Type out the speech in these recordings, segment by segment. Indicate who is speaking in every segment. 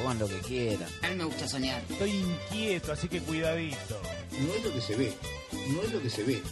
Speaker 1: pongan lo que quieran.
Speaker 2: A mí me gusta soñar.
Speaker 3: Estoy inquieto, así que cuidadito.
Speaker 4: No es lo que se ve, no es lo que se ve.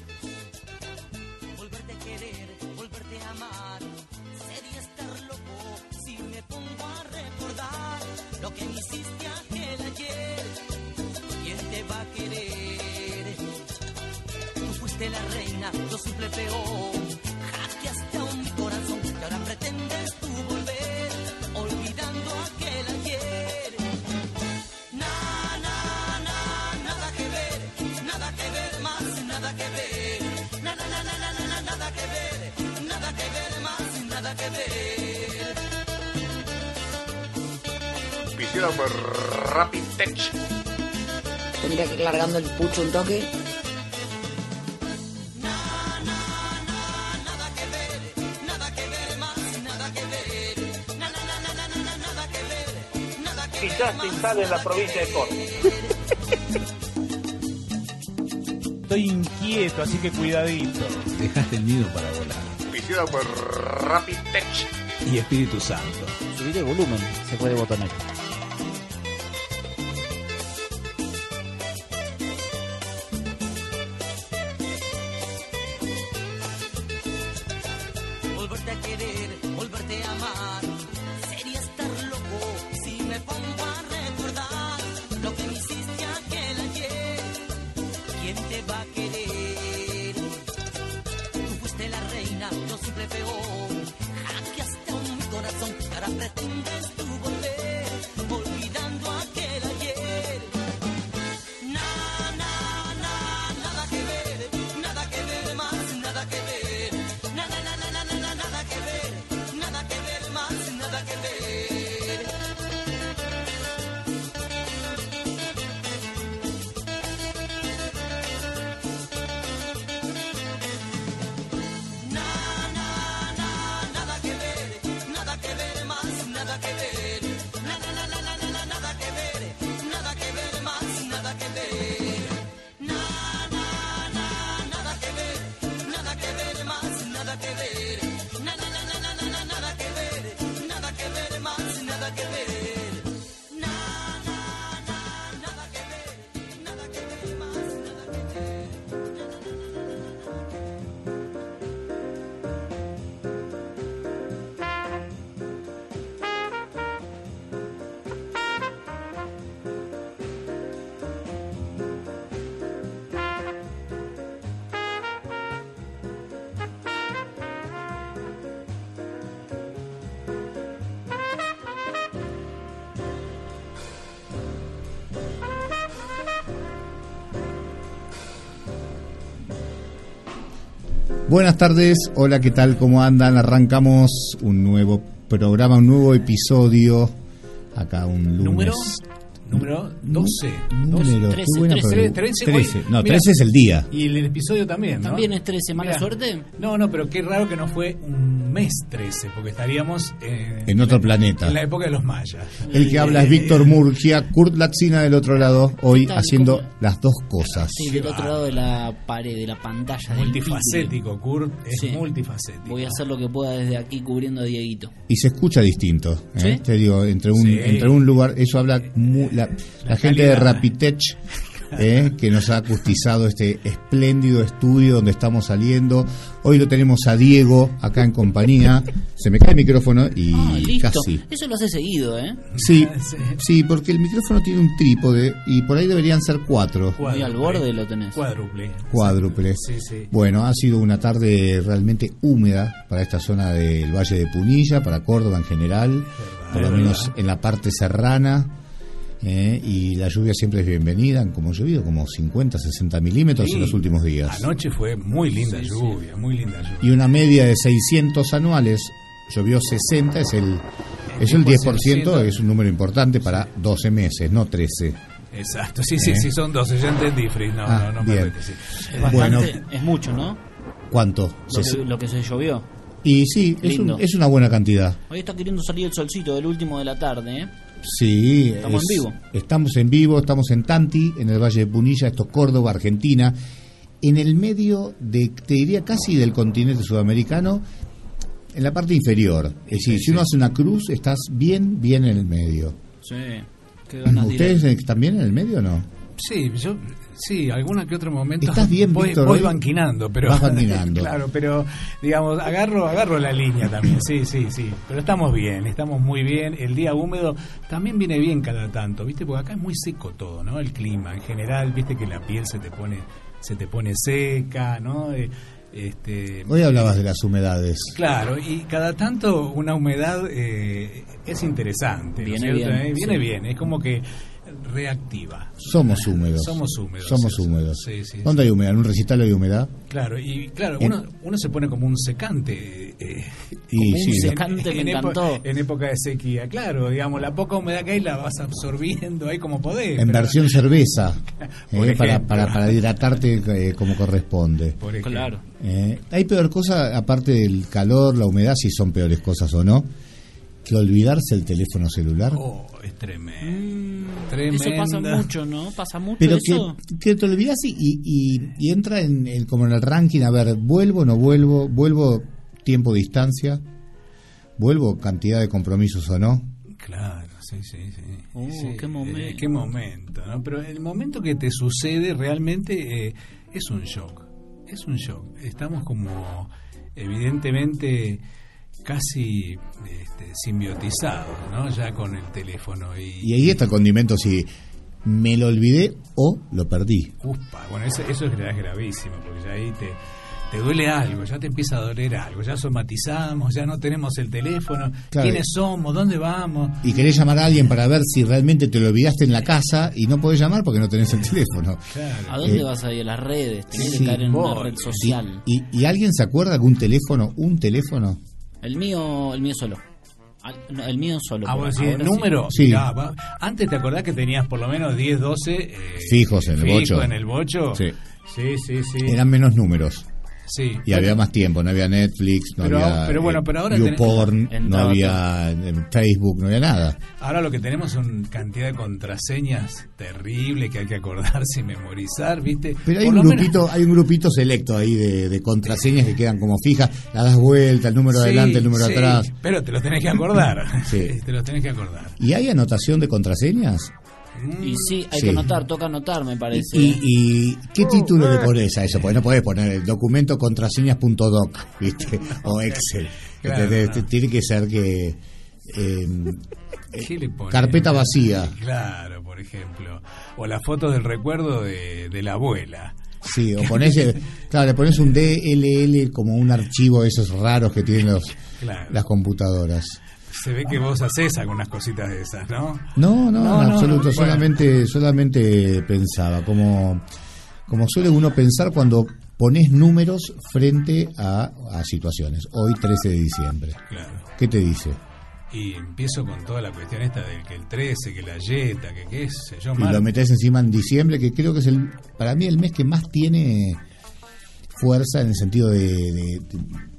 Speaker 5: Por Rapid Tech.
Speaker 2: Tendría que ir largando el pucho un toque.
Speaker 3: Quizás te instale en la provincia de Córdoba. Estoy inquieto, así que cuidadito.
Speaker 6: Dejaste el nido para volar.
Speaker 5: Por Rapid Tech.
Speaker 6: Y Espíritu Santo.
Speaker 1: Subir el volumen, se puede botonar.
Speaker 7: Buenas tardes, hola, ¿qué tal? ¿Cómo andan? Arrancamos un nuevo programa, un nuevo episodio. Acá un lunes.
Speaker 6: Número número 12.
Speaker 7: Número, qué
Speaker 1: 13,
Speaker 7: buena
Speaker 6: 13,
Speaker 7: pregunta.
Speaker 6: 13,
Speaker 7: 13. No,
Speaker 6: Mira,
Speaker 7: 13 es el día.
Speaker 6: Y el episodio también, ¿no?
Speaker 1: ¿También es 13? ¿Mala suerte?
Speaker 6: No, no, pero qué raro que no fue mes 13, porque estaríamos eh,
Speaker 7: En otro planeta.
Speaker 6: en la época de los mayas.
Speaker 7: El que habla es Víctor Murgia, Kurt Latzina del otro lado, hoy
Speaker 1: tal?
Speaker 7: haciendo
Speaker 1: ¿Cómo?
Speaker 7: las dos cosas.
Speaker 1: Sí, del otro lado de la pared, de la pantalla. del
Speaker 6: Multifacético, Kurt es
Speaker 1: Sí.
Speaker 6: multifacético.
Speaker 1: Voy a hacer lo que pueda desde aquí cubriendo a Dieguito.
Speaker 7: Y se escucha distinto, ¿eh?
Speaker 1: ¿Sí?
Speaker 7: te digo, entre un,
Speaker 6: Sí.
Speaker 7: entre un lugar, eso habla mu- la, la
Speaker 6: La
Speaker 7: gente de. Rapitech, ¿eh? que nos ha acustizado este espléndido estudio donde estamos saliendo. Hoy lo tenemos a Diego acá en compañía. Se me cae el micrófono y
Speaker 1: Ah, listo.
Speaker 7: casi.
Speaker 1: Eso lo hace seguido, ¿eh?
Speaker 7: Sí,
Speaker 6: Sí.
Speaker 7: porque el micrófono tiene un trípode y por ahí deberían ser cuatro.
Speaker 1: Muy al borde lo tenés.
Speaker 6: Cuádruple.
Speaker 7: Cuádruple.
Speaker 6: Sí, sí.
Speaker 7: Bueno, ha sido una tarde realmente húmeda para esta zona del Valle de Punilla, para Córdoba en general, por lo menos en la parte serrana. Eh, y la lluvia siempre es bienvenida, han como llovido como 50, 60 milímetros en
Speaker 6: Sí.
Speaker 7: los últimos días.
Speaker 6: Anoche fue muy linda lluvia, muy linda lluvia.
Speaker 7: Y una media de 600 anuales, llovió 60, es el, es el 10%, es un número importante para 12 meses, no 13.
Speaker 6: Exacto, sí, sí,
Speaker 7: ¿Eh?
Speaker 6: sí, son 12, ya entendí, Fritz, no,
Speaker 7: Ah,
Speaker 6: no, no me sí.
Speaker 1: Es bastante,
Speaker 7: Bueno.
Speaker 1: es mucho, ¿no?
Speaker 7: ¿Cuánto?
Speaker 1: Lo que, lo que se llovió.
Speaker 7: Y sí, es, un- es una buena cantidad.
Speaker 1: Hoy está queriendo salir el solcito del último de la tarde, ¿eh?
Speaker 7: Sí,
Speaker 1: Estamos en vivo.
Speaker 7: Estamos en vivo, estamos en Tanti, en el Valle de Punilla, esto es Córdoba, Argentina, en el medio de, te diría casi del continente sudamericano, en la parte inferior. Es decir, si uno hace una cruz, estás bien, bien en el medio.
Speaker 1: Sí. Qué ganas
Speaker 7: ¿Ustedes eh, también en el medio o no?
Speaker 6: Sí, yo sí, alguna que otro momento.
Speaker 7: ¿Estás bien,
Speaker 6: voy,
Speaker 7: Víctor,
Speaker 6: voy banquinando, pero
Speaker 7: Vas banquinando.
Speaker 6: claro, pero digamos, agarro agarro la línea también. Sí, sí, sí, pero estamos bien, estamos muy bien. El día húmedo también viene bien cada tanto, ¿viste? Porque acá es muy seco todo, ¿no? El clima en general, ¿viste que la piel se te pone se te pone seca, ¿no? Eh, este
Speaker 7: Hoy hablabas de las humedades.
Speaker 6: Claro, y cada tanto una humedad eh, es interesante, ¿no es
Speaker 1: Viene
Speaker 6: cierto?
Speaker 1: bien,
Speaker 6: Eh, Viene
Speaker 1: sí.
Speaker 6: bien, es como que reactiva.
Speaker 7: Somos húmedos.
Speaker 6: Somos húmedos.
Speaker 7: Somos
Speaker 6: sí,
Speaker 7: húmedos.
Speaker 6: Sí, sí,
Speaker 7: ¿Dónde hay humedad? ¿En un recital hay humedad?
Speaker 6: Claro, y claro,
Speaker 7: En-
Speaker 6: uno, uno se pone como un secante. eh,
Speaker 7: Y
Speaker 6: como un
Speaker 1: secante me
Speaker 6: en, epo-
Speaker 1: encantó.
Speaker 6: en época de sequía. Claro, digamos, la poca humedad que hay la vas absorbiendo ahí como podés.
Speaker 7: En
Speaker 6: pero-
Speaker 7: versión cerveza, eh, para, para, para hidratarte eh, como corresponde.
Speaker 6: por.
Speaker 1: Claro.
Speaker 7: Eh, hay peor cosa, aparte del calor, la humedad, si son peores cosas o no, que olvidarse el teléfono celular.
Speaker 6: Oh, es tremendo.
Speaker 1: Mm,
Speaker 6: Tremenda.
Speaker 1: Eso pasa mucho, ¿no? Pasa mucho
Speaker 7: Pero
Speaker 1: eso.
Speaker 7: que, que te olvidas y, y, y entra en, como en el ranking, a ver, vuelvo, no vuelvo, vuelvo tiempo, distancia, vuelvo cantidad de compromisos o no.
Speaker 6: Claro, sí, sí, sí.
Speaker 1: Oh,
Speaker 6: Sí,
Speaker 1: qué momento.
Speaker 6: eh, qué momento, ¿no? Pero el momento que te sucede realmente eh, es un shock. Es un shock. Estamos como, evidentemente, casi este, simbiotizados, ¿no? Ya con el teléfono. Y,
Speaker 7: Y ahí está el condimento si me lo olvidé o lo perdí.
Speaker 6: Upa, bueno, eso, eso es, es gravísimo, porque ya ahí te, te duele algo, ya te empieza a doler algo, ya somatizamos, ya no tenemos el teléfono,
Speaker 7: Claro.
Speaker 6: quiénes somos, dónde vamos.
Speaker 7: Y querés llamar a alguien para ver si realmente te lo olvidaste en la casa y no podés llamar porque no tenés el teléfono.
Speaker 6: Claro.
Speaker 1: ¿A dónde
Speaker 7: Eh,
Speaker 1: vas a ir? A las redes. Tenés
Speaker 7: sí,
Speaker 1: que caer en una red social.
Speaker 7: ¿Y, y alguien se acuerda que un teléfono, un teléfono?
Speaker 1: El mío, el mío solo. Al- no, el mío solo.
Speaker 6: Ah, vos decís,
Speaker 1: ahora
Speaker 6: número.
Speaker 7: Sí.
Speaker 6: Mirá, va- antes te acordás que tenías por lo menos 10, 12 eh,
Speaker 7: Fijos en el
Speaker 6: fijos
Speaker 7: bocho.
Speaker 6: en el bocho.
Speaker 7: Sí.
Speaker 6: sí, sí. sí.
Speaker 7: Eran menos números.
Speaker 6: Sí.
Speaker 7: Y había más tiempo, no había Netflix, no
Speaker 6: Pero-
Speaker 7: había
Speaker 6: pero bueno,
Speaker 7: eh,
Speaker 6: pero ahora tenés-
Speaker 7: YouPorn, no había Facebook, no había nada.
Speaker 6: Ahora lo que tenemos son cantidad de contraseñas terribles que hay que acordarse y memorizar, ¿viste?
Speaker 7: Pero hay
Speaker 6: Por
Speaker 7: un
Speaker 6: menos-
Speaker 7: grupito, hay un grupito selecto ahí de, de contraseñas que quedan como fijas, la das vuelta, el número
Speaker 6: Sí,
Speaker 7: adelante, el número
Speaker 6: sí,
Speaker 7: atrás.
Speaker 6: Pero te los tenés que acordar.
Speaker 7: Sí.
Speaker 6: te los tenés que acordar.
Speaker 7: ¿Y hay anotación de contraseñas?
Speaker 1: Y sí, hay
Speaker 7: Sí.
Speaker 1: que anotar, toca anotar, me parece.
Speaker 7: ¿Y, y qué título le pones a eso? Porque no podés poner el documento contraseñas.doc, ¿viste? O Excel.
Speaker 6: Claro, no.
Speaker 7: Tiene que ser que... eh,
Speaker 6: ¿Qué le pones?
Speaker 7: Carpeta vacía.
Speaker 6: Claro, por ejemplo. O las fotos del recuerdo de, de la abuela.
Speaker 7: Sí, o ponés, eh, claro, le pones un DLL como un archivo de esos raros que tienen los,
Speaker 6: Claro.
Speaker 7: las computadoras.
Speaker 6: Se ve que vos haces algunas cositas de esas, ¿no?
Speaker 7: No, no,
Speaker 6: No,
Speaker 7: en
Speaker 6: no,
Speaker 7: absoluto,
Speaker 6: bueno.
Speaker 7: solamente, solamente pensaba, como, como suele uno pensar cuando pones números frente a, a situaciones. Hoy 13 de diciembre.
Speaker 6: Claro.
Speaker 7: ¿Qué te dice?
Speaker 6: Y empiezo con toda la cuestión esta del que el 13, que la yeta, que qué sé yo,
Speaker 7: Y lo metes encima en diciembre, que creo que es el, para mí el mes que más tiene fuerza en el sentido de, de-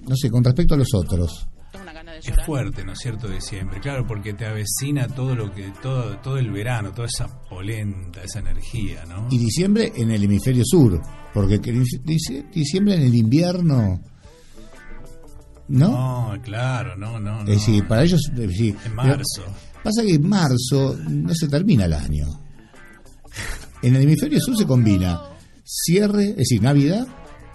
Speaker 7: no sé, con respecto a los otros.
Speaker 6: Es fuerte, ¿no es cierto? Diciembre, claro, porque te avecina todo lo que, todo, todo el verano, toda esa polenta, esa energía, ¿no?
Speaker 7: Y diciembre en el hemisferio sur, porque diciembre en el invierno, ¿no?
Speaker 6: No, claro, no, no, no.
Speaker 7: es decir, para ellos, es decir,
Speaker 6: En marzo.
Speaker 7: Pasa que en marzo no se termina el año. En el hemisferio sur se combina cierre, es decir, Navidad,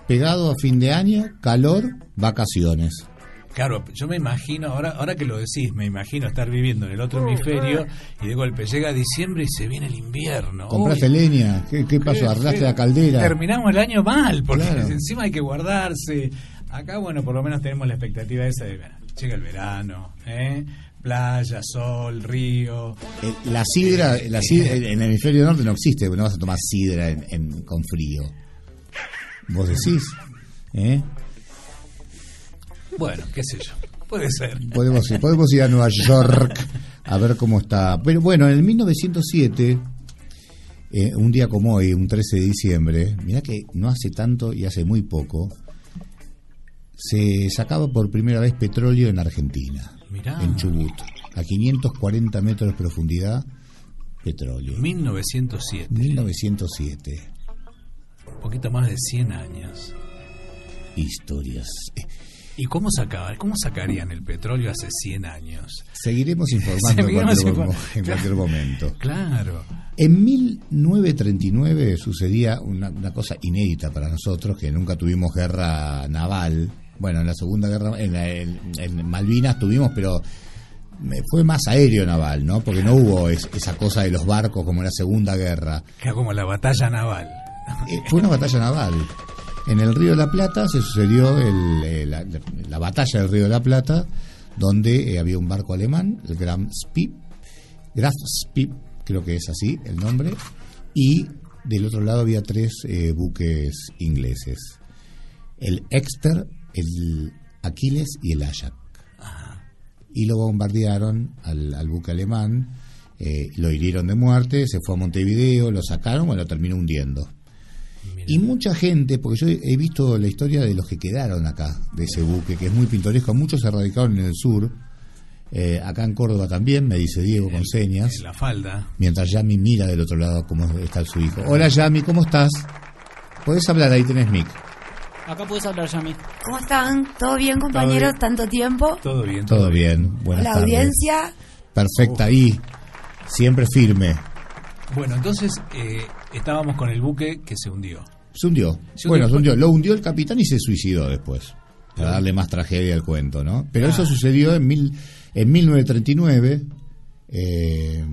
Speaker 7: pegado a fin de año, calor, vacaciones.
Speaker 6: Claro, yo me imagino, ahora, ahora que lo decís, me imagino estar viviendo en el otro hemisferio y de golpe llega diciembre y se viene el invierno.
Speaker 7: ¿Compraste
Speaker 6: Uy,
Speaker 7: leña? ¿Qué, qué pasó?
Speaker 6: qué
Speaker 7: ¿Arreglaste
Speaker 6: feo.
Speaker 7: la caldera?
Speaker 6: Terminamos el año mal, porque
Speaker 7: Claro.
Speaker 6: encima hay que guardarse. Acá, bueno, por lo menos tenemos la expectativa esa de, bueno, llega el verano, ¿eh? Playa, sol, río.
Speaker 7: Eh, La sidra, la sidra en el hemisferio norte no existe, no vas a tomar sidra en- en- con frío. ¿Vos decís? ¿Eh?
Speaker 6: Bueno, qué sé yo, puede ser.
Speaker 7: Podemos, podemos ir a Nueva York a ver cómo está. Pero bueno, en el 1907, eh, un día como hoy, un 13 de diciembre, mirá que no hace tanto y hace muy poco, se sacaba por primera vez petróleo en Argentina,
Speaker 6: Mirá.
Speaker 7: en Chubut. A 540 metros de profundidad, petróleo.
Speaker 6: 1907,
Speaker 7: 1907.
Speaker 6: un poquito más de 100 años.
Speaker 7: Historias. Eh,
Speaker 6: ¿Y cómo sacaban, cómo sacarían el petróleo hace 100 años?
Speaker 7: Seguiremos informando en cualquier, mo- en cualquier momento.
Speaker 6: Claro.
Speaker 7: En 1939 sucedía una, una cosa inédita para nosotros, que nunca tuvimos guerra naval. Bueno, en la Segunda Guerra, en, la- en- en Malvinas tuvimos, pero me- fue más aéreo naval, ¿no? Porque no hubo es- esa cosa de los barcos como en la Segunda Guerra.
Speaker 6: Era como la batalla naval.
Speaker 7: Eh, fue una batalla naval. En el Río de la Plata se sucedió el, eh, la, la batalla del Río de la Plata, donde eh, había un barco alemán, el Graf Spee, Graf Spee, creo que es así el nombre, y del otro lado había tres eh, buques ingleses, el Exeter, el Aquiles y el Ajax. Y lo bombardearon al, al buque alemán, eh, lo hirieron de muerte, se fue a Montevideo, lo sacaron, bueno, lo terminó hundiendo. Y mucha gente, porque yo he visto la historia de los que quedaron acá, de ese buque, que es muy pintoresco, muchos se radicaron en el sur, eh, acá en Córdoba también, me dice Diego con señas,
Speaker 6: La falda.
Speaker 7: mientras Yami mira del otro lado cómo está su hijo. Hola Yami, ¿cómo estás? Podés hablar, ahí tenés mic.
Speaker 1: Acá puedes hablar, Yami.
Speaker 2: ¿Cómo están? ¿Todo bien, compañeros?
Speaker 6: bien.
Speaker 2: ¿Tanto tiempo?
Speaker 6: Todo bien.
Speaker 7: Todo bien, buenas
Speaker 2: La
Speaker 7: tardes.
Speaker 2: audiencia.
Speaker 7: Perfecta ahí, siempre firme.
Speaker 6: Bueno, entonces eh, estábamos con el buque que se hundió.
Speaker 7: Se hundió.
Speaker 6: Se
Speaker 7: bueno, se hundió. Lo hundió el capitán y se suicidó después. Para darle más tragedia al cuento, ¿no? Pero eso sucedió en, mil, en 1939, eh,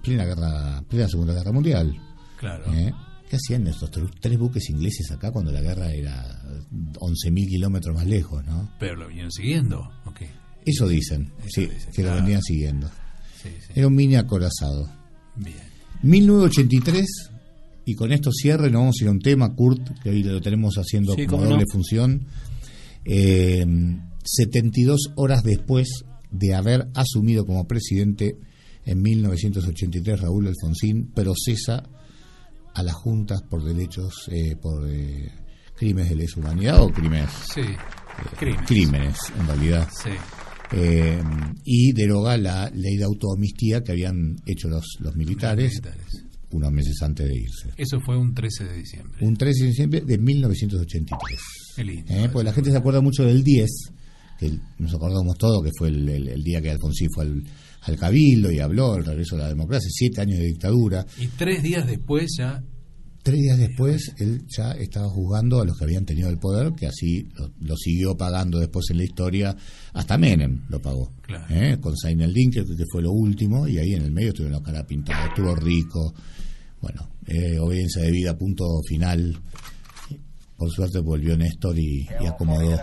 Speaker 7: plena, guerra, plena Segunda Guerra Mundial.
Speaker 6: Claro.
Speaker 7: ¿eh? ¿Qué hacían estos tres, buques ingleses acá cuando la guerra era 11.000 kilómetros más lejos, ¿no?
Speaker 6: Pero lo vinieron siguiendo. Ok.
Speaker 7: Eso dicen,
Speaker 6: Eso
Speaker 7: sí,
Speaker 6: dicen,
Speaker 7: que lo venían siguiendo.
Speaker 6: Sí, sí.
Speaker 7: Era un mini acorazado.
Speaker 6: Bien.
Speaker 7: 1983, y con esto cierre, nos vamos a ir a un tema, Kurt, que hoy lo tenemos haciendo
Speaker 1: Sí,
Speaker 7: como doble
Speaker 1: no.
Speaker 7: función. Eh, 72 horas después de haber asumido como presidente en 1983, Raúl Alfonsín procesa a las juntas por derechos, eh, por eh, crímenes de lesa humanidad o crímenes,
Speaker 6: Sí. Crímenes.
Speaker 7: crímenes en realidad
Speaker 6: Sí.
Speaker 7: eh, y deroga la ley de autoamnistía que habían hecho los, los militares
Speaker 6: Militares.
Speaker 7: Unos meses antes de irse.
Speaker 6: Eso fue un 13 de diciembre.
Speaker 7: Un 13 de diciembre de 1983.
Speaker 6: Qué lindo.
Speaker 7: Eh, Porque la gente se acuerda mucho del 10, que el- nos acordamos todo, que fue el, el- el día que Alfonsín fue al, al Cabildo y habló el regreso de la democracia, siete años de dictadura.
Speaker 6: Y tres días después ya.
Speaker 7: Tres días después, él ya estaba juzgando a los que habían tenido el poder, que así lo, lo siguió pagando después en la historia, hasta Menem lo pagó.
Speaker 6: Claro.
Speaker 7: ¿eh? Con Zainaldín, que, que fue lo último, y ahí en el medio estuvieron la cara pintada, estuvo rico. Bueno, eh, obediencia de vida, punto final. Por suerte volvió Néstor y, y acomodó. ¿eh?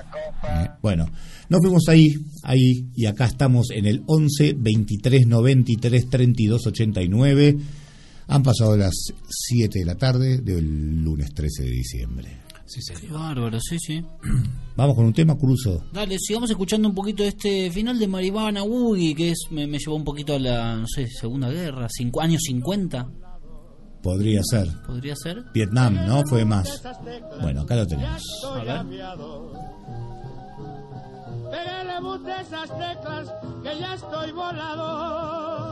Speaker 7: Bueno, nos fuimos ahí, ahí, y acá estamos en el 11 23 93 32 89. Han pasado las 7 de la tarde del lunes 13 de diciembre.
Speaker 6: Sí,
Speaker 1: Qué bárbaro, sí, sí.
Speaker 7: Vamos con un tema, Cruzo.
Speaker 1: Dale, sigamos escuchando un poquito este final de Maribana Woogie, que es me, me llevó un poquito a la, no sé, Segunda Guerra, cinco, años 50,
Speaker 7: Podría ser.
Speaker 1: podría ser.
Speaker 7: Vietnam, ¿no? Fue más. Bueno, acá lo tenemos.
Speaker 1: A ver.
Speaker 8: Pégale bus de esas teclas que ya estoy volado.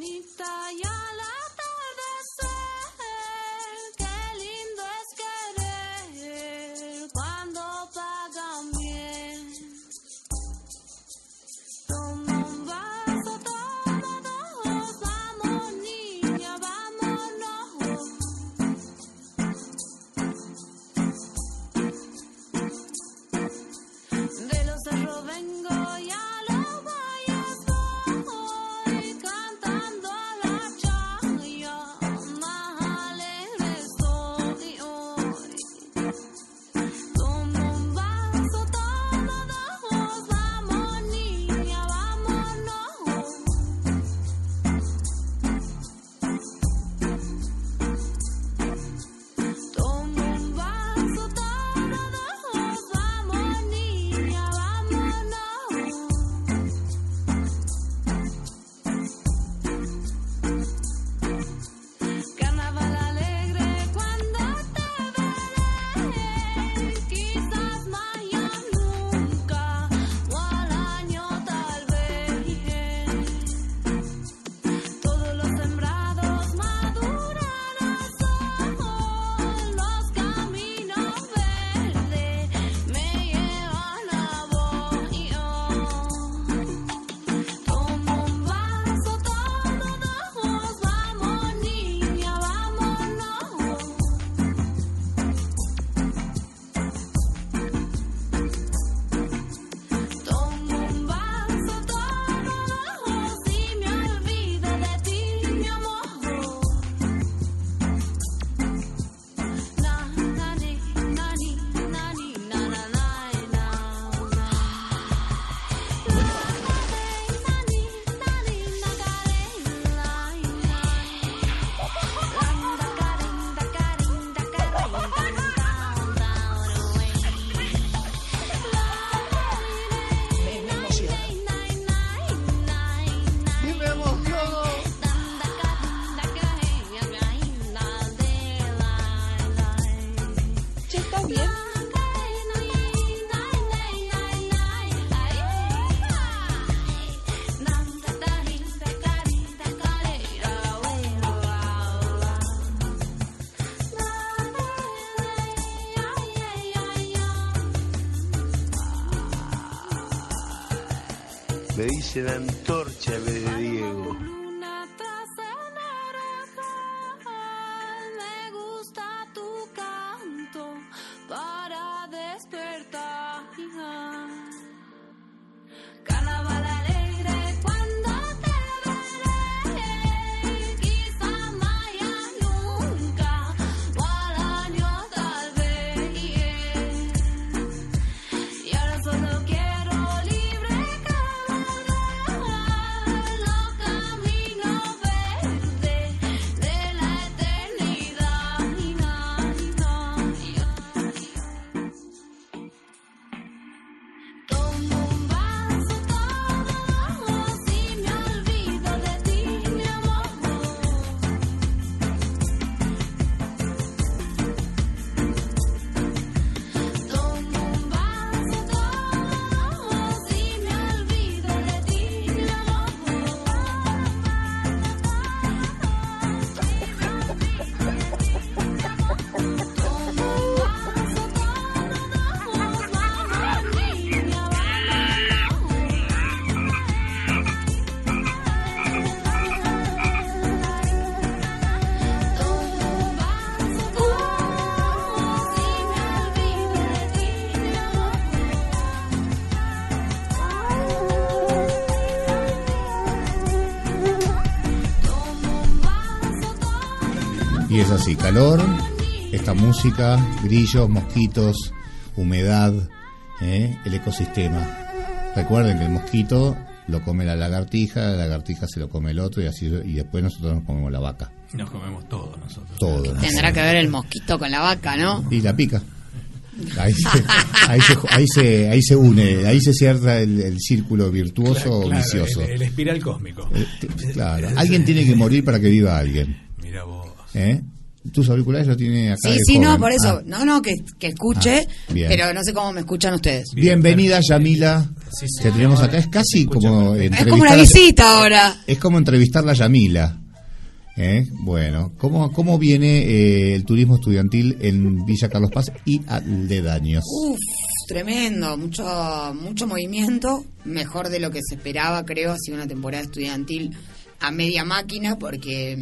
Speaker 9: La
Speaker 10: Dice la antorcha
Speaker 7: Es así, calor, esta música, grillos, mosquitos, humedad, ¿eh? el ecosistema. Recuerden que el mosquito lo come la lagartija, la lagartija se lo come el otro y así y después nosotros nos comemos la vaca.
Speaker 6: Nos comemos todo nosotros.
Speaker 7: Todo.
Speaker 2: Tendrá que ver el mosquito con la vaca, ¿no?
Speaker 7: Y la pica. Ahí se, ahí se, ahí se, ahí se une, ahí se cierra el, el círculo virtuoso o
Speaker 6: Claro,
Speaker 7: vicioso.
Speaker 6: El, el espiral cósmico.
Speaker 7: Eh, Claro, alguien tiene que morir para que viva alguien. ¿Eh? Tus auriculares lo tiene acá.
Speaker 2: Sí, sí, no, por eso.
Speaker 7: Ah,
Speaker 2: No, no, que, que escuche,
Speaker 7: Ah, bien.
Speaker 2: pero no sé cómo me escuchan ustedes.
Speaker 7: Bienvenida Yamila, que tenemos acá. Es casi como
Speaker 2: Es como una visita ahora.
Speaker 7: Es como entrevistarla a Yamila. ¿Eh? Bueno, ¿cómo, cómo viene eh, el turismo estudiantil en Villa Carlos Paz y aledaños?
Speaker 2: Uf, tremendo, mucho, mucho movimiento, mejor de lo que se esperaba, creo, ha sido una temporada estudiantil a media máquina, porque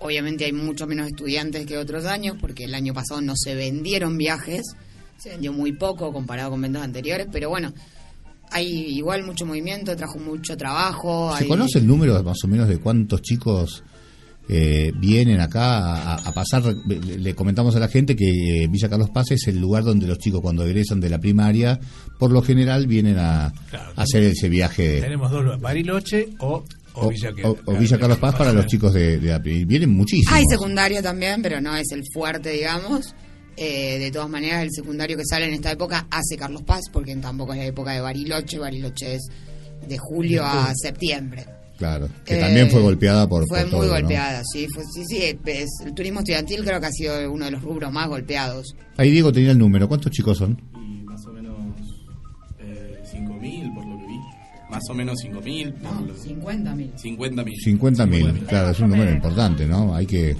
Speaker 2: obviamente hay mucho menos estudiantes que otros años, porque el año pasado no se vendieron viajes, se vendió muy poco comparado con ventas anteriores, pero bueno, hay igual mucho movimiento, trajo mucho trabajo.
Speaker 7: ¿Se
Speaker 2: hay-
Speaker 7: conoce el número más o menos de cuántos chicos eh, vienen acá a, a pasar? Le, comentamos a la gente que eh, Villa Carlos Paz es el lugar donde los chicos cuando egresan de la primaria, por lo general vienen a, a hacer ese viaje.
Speaker 6: Tenemos dos lugares, Bariloche o, o,
Speaker 7: O,
Speaker 6: Villa, que-
Speaker 7: o- o Villa Carlos Paz para los chicos de, de Vienen muchísimos.
Speaker 2: Hay secundario también, pero no es el fuerte, digamos. Eh, de todas maneras, el secundario que sale en esta época hace Carlos Paz, porque tampoco es la época de Bariloche. Bariloche es de julio a septiembre.
Speaker 7: Claro, que
Speaker 2: Eh,
Speaker 7: también fue golpeada por,
Speaker 2: Fue
Speaker 7: por
Speaker 2: muy
Speaker 7: todo, ¿no?
Speaker 2: golpeada, sí, fue, sí, sí. es- el turismo estudiantil creo que ha sido uno de los rubros más golpeados.
Speaker 7: Ahí Diego tenía el número. ¿Cuántos chicos son?
Speaker 11: Más o menos 5.000. por lo-
Speaker 2: 50.000.
Speaker 11: 50.000.
Speaker 7: 50.000, claro, es un número importante, ¿no? Hay que,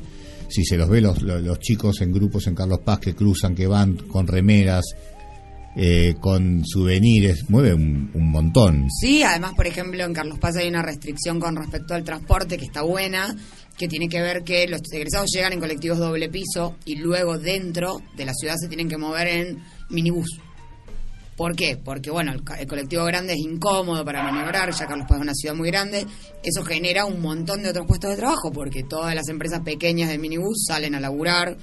Speaker 7: si se los ve los, los, los chicos en grupos en Carlos Paz que cruzan, que van con remeras, eh, con souvenirs, mueve un, un montón.
Speaker 2: Sí, además, por ejemplo, en Carlos Paz hay una restricción con respecto al transporte que está buena, que tiene que ver que los egresados llegan en colectivos doble piso y luego dentro de la ciudad se tienen que mover en minibús. ¿Por qué? Porque, bueno, el, colectivo grande es incómodo para maniobrar, ya Carlos Paz es una ciudad muy grande, eso genera un montón de otros puestos de trabajo, porque todas las empresas pequeñas de minibús salen a laburar,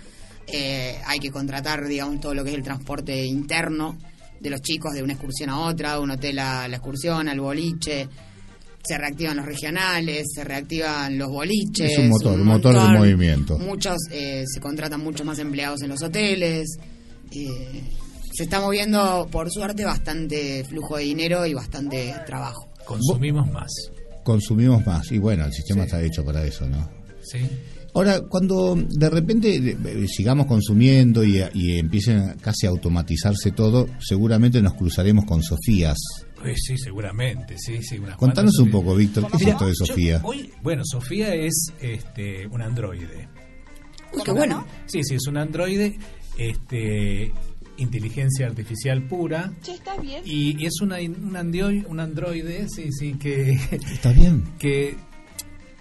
Speaker 2: eh, hay que contratar, digamos, todo lo que es el transporte interno de los chicos de una excursión a otra, de un hotel a la excursión, al boliche, se reactivan los regionales, se reactivan los boliches.
Speaker 7: Es un motor, un motor de
Speaker 2: montón.
Speaker 7: movimiento.
Speaker 2: Muchos, eh, se contratan muchos más empleados en los hoteles. eh, se está moviendo, por suerte, bastante flujo de dinero y bastante trabajo.
Speaker 6: Consumimos más.
Speaker 7: Consumimos más, y bueno, el sistema está hecho para eso, ¿no?
Speaker 6: Sí.
Speaker 7: Ahora, cuando de repente eh, sigamos consumiendo y, y empiecen casi a automatizarse todo, seguramente nos cruzaremos con Sofías.
Speaker 6: Pues sí, seguramente, sí, sí. unas
Speaker 7: Contanos un poco, Víctor, ¿qué es esto de
Speaker 6: yo
Speaker 7: Sofía?
Speaker 6: hoy- bueno, Sofía es este, un androide.
Speaker 2: Uy, qué bueno.
Speaker 6: Sí, sí, es un androide. Este, inteligencia artificial pura.
Speaker 12: está bien.
Speaker 6: Y, y es una, un, androide, un androide, sí, sí, que,
Speaker 7: Está bien.
Speaker 6: que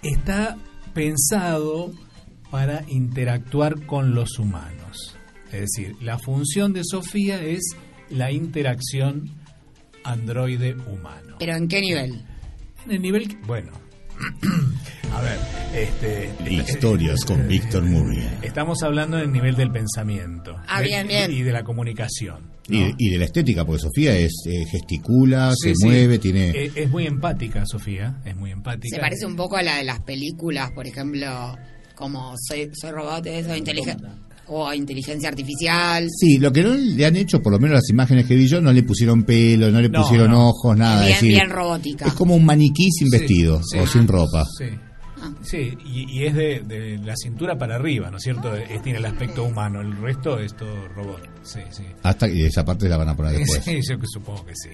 Speaker 6: está pensado para interactuar con los humanos. Es decir, la función de Sofía es la interacción androide-humano.
Speaker 2: ¿Pero en qué nivel?
Speaker 6: En el nivel, que- bueno, a ver, este...
Speaker 7: Historias con Víctor Murria.
Speaker 6: Estamos hablando del nivel del pensamiento.
Speaker 2: Ah,
Speaker 6: de-
Speaker 2: bien, bien.
Speaker 6: Y de la comunicación.
Speaker 7: Y, y de la estética, porque Sofía es eh, gesticula,
Speaker 6: Sí,
Speaker 7: se
Speaker 6: sí.
Speaker 7: mueve, tiene...
Speaker 6: Eh, es muy empática, Sofía, es muy empática.
Speaker 2: Se parece un poco a la de las películas, por ejemplo, como Soy, soy Robot, eso, o Inteligencia Artificial.
Speaker 7: Sí, lo que no le han hecho, por lo menos las imágenes que vi yo, no le pusieron pelo, no le
Speaker 6: No,
Speaker 7: pusieron
Speaker 6: no.
Speaker 7: ojos, nada.
Speaker 2: bien,
Speaker 7: es decir,
Speaker 2: bien robótica.
Speaker 7: Es como un maniquí sin
Speaker 6: Sí,
Speaker 7: vestido
Speaker 6: sí.
Speaker 7: o sin ropa.
Speaker 6: Sí. Sí, y, y es de, de la cintura para arriba, ¿no es cierto? Es- tiene el aspecto humano, el resto es todo robot. Sí, sí.
Speaker 7: Hasta que esa parte la van a poner después.
Speaker 6: Sí, yo que supongo que sí.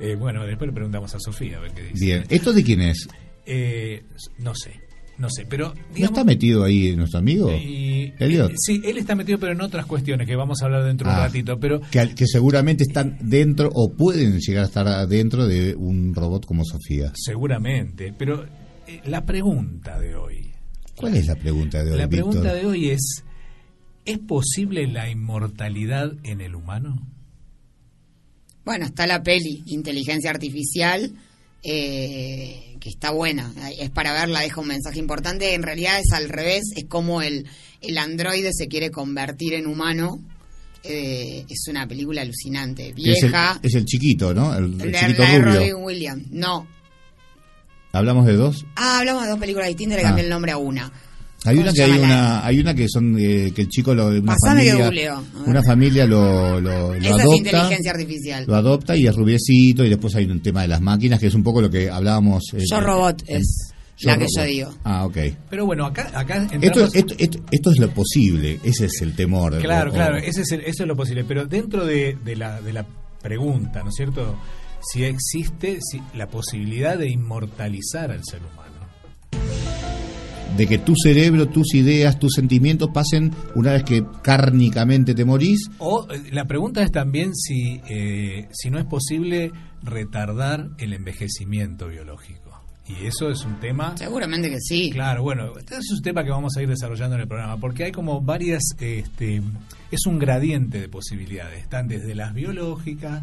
Speaker 6: Eh, bueno, después le preguntamos a Sofía a ver qué dice.
Speaker 7: Bien, ¿esto de quién es?
Speaker 6: Eh, no sé, no sé, pero
Speaker 7: ¿No está metido ahí nuestro amigo?
Speaker 6: y-
Speaker 7: Elliot.
Speaker 6: eh, sí, él está metido, pero en otras cuestiones que vamos a hablar dentro de un
Speaker 7: Ah,
Speaker 6: ratito. Pero
Speaker 7: que, al- que seguramente están dentro o pueden llegar a estar dentro de un robot como Sofía.
Speaker 6: seguramente. Pero la pregunta de hoy.
Speaker 7: ¿Cuál es la pregunta de hoy,
Speaker 6: La pregunta
Speaker 7: Víctor?
Speaker 6: de hoy es: ¿es posible la inmortalidad en el humano?
Speaker 2: Bueno, está la peli Inteligencia Artificial, eh, que está buena. Es para verla, deja un mensaje importante. En realidad es al revés, es como el, el androide se quiere convertir en humano. Eh, es una película alucinante,
Speaker 7: Que es, el,
Speaker 2: vieja.
Speaker 7: es el chiquito, ¿no? El, chiquito
Speaker 2: de
Speaker 7: rubio.
Speaker 2: Robin Williams. No.
Speaker 7: ¿Hablamos de dos?
Speaker 2: Ah, hablamos de dos películas distintas, le
Speaker 7: Ah.
Speaker 2: cambié el nombre a una.
Speaker 7: Hay
Speaker 2: ¿Cómo
Speaker 7: una que hay una, hay una que son eh, que el chico lo, una
Speaker 2: Pasame
Speaker 7: familia, una familia lo, lo, lo
Speaker 2: Esa es
Speaker 7: adopta,
Speaker 2: inteligencia artificial.
Speaker 7: lo adopta y es rubiecito y después hay un tema de las máquinas que es un poco lo que hablábamos. en-
Speaker 2: Yo Robot
Speaker 7: en-
Speaker 2: es
Speaker 7: Yo
Speaker 2: la que yo digo.
Speaker 7: Ah, ok.
Speaker 6: Pero bueno, acá, acá
Speaker 7: Esto, esto, esto, esto es lo posible, ese es el temor.
Speaker 6: Claro,
Speaker 7: O-
Speaker 6: claro, ese es el- eso es lo posible. Pero dentro de, de la, de la pregunta, ¿no es cierto? Si existe si, la posibilidad de inmortalizar al ser humano.
Speaker 7: de que tu cerebro, tus ideas, tus sentimientos pasen una vez que cárnicamente te morís.
Speaker 6: O eh, la pregunta es también si, eh, si no es posible retardar el envejecimiento biológico. Y eso es un tema...
Speaker 2: Seguramente que sí.
Speaker 6: Claro, bueno, este es un tema que vamos a ir desarrollando en el programa, porque hay como varias, este, es un gradiente de posibilidades, están desde las biológicas,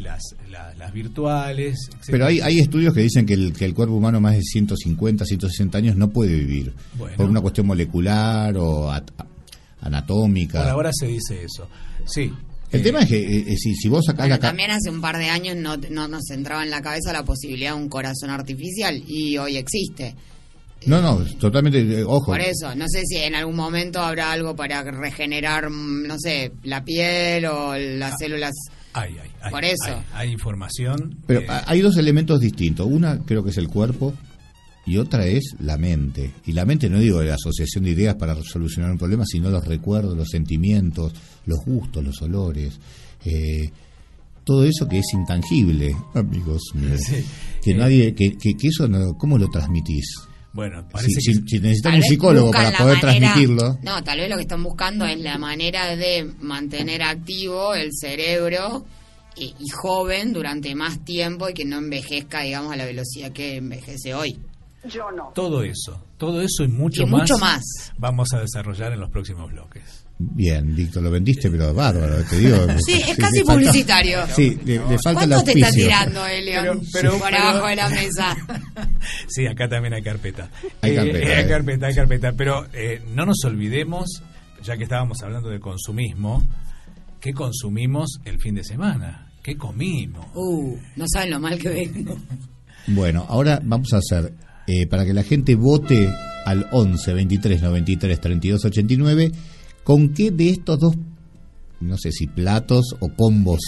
Speaker 6: las, la- las virtuales, etcétera.
Speaker 7: Pero hay, hay estudios que dicen que el, que el cuerpo humano más de 150, 160 años no puede vivir.
Speaker 6: Bueno.
Speaker 7: Por una cuestión molecular o at- anatómica.
Speaker 6: Por ahora se dice eso. Sí.
Speaker 7: El
Speaker 6: Eh,
Speaker 7: tema es que eh, si, si vos sacás
Speaker 2: Bueno,
Speaker 7: la...
Speaker 2: también hace un par de años no, no nos entraba en la cabeza la posibilidad de un corazón artificial y hoy existe.
Speaker 7: No, no, totalmente, eh, ojo.
Speaker 2: Por eso, no sé si en algún momento habrá algo para regenerar, mm, no sé, la piel o las células.
Speaker 6: Hay, hay, hay,
Speaker 2: Por eso.
Speaker 6: Hay, hay información.
Speaker 7: Pero
Speaker 6: eh,
Speaker 7: ha- hay dos elementos distintos. Una creo que es el cuerpo y otra es la mente. Y la mente no digo la asociación de ideas para solucionar un problema, sino los recuerdos, los sentimientos, los gustos, los olores. eh, todo eso que es intangible, amigos míos.
Speaker 6: Sí.
Speaker 7: Que
Speaker 6: Eh,
Speaker 7: nadie, que, que, que eso no, ¿cómo lo transmitís?
Speaker 6: Bueno,
Speaker 7: Si,
Speaker 6: parece
Speaker 7: si-
Speaker 6: que...
Speaker 7: si necesitas
Speaker 2: Tal
Speaker 7: un psicólogo para poder
Speaker 2: manera-
Speaker 7: transmitirlo.
Speaker 2: No, tal vez lo que están buscando es la manera de mantener activo el cerebro y, y joven durante más tiempo y que no envejezca, digamos, a la velocidad que envejece hoy.
Speaker 12: Yo no.
Speaker 6: Todo eso, todo eso y mucho,
Speaker 2: Y
Speaker 6: más,
Speaker 2: mucho más.
Speaker 6: vamos a desarrollar en los próximos bloques.
Speaker 7: Bien, Víctor, lo vendiste, pero bárbaro, te digo.
Speaker 2: Sí, es
Speaker 7: le
Speaker 2: casi
Speaker 7: falta-
Speaker 2: publicitario.
Speaker 7: Sí, le, le falta
Speaker 2: ¿Cuánto te está tirando, Elion?
Speaker 6: Pero- pero-
Speaker 2: por
Speaker 6: pero-
Speaker 2: abajo de la mesa.
Speaker 6: Sí, acá también hay carpeta.
Speaker 7: Hay
Speaker 6: Eh,
Speaker 7: carpeta,
Speaker 6: hay
Speaker 7: eh.
Speaker 6: carpeta, hay carpeta. Pero eh, no nos olvidemos, ya que estábamos hablando de consumismo, ¿qué consumimos el fin de semana? ¿Qué comimos?
Speaker 2: Uh, no saben lo mal que vengo.
Speaker 7: Bueno, ahora vamos a hacer, eh, para que la gente vote al 11 23 93 32 89, ¿con qué de estos dos, no sé si platos o combos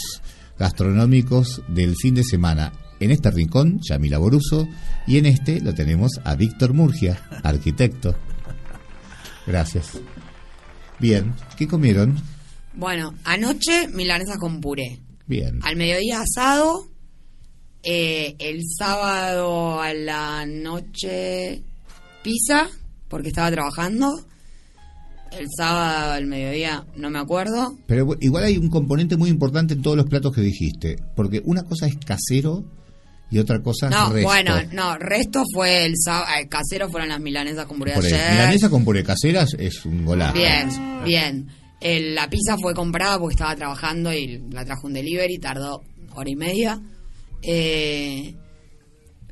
Speaker 7: gastronómicos del fin de semana? En este rincón, Yamila Boruso, y en este lo tenemos a Víctor Murgia, arquitecto. Gracias. Bien, ¿qué comieron?
Speaker 2: Bueno, anoche milanesas con puré.
Speaker 7: Bien.
Speaker 2: Al mediodía asado. eh, el sábado a la noche pizza, porque estaba trabajando. El sábado al mediodía, no me acuerdo.
Speaker 7: Pero igual hay un componente muy importante en todos los platos que dijiste. Porque una cosa es casero y otra cosa
Speaker 2: No,
Speaker 7: resto.
Speaker 2: bueno, no, resto fue el sábado, el casero fueron las milanesas con puré ayer.
Speaker 7: milanesa con puré caseras es un golazo.
Speaker 2: Bien, bien. El- la pizza fue comprada porque estaba trabajando y la trajo un delivery, tardó hora y media. Eh,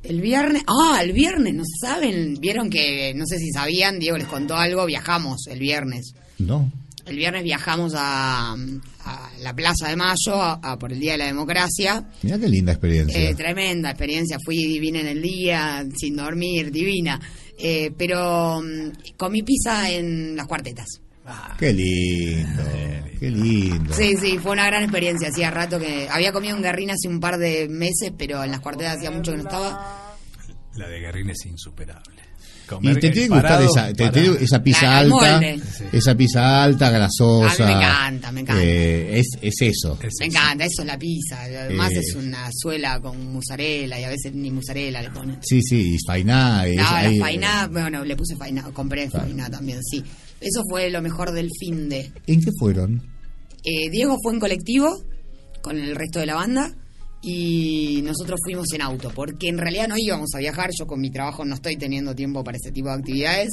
Speaker 2: el viernes, ah, el viernes, no saben, vieron que, no sé si sabían, Diego les contó algo, viajamos el viernes.
Speaker 7: No.
Speaker 2: El viernes viajamos a, a la Plaza de Mayo a- a por el Día de la Democracia.
Speaker 7: Mira qué linda experiencia.
Speaker 2: Eh, tremenda experiencia, fui divina en el día, sin dormir, divina. Eh, pero mm, comí pizza en las cuartetas.
Speaker 7: Qué lindo. Qué lindo.
Speaker 2: Sí, sí, fue una gran experiencia. Hacía rato que había comido un guerrín hace un par de meses, pero en las cuartetas hacía mucho que no estaba.
Speaker 6: La de Guerrín es insuperable.
Speaker 7: Y
Speaker 6: Comer
Speaker 7: te tiene que gustar esa, te esa pizza alta,
Speaker 2: molde.
Speaker 7: esa pizza alta, grasosa.
Speaker 2: A mí me encanta, me encanta.
Speaker 7: Eh, es, es eso.
Speaker 2: Me encanta, eso es la pizza. Además
Speaker 7: Eh.
Speaker 2: es una suela con mozzarella y a veces ni mozzarella le ponen.
Speaker 7: Sí, sí, y fainá.
Speaker 2: No, la fainá, bueno, le puse fainá, compré
Speaker 7: Claro.
Speaker 2: fainá también, sí. Eso fue lo mejor del fin de.
Speaker 7: ¿En qué fueron?
Speaker 2: Eh, Diego fue en colectivo con el resto de la banda y nosotros fuimos en auto, porque en realidad no íbamos a viajar, yo con mi trabajo no estoy teniendo tiempo para ese tipo de actividades.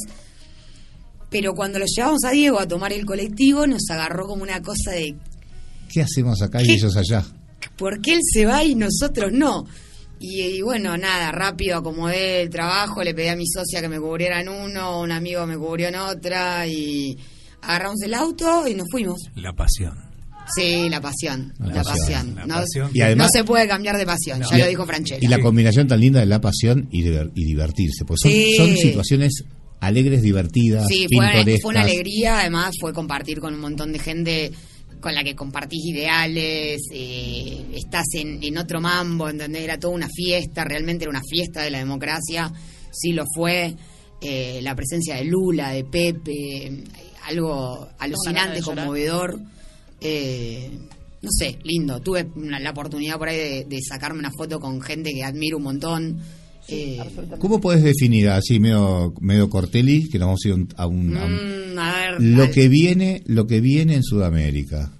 Speaker 2: Pero cuando lo llevamos a Diego a tomar el colectivo, nos agarró como una cosa de
Speaker 7: ¿Qué hacemos acá y ellos allá?
Speaker 2: ¿por qué él se va y nosotros no? Y, y bueno, nada, rápido acomodé el trabajo, le pedí a mi socia que me cubriera en uno, un amigo me cubrió en otra y agarramos el auto y nos fuimos.
Speaker 6: La pasión.
Speaker 2: Sí, la pasión, la,
Speaker 7: La
Speaker 2: pasión.
Speaker 7: pasión,
Speaker 6: la
Speaker 2: No,
Speaker 6: pasión.
Speaker 7: Y además-
Speaker 2: no se puede cambiar de pasión,
Speaker 6: No.
Speaker 2: ya
Speaker 7: Y-
Speaker 2: lo dijo Franchella.
Speaker 7: Y la combinación tan linda de la pasión y, diver- y divertirse. Pues son,
Speaker 2: Sí.
Speaker 7: son situaciones alegres, divertidas,
Speaker 2: Sí, fue una alegría, además fue compartir con un montón de gente con la que compartís ideales, eh, estás en, en otro mambo, ¿entendés? Era toda una fiesta, realmente era una fiesta de la democracia, sí lo fue, eh, la presencia de Lula, de Pepe, algo alucinante, conmovedor, eh, no sé, lindo, tuve una- la oportunidad por ahí de, de sacarme una foto con gente que admiro un montón. Eh,
Speaker 7: ¿Cómo puedes definir así medio, medio Cortelli, que nos vamos a ir a un- a un,
Speaker 2: mm, a ver,
Speaker 7: lo
Speaker 2: al-
Speaker 7: que viene, lo que viene en Sudamérica?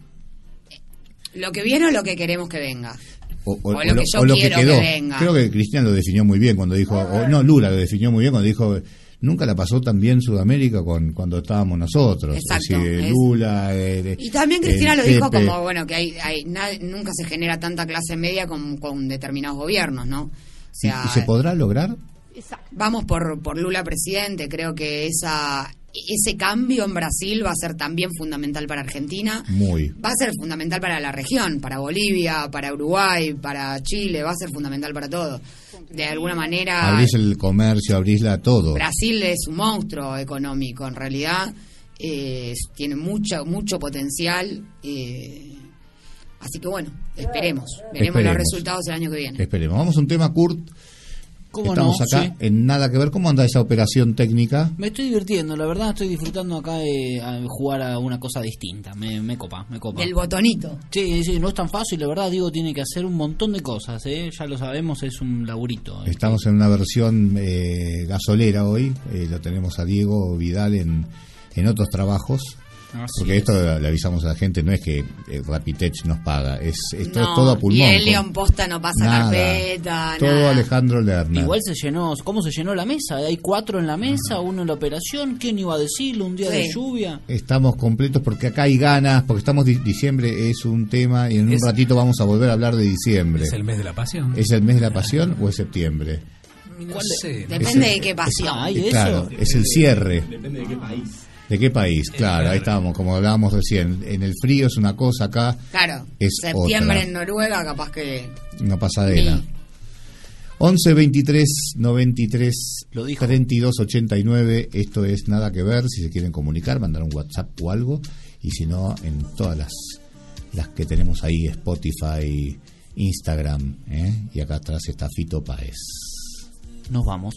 Speaker 2: lo que viene o lo que queremos que venga.
Speaker 7: O, o-
Speaker 2: O lo
Speaker 7: o
Speaker 2: que yo quiero que
Speaker 7: quedó.
Speaker 2: venga.
Speaker 7: Creo que Cristina lo definió muy bien cuando dijo, o no, Lula lo definió muy bien cuando dijo, nunca la pasó tan bien Sudamérica con, cuando estábamos nosotros.
Speaker 2: Exacto, es-
Speaker 7: Lula. eh,
Speaker 2: Y también
Speaker 7: eh,
Speaker 2: Cristina lo dijo
Speaker 7: Pepe.
Speaker 2: como, bueno, que hay, hay na- nunca se genera tanta clase media con, con determinados gobiernos, ¿no? O
Speaker 7: ¿Y-
Speaker 2: sea,
Speaker 7: ¿Y se podrá lograr?
Speaker 2: vamos por, por Lula presidente, creo que esa ese cambio en Brasil va a ser también fundamental para Argentina.
Speaker 7: Muy.
Speaker 2: Va a ser fundamental para la región, para Bolivia, para Uruguay, para Chile, va a ser fundamental para todo. De alguna manera,
Speaker 7: Abrís el comercio, abrís-la todo.
Speaker 2: Brasil es un monstruo económico, en realidad. eh, tiene mucho, mucho potencial. eh, así que bueno, esperemos. Veremos
Speaker 7: Esperemos.
Speaker 2: los resultados el año que viene.
Speaker 7: Esperemos. Vamos a un tema, Kurt.
Speaker 1: ¿Cómo
Speaker 7: Estamos
Speaker 1: no?
Speaker 7: acá
Speaker 1: Sí.
Speaker 7: en nada que ver. ¿Cómo anda esa operación técnica?
Speaker 1: Me estoy divirtiendo, la verdad estoy disfrutando acá de a jugar a una cosa distinta. Me, me copa, me copa.
Speaker 2: Del botonito.
Speaker 1: Sí, sí, no es tan fácil, la verdad, digo, tiene que hacer un montón de cosas, ¿eh? ya lo sabemos, es un laburito. ¿eh?
Speaker 7: Estamos en una versión eh, gasolera hoy. eh, lo tenemos a Diego Vidal en, en otros trabajos.
Speaker 1: Así
Speaker 7: Porque
Speaker 1: es.
Speaker 7: esto le avisamos a la gente, no es que eh, Rapitech nos paga, es, esto es
Speaker 2: No,
Speaker 7: todo a pulmón.
Speaker 2: Y el León Posta no pasa
Speaker 7: Nada.
Speaker 2: carpeta,
Speaker 7: Todo
Speaker 2: nada.
Speaker 7: Alejandro Lerner.
Speaker 1: Igual se llenó, ¿cómo se llenó la mesa? Hay cuatro en la mesa, uno en la operación, ¿quién iba a decirlo? Un día de lluvia.
Speaker 7: Estamos completos porque acá hay ganas, porque estamos di- diciembre es un tema y en un
Speaker 6: Es-
Speaker 7: ratito vamos a volver a hablar de diciembre.
Speaker 6: Es el mes de la pasión.
Speaker 7: ¿Es el mes de la pasión o es septiembre?
Speaker 6: No
Speaker 1: ¿Cuál-
Speaker 6: sé.
Speaker 2: Depende
Speaker 7: Es-
Speaker 2: de qué pasión.
Speaker 1: Ah, ¿y
Speaker 7: Eh,
Speaker 1: eso?
Speaker 7: Claro, es el cierre.
Speaker 11: Depende de qué país.
Speaker 7: ¿De qué país? Claro, ahí estábamos, como hablábamos recién. En el frío es una cosa, acá
Speaker 2: Claro,
Speaker 7: Es
Speaker 2: septiembre
Speaker 7: otra.
Speaker 2: en Noruega, capaz que.
Speaker 7: una pasadera.
Speaker 2: Sí.
Speaker 7: 11 23 93
Speaker 1: Lo dijo.
Speaker 7: 32 89. Esto es nada que ver. Si se quieren comunicar, mandar un WhatsApp o algo. Y si no, en todas las, las que tenemos ahí: Spotify, Instagram. ¿eh? Y acá atrás está Fito Paez.
Speaker 1: Nos vamos.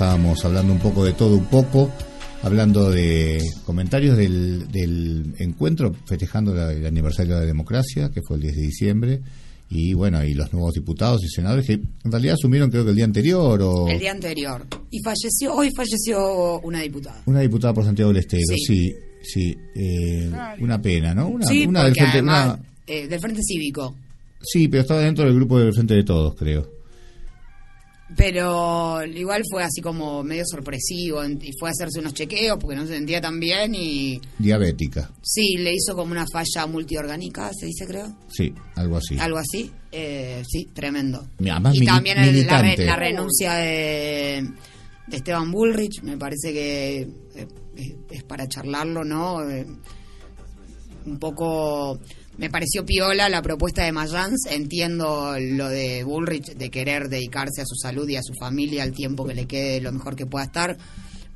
Speaker 7: Estábamos hablando un poco de todo un poco, hablando de comentarios del, del encuentro festejando la- el aniversario de la democracia, que fue el 10 de diciembre, y bueno, y los nuevos diputados y senadores que en realidad asumieron creo que el día anterior o
Speaker 2: El día anterior. Y falleció, hoy falleció una diputada.
Speaker 7: una diputada por Santiago del Estero,
Speaker 2: Sí.
Speaker 7: sí, sí, eh, una pena, ¿no? Una,
Speaker 2: sí,
Speaker 7: una del frente,
Speaker 2: además,
Speaker 7: una-
Speaker 2: eh, del Frente Cívico.
Speaker 7: sí, pero estaba dentro del grupo del Frente de Todos, creo.
Speaker 2: Pero igual fue así como medio sorpresivo y fue a hacerse unos chequeos porque no se sentía tan bien y
Speaker 7: Diabética,
Speaker 2: sí, le hizo como una falla multiorgánica, se dice creo.
Speaker 7: sí, algo así.
Speaker 2: Algo así. Eh, sí, tremendo.
Speaker 7: Y además
Speaker 2: y
Speaker 7: mili-
Speaker 2: también el- la, re- la renuncia de, de Esteban Bullrich, me parece que eh, es, es para charlarlo, ¿no? Eh, un poco me pareció piola la propuesta de Mayans, entiendo lo de Bullrich de querer dedicarse a su salud y a su familia al tiempo que le quede lo mejor que pueda estar,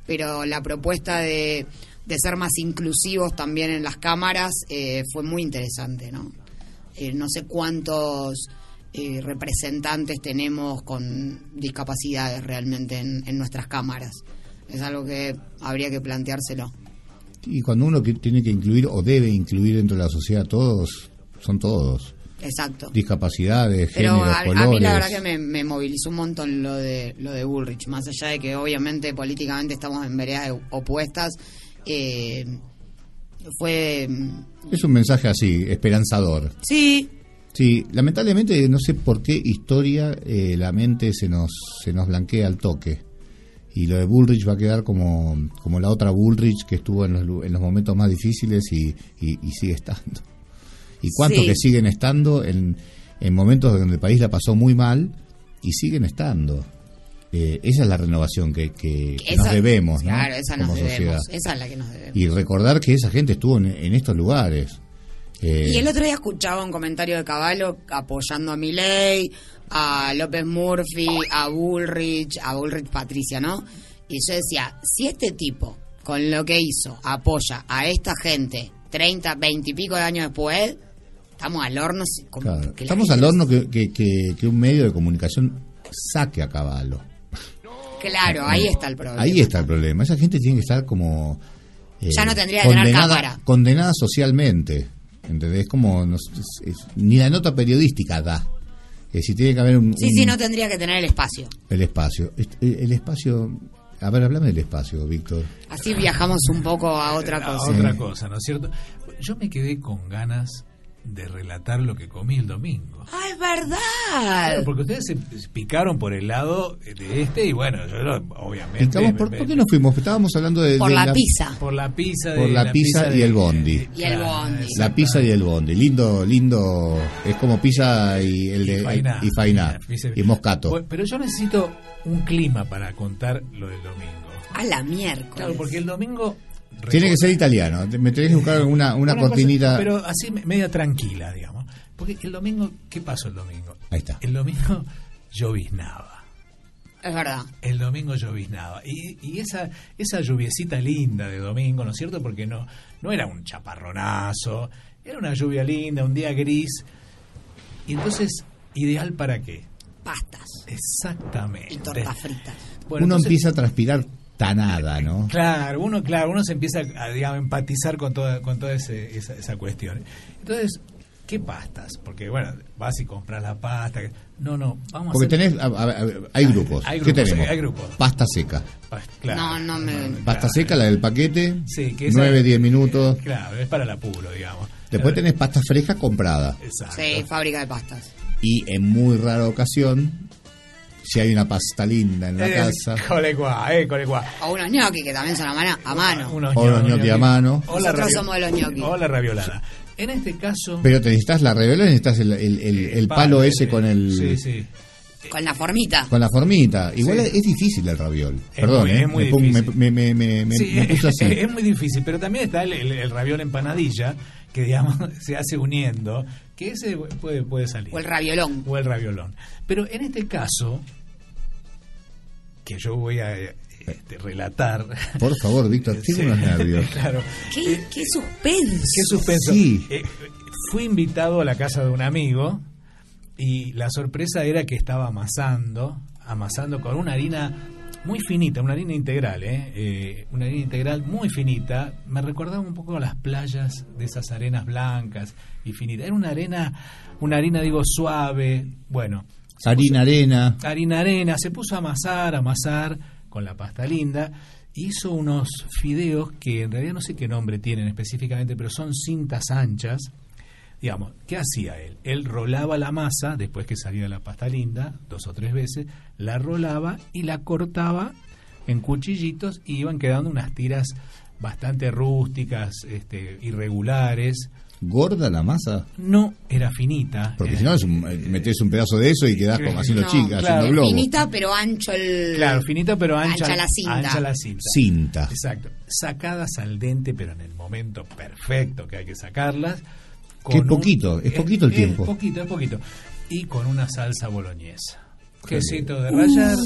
Speaker 2: pero la propuesta de, ser más inclusivos también en las cámaras eh, fue muy interesante, ¿no? Eh, no sé cuántos eh, representantes tenemos con discapacidades realmente en, en nuestras cámaras. Es algo que habría que planteárselo.
Speaker 7: Y cuando uno que tiene que incluir o debe incluir dentro de la sociedad a todos, son todos.
Speaker 2: Exacto.
Speaker 7: Discapacidades,
Speaker 2: Pero
Speaker 7: géneros,
Speaker 2: a, a
Speaker 7: colores.
Speaker 2: mí la verdad que me, me movilizó un montón lo de lo de Bullrich, más allá de que obviamente políticamente estamos en veredas opuestas. eh, fue
Speaker 7: Es un mensaje así, esperanzador.
Speaker 2: sí,
Speaker 7: Sí, lamentablemente no sé por qué historia eh, la mente se nos se nos blanquea al toque. Y lo de Bullrich va a quedar como, como la otra Bullrich que estuvo en los, en los momentos más difíciles y, y- y sigue estando. Y cuántos
Speaker 2: Sí.
Speaker 7: que siguen estando en, en momentos donde el país la pasó muy mal y siguen estando. Eh, esa es la renovación que, que- que nos debemos, ¿no?
Speaker 2: Claro, esa nos
Speaker 7: Como
Speaker 2: debemos.
Speaker 7: sociedad.
Speaker 2: Esa es la que nos debemos.
Speaker 7: Y recordar que esa gente estuvo en, en estos lugares. Eh,
Speaker 2: Y el otro día escuchaba un comentario de Caballo apoyando a Milei, a López Murphy, a Bullrich, a Bullrich Patricia, ¿no? Y yo decía, si este tipo, con lo que hizo, apoya a esta gente 30, 20 y pico de años después, estamos al horno.
Speaker 7: Claro, Estamos al horno que, que, que- que un medio de comunicación saque a caballo.
Speaker 2: Claro, ahí está el problema.
Speaker 7: Ahí está el problema. Esa gente tiene que estar como. eh,
Speaker 2: Ya no tendría que tener cámara.
Speaker 7: Condenada socialmente. ¿Entendés? Como. no es- es- ni la nota periodística da. Eh, si tiene que haber un.
Speaker 2: Sí,
Speaker 7: un-
Speaker 2: sí, no tendría que tener el espacio.
Speaker 7: El espacio. Est- El, el espacio. A ver, hablame del espacio, Víctor.
Speaker 2: Así viajamos un poco a otra
Speaker 6: A
Speaker 2: cosa.
Speaker 6: otra cosa, ¿no es cierto? Yo me quedé con ganas de relatar lo que comí el domingo.
Speaker 2: ¡Ah, es verdad!
Speaker 6: Claro, porque ustedes se picaron por el lado de este y bueno, yo obviamente...
Speaker 7: Picamos, ¿por,
Speaker 6: me-
Speaker 7: por qué nos fuimos? Estábamos hablando de.
Speaker 2: Por
Speaker 7: de
Speaker 2: la pizza.
Speaker 6: Por la pizza,
Speaker 7: Por la pizza y
Speaker 6: de-
Speaker 7: el bondi.
Speaker 2: Y el
Speaker 6: Claro,
Speaker 2: bondi.
Speaker 7: La pizza y el bondi. Lindo, lindo. Es como pizza y el de.
Speaker 6: Y fainá.
Speaker 7: y fainá. Y moscato.
Speaker 6: Pero yo necesito un clima para contar lo del domingo.
Speaker 2: A la miércoles.
Speaker 6: Claro, porque el domingo...
Speaker 7: Tiene que ser italiano. Me tenés que buscar una, una,
Speaker 6: cosa,
Speaker 7: cortinita.
Speaker 6: pero así me- media tranquila, digamos. Porque el domingo, ¿qué pasó el domingo?
Speaker 7: Ahí está.
Speaker 6: El domingo lloviznaba.
Speaker 2: Es verdad.
Speaker 6: El domingo lloviznaba. Y, y esa, esa lluviecita linda de domingo, ¿no es cierto? Porque no, no era un chaparronazo, era una lluvia linda, un día gris. Y entonces, ¿ideal para qué?
Speaker 2: Pastas.
Speaker 6: Exactamente.
Speaker 2: Y tortas fritas.
Speaker 6: Bueno,
Speaker 7: Uno
Speaker 6: entonces-
Speaker 7: empieza a transpirar tanada, ¿no?
Speaker 6: Claro, uno, claro, uno se empieza a digamos, empatizar con toda, con toda ese- esa, esa cuestión. Entonces, ¿qué pastas? Porque, bueno, vas y compras la pasta. No, no, vamos
Speaker 7: Porque
Speaker 6: a hacer...
Speaker 7: tenés. a- a- a- hay grupos.
Speaker 6: Hay
Speaker 7: ¿Qué
Speaker 6: grupos,
Speaker 7: tenemos?
Speaker 6: hay grupos.
Speaker 7: Pasta seca.
Speaker 6: Pa- claro.
Speaker 2: No, no me.
Speaker 7: Pasta seca, la del paquete.
Speaker 6: Sí, que esa-
Speaker 7: 9, 10 minutos.
Speaker 6: Claro, es para el apuro, digamos.
Speaker 7: Después tenés pasta fresca comprada.
Speaker 6: Exacto.
Speaker 2: Sí, fábrica de pastas.
Speaker 7: Y en muy rara ocasión, si hay una pasta linda en la
Speaker 6: Eh,
Speaker 7: casa.
Speaker 6: Colecuá, eh.
Speaker 2: O unos gnocchi que también son a mano. A mano.
Speaker 6: Unos
Speaker 7: O los gnocchi a mano.
Speaker 6: O la
Speaker 2: Nosotros somos de los gnocchi.
Speaker 6: O la raviolada. En este caso...
Speaker 7: Pero te necesitas la revela, necesitas el, el, el- el palo ese con el.
Speaker 6: Sí, sí.
Speaker 2: Con la formita.
Speaker 7: Con la formita. Igual
Speaker 6: Sí.
Speaker 7: es, difícil el raviol.
Speaker 6: Es
Speaker 7: Perdón,
Speaker 6: muy-
Speaker 7: eh,
Speaker 6: es muy
Speaker 7: me,
Speaker 6: difícil.
Speaker 7: me, me, me- me-
Speaker 6: Sí,
Speaker 7: me puse así.
Speaker 6: es, es muy difícil, pero también está el, el, el raviol empanadilla, que digamos se hace uniendo, que ese puede, puede salir.
Speaker 2: O el raviolón.
Speaker 6: O el raviolón. Pero en este caso, que yo voy a este, relatar...
Speaker 7: Por favor, Víctor, tiene
Speaker 6: Sí,
Speaker 7: unos nervios.
Speaker 6: claro.
Speaker 2: ¿Qué, qué suspenso.
Speaker 6: Qué suspenso.
Speaker 7: Sí.
Speaker 6: Eh, fui invitado a la casa de un amigo y la sorpresa era que estaba amasando, amasando con una harina muy finita, una harina integral, ¿eh? Eh, una harina integral muy finita. Me recordaba un poco a las playas de esas arenas blancas y finitas. Era una arena, una harina, digo, suave. Bueno,
Speaker 7: Harina, arena.
Speaker 6: harina arena, se puso a amasar, a amasar con la pasta linda. Hizo unos fideos que en realidad no sé qué nombre tienen específicamente, pero son cintas anchas. Digamos, ¿qué hacía él? Él rolaba la masa, después que salía la pasta linda, dos o tres veces, la rolaba y la cortaba en cuchillitos y iban quedando unas tiras bastante rústicas, este, irregulares.
Speaker 7: ¿Gorda la masa?
Speaker 6: No, era finita.
Speaker 7: Porque
Speaker 6: era-
Speaker 7: si no, es un- eh, metes un pedazo de eso y quedás como haciendo
Speaker 2: No,
Speaker 7: chicas,
Speaker 6: claro.
Speaker 7: haciendo globos.
Speaker 2: Finita, pero ancho el.
Speaker 6: Claro, finita pero ancha,
Speaker 2: Ancha la cinta.
Speaker 6: ancha la cinta.
Speaker 7: Cinta.
Speaker 6: Exacto. Sacadas al dente, pero en el momento perfecto que hay que sacarlas.
Speaker 7: Que es
Speaker 6: un-
Speaker 7: poquito, es poquito el tiempo.
Speaker 6: Es poquito, es poquito. Y con una salsa boloñesa. Quesito de rallar,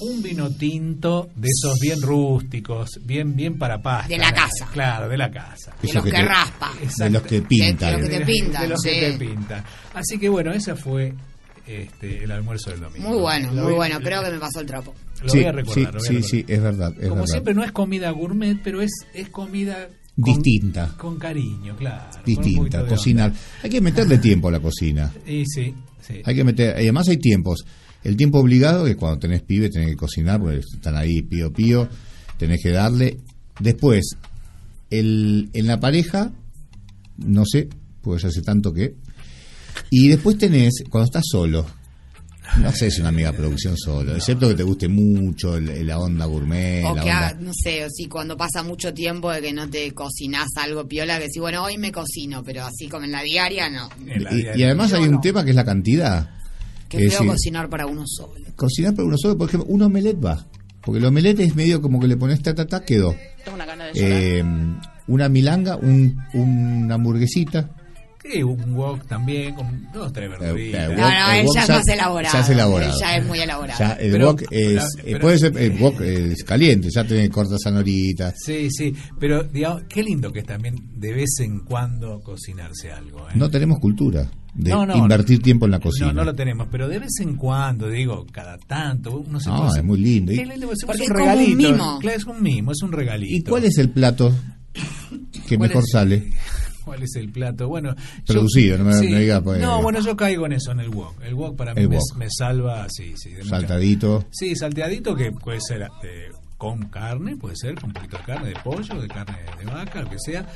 Speaker 6: un vino tinto de esos bien rústicos, bien bien para pasta.
Speaker 2: De la casa.
Speaker 6: Claro, de la casa.
Speaker 2: De los que
Speaker 7: te-
Speaker 2: raspa.
Speaker 7: De los que pintan.
Speaker 2: De los que te pintan,
Speaker 6: De los que te pintan. Así que bueno, ese fue este, el almuerzo del domingo.
Speaker 2: Muy bueno,
Speaker 6: Lo
Speaker 2: muy
Speaker 6: voy-
Speaker 2: bueno. Creo que me pasó el trapo.
Speaker 6: Lo
Speaker 7: Sí,
Speaker 6: voy a recordar.
Speaker 7: sí,
Speaker 6: recordar.
Speaker 7: sí, es verdad. Es
Speaker 6: Como
Speaker 7: verdad.
Speaker 6: siempre no es comida gourmet, pero es, es comida con-
Speaker 7: Distinta.
Speaker 6: Con cariño, claro.
Speaker 7: Distinta, cocinar. Hay que meterle tiempo a la cocina.
Speaker 6: Y sí, sí.
Speaker 7: Hay que meter, y además hay tiempos. El tiempo obligado, que cuando tenés pibe tenés que cocinar, porque están ahí pío pío, tenés que darle. Después, el, en la pareja, no sé, pues ya hace tanto que. Y después tenés, cuando estás solo, no sé si es una mega producción solo, excepto que te guste mucho el- la onda gourmet,
Speaker 2: O
Speaker 7: la
Speaker 2: que,
Speaker 7: onda.
Speaker 2: ha- no sé, o si cuando pasa mucho tiempo de que no te cocinás algo piola, que sí, bueno, hoy me cocino, pero así como en la diaria, no.
Speaker 7: Y, y además hay un tema que es la cantidad.
Speaker 2: Qué
Speaker 7: Es
Speaker 2: feo
Speaker 7: decir,
Speaker 2: cocinar para uno solo.
Speaker 7: cocinar para uno solo, por ejemplo, un omelette va. Porque el omelette es medio como que le pones ta ta ta, quedó.
Speaker 12: Tengo una gana de llorar.
Speaker 7: Eh, una milanga, un, una hamburguesita.
Speaker 6: Sí, un wok también, con dos, tres verduritas.
Speaker 7: Eh, eh,
Speaker 2: No,
Speaker 7: wok-
Speaker 2: no,
Speaker 7: el wok
Speaker 2: ya es más elaborado.
Speaker 7: ya es elaborado.
Speaker 2: Él ya es muy elaborado.
Speaker 7: Ya el
Speaker 6: Pero-
Speaker 7: wok es,
Speaker 6: la-
Speaker 7: eh,
Speaker 6: pero-
Speaker 7: puede ser, el wok es caliente, ya tiene cortas zanoritas.
Speaker 6: Sí, sí, pero digamos, qué lindo que es también de vez en cuando cocinarse algo. ¿eh?
Speaker 7: No tenemos cultura de
Speaker 6: No, no,
Speaker 7: invertir tiempo en la cocina.
Speaker 6: No, no lo tenemos, pero de vez en cuando, digo, cada tanto, uno se
Speaker 7: No, es muy lindo.
Speaker 6: Qué
Speaker 7: ¿Y,
Speaker 6: lindo, es,
Speaker 2: Porque
Speaker 6: un
Speaker 2: es como un
Speaker 6: regalito.
Speaker 2: mimo.
Speaker 6: Claro, es un mimo, es un regalito.
Speaker 7: ¿Y cuál es el plato que
Speaker 6: ¿Cuál
Speaker 7: mejor
Speaker 6: es-
Speaker 7: sale?
Speaker 6: ¿Cuál es el plato? Bueno,
Speaker 7: Producido, no me- no pues-
Speaker 6: No, bueno, yo caigo en eso, en el wok. El wok para mí
Speaker 7: El
Speaker 6: me,
Speaker 7: wok.
Speaker 6: me salva, sí, sí. de mucha-
Speaker 7: Saltadito.
Speaker 6: Sí, salteadito que puede ser eh, con carne, puede ser con un poquito de carne de pollo, de carne de vaca, lo que sea.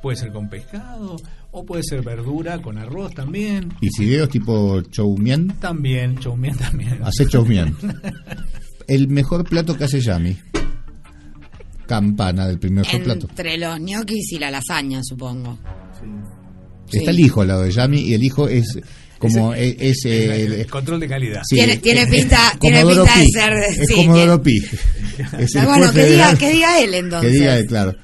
Speaker 6: Puede ser con pescado, o puede ser verdura con arroz también.
Speaker 7: ¿Y fideos tipo chow mein?
Speaker 6: También, choumien también.
Speaker 7: Hace chow mein. El mejor plato que hace Yami. Campana del primer plato.
Speaker 2: Entre los ñoquis y la lasaña, supongo.
Speaker 7: Está el hijo al lado de Yami y el hijo es como es, es,
Speaker 6: el,
Speaker 7: el-
Speaker 6: control de calidad.
Speaker 7: sí,
Speaker 2: Tiene- tiene pinta- tiene
Speaker 7: Comodoro
Speaker 2: pinta de ser-
Speaker 7: Es
Speaker 2: sí,
Speaker 7: Comodoro Pi. Es el
Speaker 2: bueno, que diga, que diga él entonces.
Speaker 7: Que diga él, claro.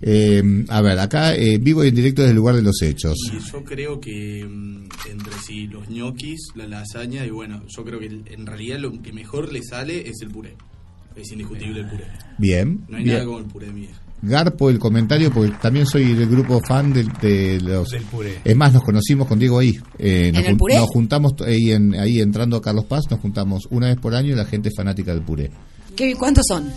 Speaker 7: Eh, a ver, acá eh, vivo y en directo desde el lugar de los hechos.
Speaker 11: Y yo creo que mm, entre sí, los ñoquis, la lasaña y bueno, yo creo que en realidad lo que mejor le sale es el puré. Es indiscutible el puré.
Speaker 7: Bien.
Speaker 11: No hay
Speaker 7: bien.
Speaker 11: nada como el puré vieja.
Speaker 7: Garpo el comentario porque también soy del grupo fan del- de, los
Speaker 6: Del puré.
Speaker 7: es más nos conocimos contigo ahí Eh, nos,
Speaker 2: el puré?
Speaker 7: nos juntamos ahí, en, ahí entrando a Carlos Paz nos juntamos una vez por año y la gente es fanática del puré
Speaker 2: ¿Qué, ¿Cuántos son?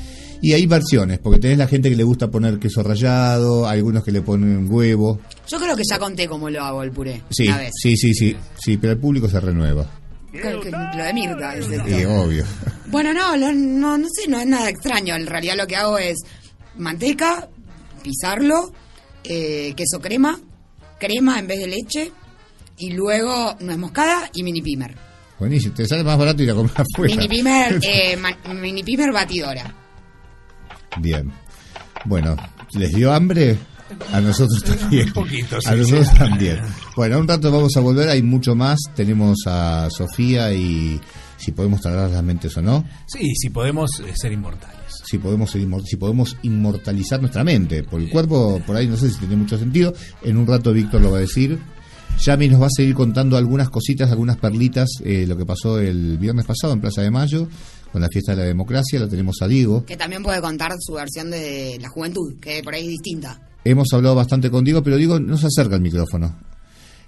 Speaker 7: y hay versiones porque tenés la gente que le gusta poner queso rallado algunos que le ponen huevo
Speaker 2: Yo creo que ya conté cómo lo hago el puré.
Speaker 7: sí
Speaker 2: Una vez.
Speaker 7: sí sí sí sí pero el público se renueva
Speaker 2: Lo de Mirta. es esto.
Speaker 7: y obvio
Speaker 2: Bueno, no, lo- no, no sé, no es nada extraño. En realidad lo que hago es manteca, pisarlo, eh, queso crema, crema en vez de leche, y luego nuez moscada y mini pimer.
Speaker 7: buenísimo te sale más barato ir a comer afuera
Speaker 2: Mini pimer, eh, ma- mini pimer batidora.
Speaker 7: Bien. Bueno, ¿les dio hambre? A nosotros también.
Speaker 6: Un poquito, sí,
Speaker 7: a nosotros
Speaker 6: sí.
Speaker 7: también. Bueno, un rato vamos a volver, hay mucho más. Tenemos a Sofía y si podemos tragar las mentes o no.
Speaker 6: Sí, si podemos eh, ser inmortales.
Speaker 7: Si podemos, ser inmor- si podemos inmortalizar nuestra mente. Por el cuerpo, por ahí no sé si tiene mucho sentido. En un rato Víctor lo va a decir. Yami nos va a seguir contando algunas cositas, algunas perlitas, eh, lo que pasó el viernes pasado en Plaza de Mayo, con la fiesta de la democracia. La tenemos a Diego.
Speaker 2: Que también puede contar su versión de la juventud, que por ahí es distinta.
Speaker 7: Hemos hablado bastante con Diego, pero Diego no se acerca al micrófono.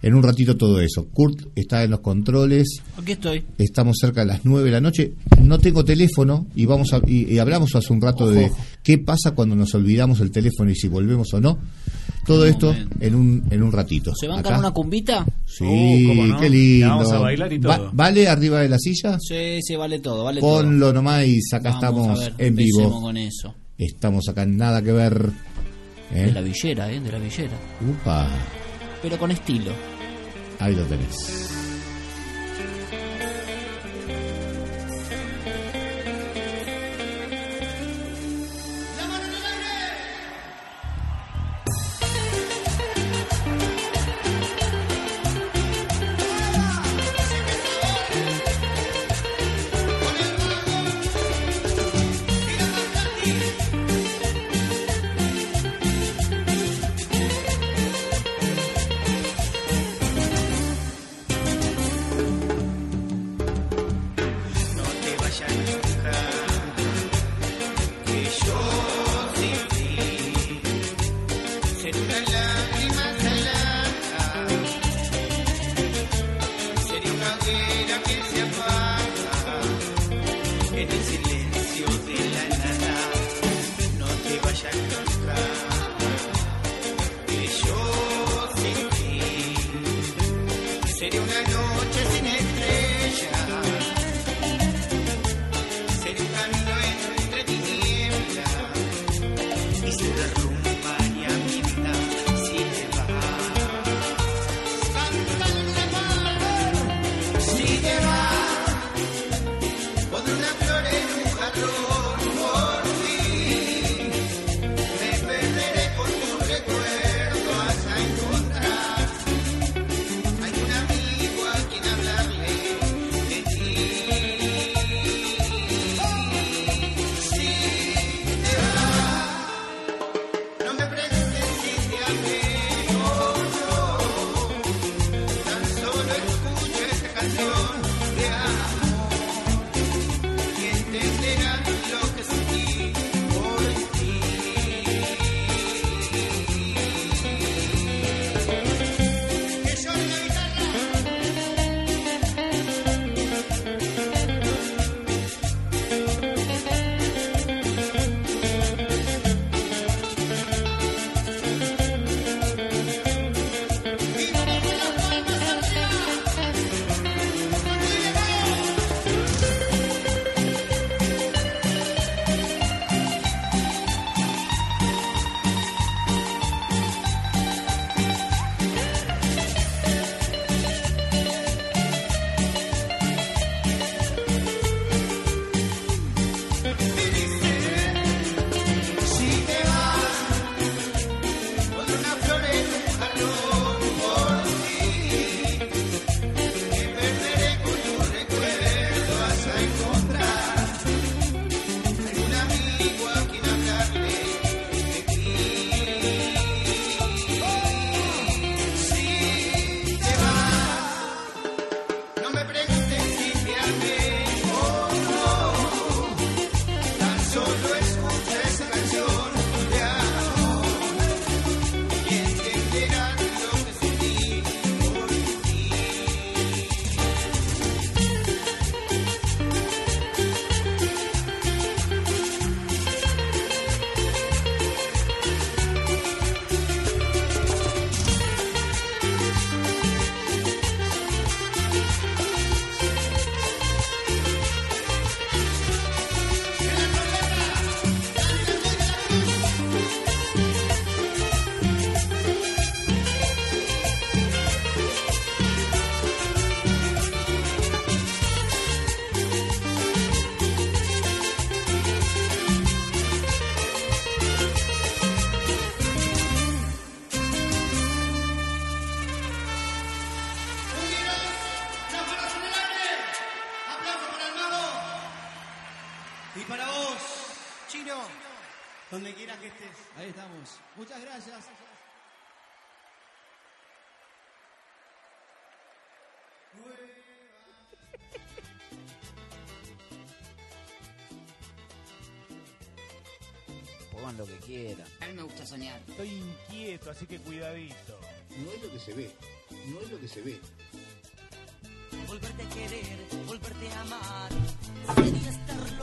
Speaker 13: En un ratito todo eso. Kurt está en los controles.
Speaker 1: Aquí estoy.
Speaker 13: Estamos cerca de las 9 de la noche. No tengo teléfono y vamos a, y, y hablamos hace un rato de qué pasa cuando nos olvidamos el teléfono y si volvemos o no. Todo
Speaker 1: Un
Speaker 13: esto
Speaker 1: momento.
Speaker 13: en un, en un ratito.
Speaker 1: ¿Se van
Speaker 13: Acá.
Speaker 1: una cumbita?
Speaker 13: Sí,
Speaker 7: Uh, no.
Speaker 13: qué lindo.
Speaker 7: La vamos a bailar y
Speaker 13: Va-
Speaker 7: todo.
Speaker 13: ¿Vale arriba de la silla?
Speaker 1: Sí, sí, vale todo, vale todo.
Speaker 13: Ponlo nomás y acá
Speaker 1: Vamos
Speaker 13: estamos
Speaker 1: a ver,
Speaker 13: en vivo.
Speaker 1: con eso.
Speaker 13: Estamos acá en nada que ver. ¿eh?
Speaker 1: De la villera, ¿eh? De la villera.
Speaker 13: Upa,
Speaker 1: Pero con estilo.
Speaker 13: Ahí lo tenés.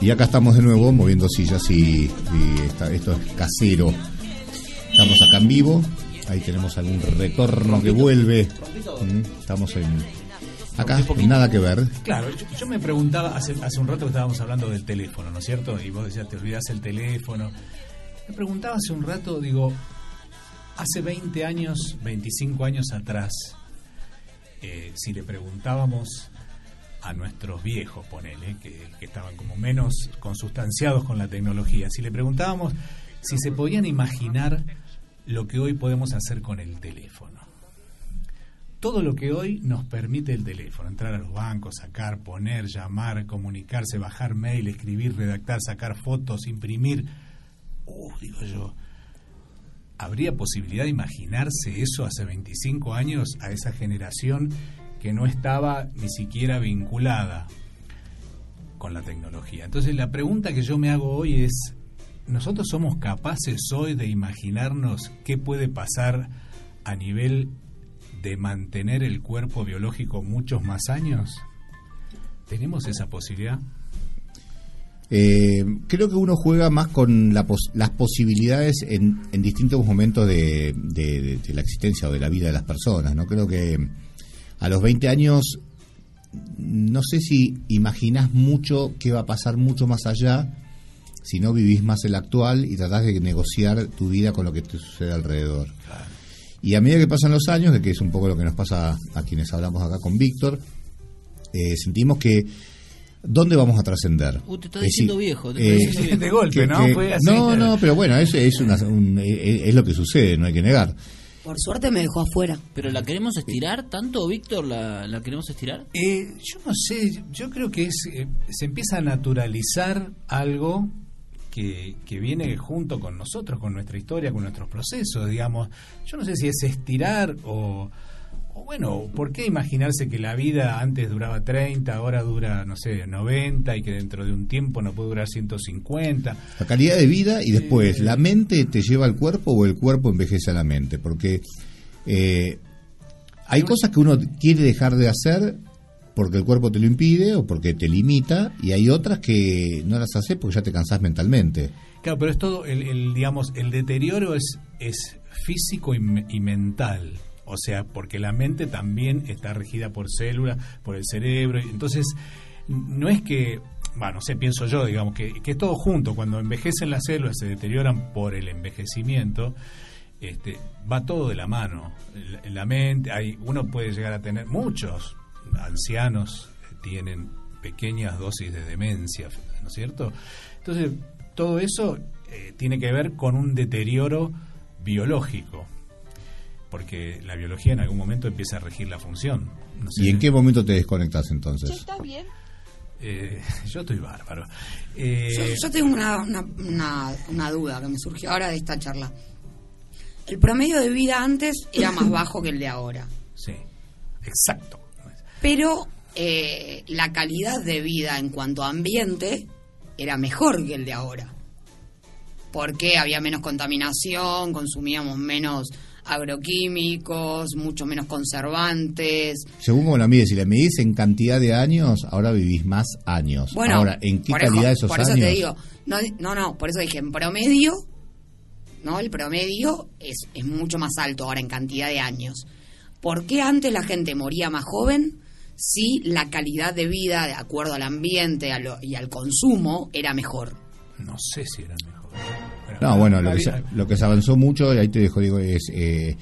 Speaker 14: Y
Speaker 7: acá estamos de nuevo moviendo sillas y, esto es casero. Estamos acá en vivo. Ahí tenemos algún retorno que vuelve. Mm, Estamos en. Acá, nada que ver.
Speaker 6: Claro, yo, yo me preguntaba, hace, hace un rato que estábamos hablando del teléfono, ¿no es cierto? Y vos decías, te olvidas el teléfono. Me preguntaba hace un rato, digo, hace 20 años, 25 años atrás, eh, si le preguntábamos a nuestros viejos, ponele, que, estaban como menos consustanciados con la tecnología, si le preguntábamos si se podían imaginar lo que hoy podemos hacer con el teléfono todo lo que hoy nos permite el teléfono, entrar a los bancos, sacar, poner, llamar, comunicarse, bajar mail, escribir, redactar, sacar fotos, imprimir. Uh, digo yo, ¿habría posibilidad de imaginarse eso hace 25 años a esa generación que no estaba ni siquiera vinculada con la tecnología? Entonces la pregunta que yo me hago hoy es, ¿nosotros somos capaces hoy de imaginarnos qué puede pasar a nivel de mantener el cuerpo biológico muchos más años? ¿Tenemos esa posibilidad?
Speaker 7: Eh, creo que uno juega más con la las posibilidades en, en distintos momentos de la existencia o de la vida de las personas. No creo que a los 20 años no sé si imaginás mucho qué va a pasar mucho más allá si no vivís más el actual y tratás de negociar tu vida con lo que te sucede alrededor. Y a medida que pasan los años, que es un poco lo que nos pasa a quienes hablamos acá con Víctor, eh, sentimos que ¿dónde vamos a trascender?
Speaker 1: Uh, te está
Speaker 7: Es
Speaker 1: diciendo
Speaker 7: decir,
Speaker 1: viejo, te
Speaker 7: eh,
Speaker 1: está diciendo viejo.
Speaker 6: De golpe, ¿no?
Speaker 7: No, no, pero bueno, es, es, una- un- es- es lo que sucede, no hay que negar.
Speaker 2: Por suerte me dejó afuera.
Speaker 1: ¿Pero la queremos estirar tanto, Víctor? ¿La, la queremos estirar?
Speaker 6: Eh, yo no sé, yo creo que es, eh, se empieza a naturalizar algo que, que viene junto con nosotros, con nuestra historia, con nuestros procesos, digamos. Yo no sé si es estirar o, o bueno, ¿por qué imaginarse que la vida antes duraba 30, ahora dura, no sé, 90 y que dentro de un tiempo no puede durar 150?
Speaker 7: La calidad de vida y después, ¿la mente te lleva al cuerpo o el cuerpo envejece a la mente? Porque eh, hay cosas que uno quiere dejar de hacer porque el cuerpo te lo impide o porque te limita y hay otras que no las haces porque ya te cansás mentalmente.
Speaker 6: Claro, pero es todo, el, el, digamos, el deterioro es, es físico y mental. O sea, porque la mente también está regida por células, por el cerebro. Entonces, no es que, bueno, no sé, pienso yo, digamos, que, que es todo junto. Cuando envejecen las células, se deterioran por el envejecimiento, este, va todo de la mano. En la mente, hay, uno puede llegar a tener, muchos ancianos tienen pequeñas dosis de demencia, ¿no es cierto? Entonces, todo eso eh, tiene que ver con un deterioro biológico, porque la biología en algún momento empieza a regir la función. No sé
Speaker 7: ¿Y en qué momento te desconectas entonces?
Speaker 2: ¿Está bien?
Speaker 6: Eh, yo estoy bárbaro. Eh,
Speaker 2: Yo, yo tengo una, una, una- una duda que me surgió ahora de esta charla. El promedio de vida antes era más bajo que el de ahora,
Speaker 6: Sí, exacto.
Speaker 2: pero eh, la calidad de vida en cuanto a ambiente era mejor que el de ahora. Porque había menos contaminación, consumíamos menos agroquímicos, mucho menos conservantes.
Speaker 7: Según como la mides, si la medís en cantidad de años, ahora vivís más años.
Speaker 2: Bueno,
Speaker 7: ahora, ¿en qué
Speaker 2: por eso-
Speaker 7: calidad esos
Speaker 2: por eso
Speaker 7: años?
Speaker 2: te digo, no, no, no, por eso dije, en promedio, ¿no? El promedio es, es mucho más alto ahora en cantidad de años. ¿Por qué antes la gente moría más joven si la calidad de vida, de acuerdo al ambiente a lo- y al consumo, era mejor?
Speaker 6: No sé si era mejor.
Speaker 7: No, bueno, lo que, se, lo que se avanzó mucho, y ahí te dejo, digo, es eh,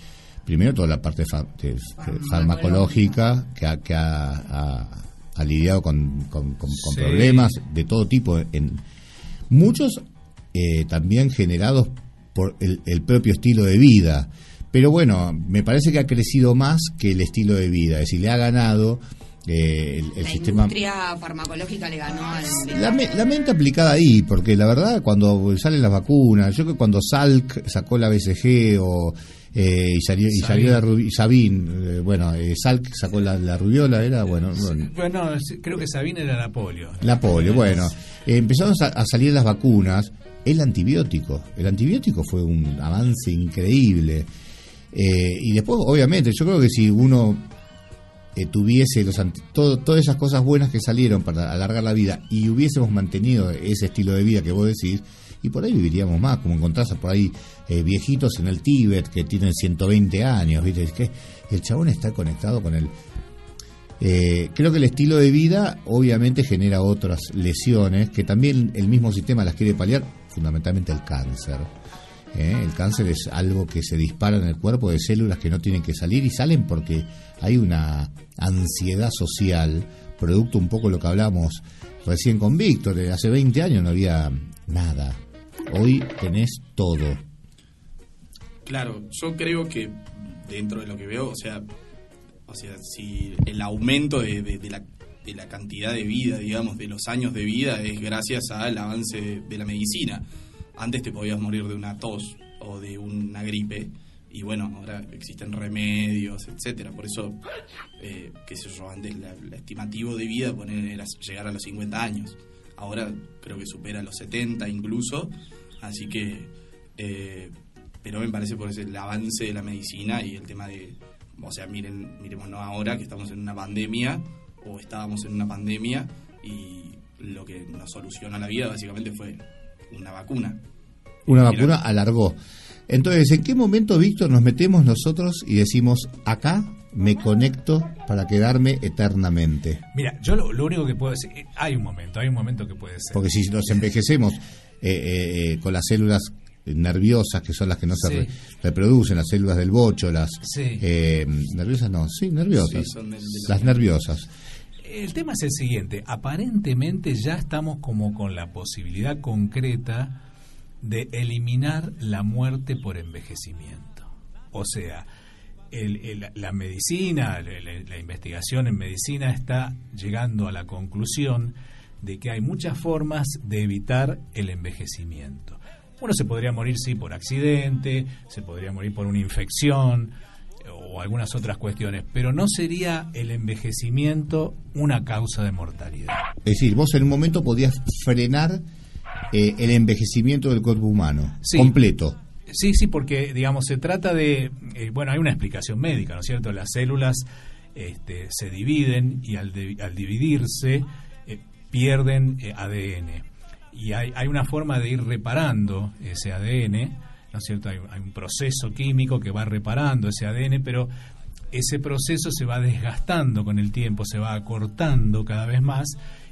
Speaker 7: primero toda la parte fa- de- de farmacológica que ha, que ha, ha- ha lidiado con, con- con- con
Speaker 6: Sí.
Speaker 7: problemas de todo tipo. En, muchos eh, también generados por el, el propio estilo de vida. Pero bueno, me parece que ha crecido más que el estilo de vida, es decir, le ha ganado eh, el, el
Speaker 2: la
Speaker 7: sistema
Speaker 2: industria farmacológica le ganó al...
Speaker 7: la, me- la mente aplicada ahí, porque la verdad, cuando salen las vacunas, yo que cuando Salk sacó la BCG o eh, y salió, y salió la rubi- eh, bueno, eh, Salk sacó la, la rubiola, era bueno, bueno,
Speaker 6: creo que Sabine era la polio.
Speaker 7: la polio, bueno, eh, empezaron a, a salir las vacunas, el antibiótico, el antibiótico fue un avance increíble. Eh, y después, obviamente, yo creo que si uno tuviese los todo, todas esas cosas buenas que salieron para alargar la vida y hubiésemos mantenido ese estilo de vida que vos decís, y por ahí viviríamos más, como encontrás por ahí eh, viejitos en el Tíbet que tienen 120 años, ¿viste? Que el chabón está conectado con el... Eh, creo que el estilo de vida obviamente genera otras lesiones que también el mismo sistema las quiere paliar, fundamentalmente el cáncer. ¿Eh? El cáncer es algo que se dispara en el cuerpo de células que no tienen que salir y salen porque hay una ansiedad social, producto un poco de lo que hablamos recién con Víctor, hace 20 años no había nada. Hoy tenés todo.
Speaker 11: Claro, yo creo que dentro de lo que veo, o sea, o sea, si el aumento de, de- la, de la cantidad de vida, digamos, de los años de vida es gracias al avance de la medicina. Antes te podías morir de una tos o de una gripe y bueno, ahora existen remedios, etcétera. Por eso, eh, qué sé yo, antes la estimativo de vida poner era llegar a los 50 años. Ahora creo que supera los 70 incluso, así que eh, pero me parece por ese el avance de la medicina y el tema de, o sea, miren, miremosnos ahora que estamos en una pandemia o estábamos en una pandemia y lo que nos solucionó la vida básicamente fue una vacuna.
Speaker 7: Una vacuna alargó. Entonces, ¿en qué momento, Víctor, nos metemos nosotros y decimos, acá me conecto para quedarme eternamente?
Speaker 6: Mira, yo lo, lo único que puedo decir, eh, hay un momento, hay un momento que puede ser.
Speaker 7: Porque si nos envejecemos eh, eh, con las células nerviosas, que son las que no se
Speaker 6: Sí.
Speaker 7: re- reproducen, las células del bocho, las
Speaker 6: Sí.
Speaker 7: eh, nerviosas no, sí, nerviosas,
Speaker 11: Sí, son del- de
Speaker 7: las nerviosas.
Speaker 6: El tema es el siguiente, aparentemente ya estamos como con la posibilidad concreta de eliminar la muerte por envejecimiento. O sea, el- el- la medicina, la, la- investigación en medicina está llegando a la conclusión de que hay muchas formas de evitar el envejecimiento. Uno se podría morir, sí, por accidente, se podría morir por una infección o algunas otras cuestiones, pero no sería el envejecimiento una causa de mortalidad.
Speaker 7: Es decir, vos en un momento podías frenar eh, el envejecimiento del cuerpo humano,
Speaker 6: Sí.
Speaker 7: completo.
Speaker 6: Sí, sí, porque digamos se trata de, eh, bueno, hay una explicación médica, ¿no es cierto? Las células este, se dividen y al, de- al dividirse eh, pierden eh, ADN. Y hay, hay una forma de ir reparando ese ADN, ¿no es cierto? Hay, hay un proceso químico que va reparando ese ADN, pero ese proceso se va desgastando con el tiempo, se va acortando cada vez más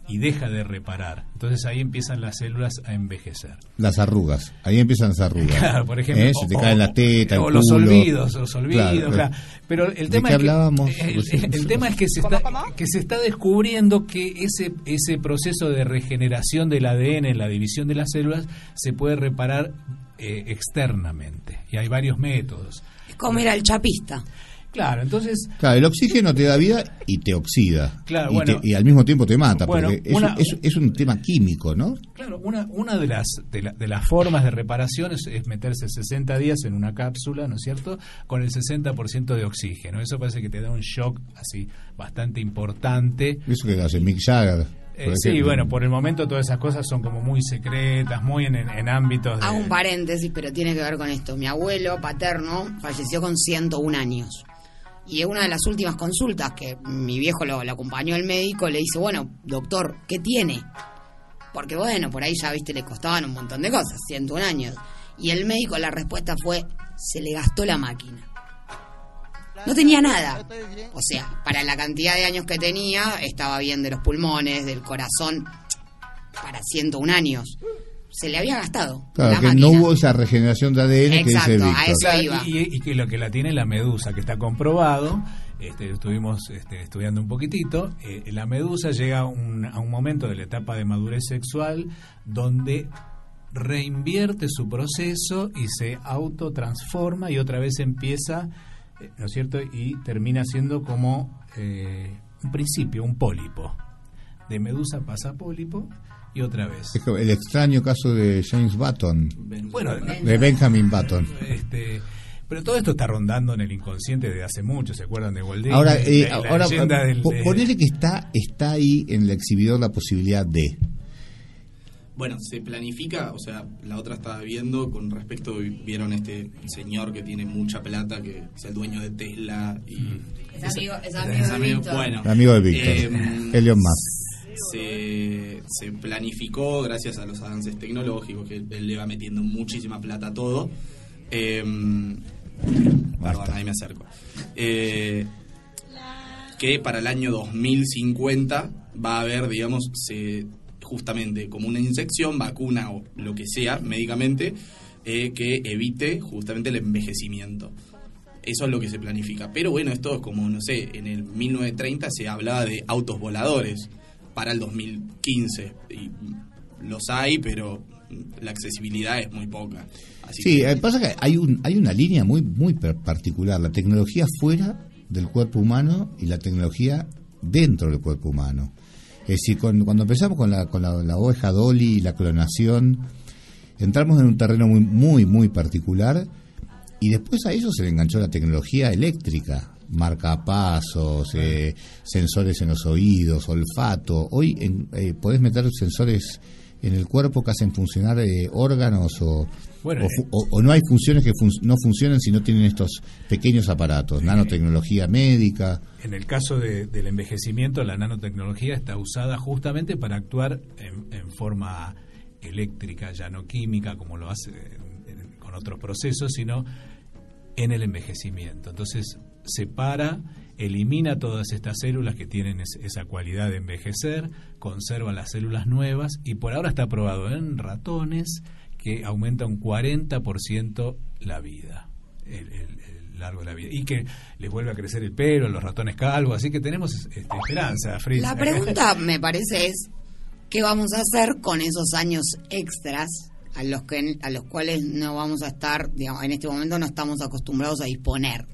Speaker 6: y deja de reparar. Entonces ahí empiezan las células a envejecer.
Speaker 7: Las arrugas, ahí empiezan las arrugas.
Speaker 6: Claro, por ejemplo.
Speaker 7: ¿Eh? Se te
Speaker 6: o-
Speaker 7: caen las tetas, el
Speaker 6: O los olvidos, los olvidos,
Speaker 7: Claro,
Speaker 6: claro. Pero el
Speaker 7: ¿De
Speaker 6: tema
Speaker 7: qué
Speaker 6: es que,
Speaker 7: hablábamos?
Speaker 6: el, el- el tema es que se está que se está descubriendo que ese ese proceso de regeneración del ADN en la división de las células se puede reparar eh, externamente y hay varios métodos.
Speaker 2: Es como ir al chapista.
Speaker 6: Claro, entonces
Speaker 7: Claro, el oxígeno te da vida y te oxida.
Speaker 6: Claro,
Speaker 7: y,
Speaker 6: bueno.
Speaker 7: te- y al mismo tiempo te mata,
Speaker 6: Bueno,
Speaker 7: porque es,
Speaker 6: una-
Speaker 7: es- es un tema químico, ¿no?
Speaker 6: Claro, una, una de, las, de, la- de las formas de reparación es, es meterse 60 días en una cápsula, ¿no es cierto?, con el 60% de oxígeno. Eso parece que te da un shock así bastante importante.
Speaker 7: Eso que hace Mick Jagger.
Speaker 6: Eh, sí, bueno, por el momento todas esas cosas son como muy secretas, muy en, en- en ámbitos de...
Speaker 2: Hago un paréntesis, pero tiene que ver con esto. Mi abuelo paterno falleció con 101 años. Y en una de las últimas consultas que mi viejo lo, lo acompañó al médico, le dice, bueno, doctor, ¿qué tiene? Porque bueno, por ahí ya, viste, le costaban un montón de cosas, 101 años. Y el médico, la respuesta fue, se le gastó la máquina. No tenía nada. O sea, para la cantidad de años que tenía, estaba bien de los pulmones, del corazón, para 101 años. Se le había gastado.
Speaker 7: Claro,
Speaker 2: la
Speaker 7: que
Speaker 2: máquina.
Speaker 7: no hubo esa regeneración de ADN que
Speaker 2: Exacto,
Speaker 7: dice
Speaker 2: a eso iba.
Speaker 6: y, y que lo que la tiene la medusa, que está comprobado, este, estuvimos este, estudiando un poquitito, eh, la medusa llega a un, a un momento de la etapa de madurez sexual donde reinvierte su proceso y se autotransforma y otra vez empieza, ¿no es cierto? Y termina siendo como eh, un principio, un pólipo. De medusa pasa a pólipo y otra vez.
Speaker 7: El extraño caso de James Button,
Speaker 6: Bueno,
Speaker 7: de Benjamin Button.
Speaker 6: Este, pero todo esto está rondando en el inconsciente de hace mucho, ¿se acuerdan de Disney?
Speaker 7: Ahora, eh,
Speaker 6: La-
Speaker 7: ahora
Speaker 6: leyenda del-
Speaker 7: po-
Speaker 6: de-
Speaker 7: ponele que está, está ahí en el exhibidor la posibilidad de.
Speaker 11: Bueno, se planifica, o sea, la otra estaba viendo con respecto, vieron este señor que tiene mucha plata, que es el dueño de Tesla y...
Speaker 2: Es amigo, es amigo de.
Speaker 11: Bueno,
Speaker 7: El amigo de Víctor,
Speaker 11: em,
Speaker 7: Elon Musk.
Speaker 11: se, se planificó gracias a los avances tecnológicos, que él le va metiendo muchísima plata a todo. Em, perdón, ahí me acerco. Eh, que para el año 2050 va a haber, digamos, se, justamente como una inyección, vacuna o lo que sea, médicamente, eh, que evite justamente el envejecimiento. Eso es lo que se planifica. Pero bueno, esto es como, no sé, en el 1930 se hablaba de autos voladores para el 2015. Y los hay, pero la accesibilidad es muy poca. Así
Speaker 7: Sí,
Speaker 11: que-
Speaker 7: eh, pasa que hay un hay una línea muy muy particular, la tecnología fuera del cuerpo humano y la tecnología dentro del cuerpo humano. Es decir, con- cuando empezamos con la con la oveja Dolly y la clonación, entramos en un terreno muy muy muy particular y después a eso se le enganchó la tecnología eléctrica, marcapasos, eh, sensores en los oídos, olfato. Hoy en- eh, podés meter sensores en el cuerpo que hacen funcionar eh, órganos o,
Speaker 6: Bueno,
Speaker 7: o, fu- o- o no hay funciones que fun- no funcionan si no tienen estos pequeños aparatos, nanotecnología médica.
Speaker 6: En el caso de- del envejecimiento, la nanotecnología está usada justamente para actuar en, en forma eléctrica, ya no química, como lo hace en- en- con otros procesos, sino en el envejecimiento. Entonces, separa, elimina todas estas células que tienen es- esa cualidad de envejecer, conserva las células nuevas y por ahora está probado en ratones que aumenta un 40% la vida, el, el- el largo de la vida. Y que les vuelve a crecer el pelo, los ratones calvos, así que tenemos este, esperanza, Fritz.
Speaker 2: La pregunta, me parece, es ¿qué vamos a hacer con esos años extras a los que a los cuales no vamos a estar, digamos, en este momento no estamos acostumbrados a disponer?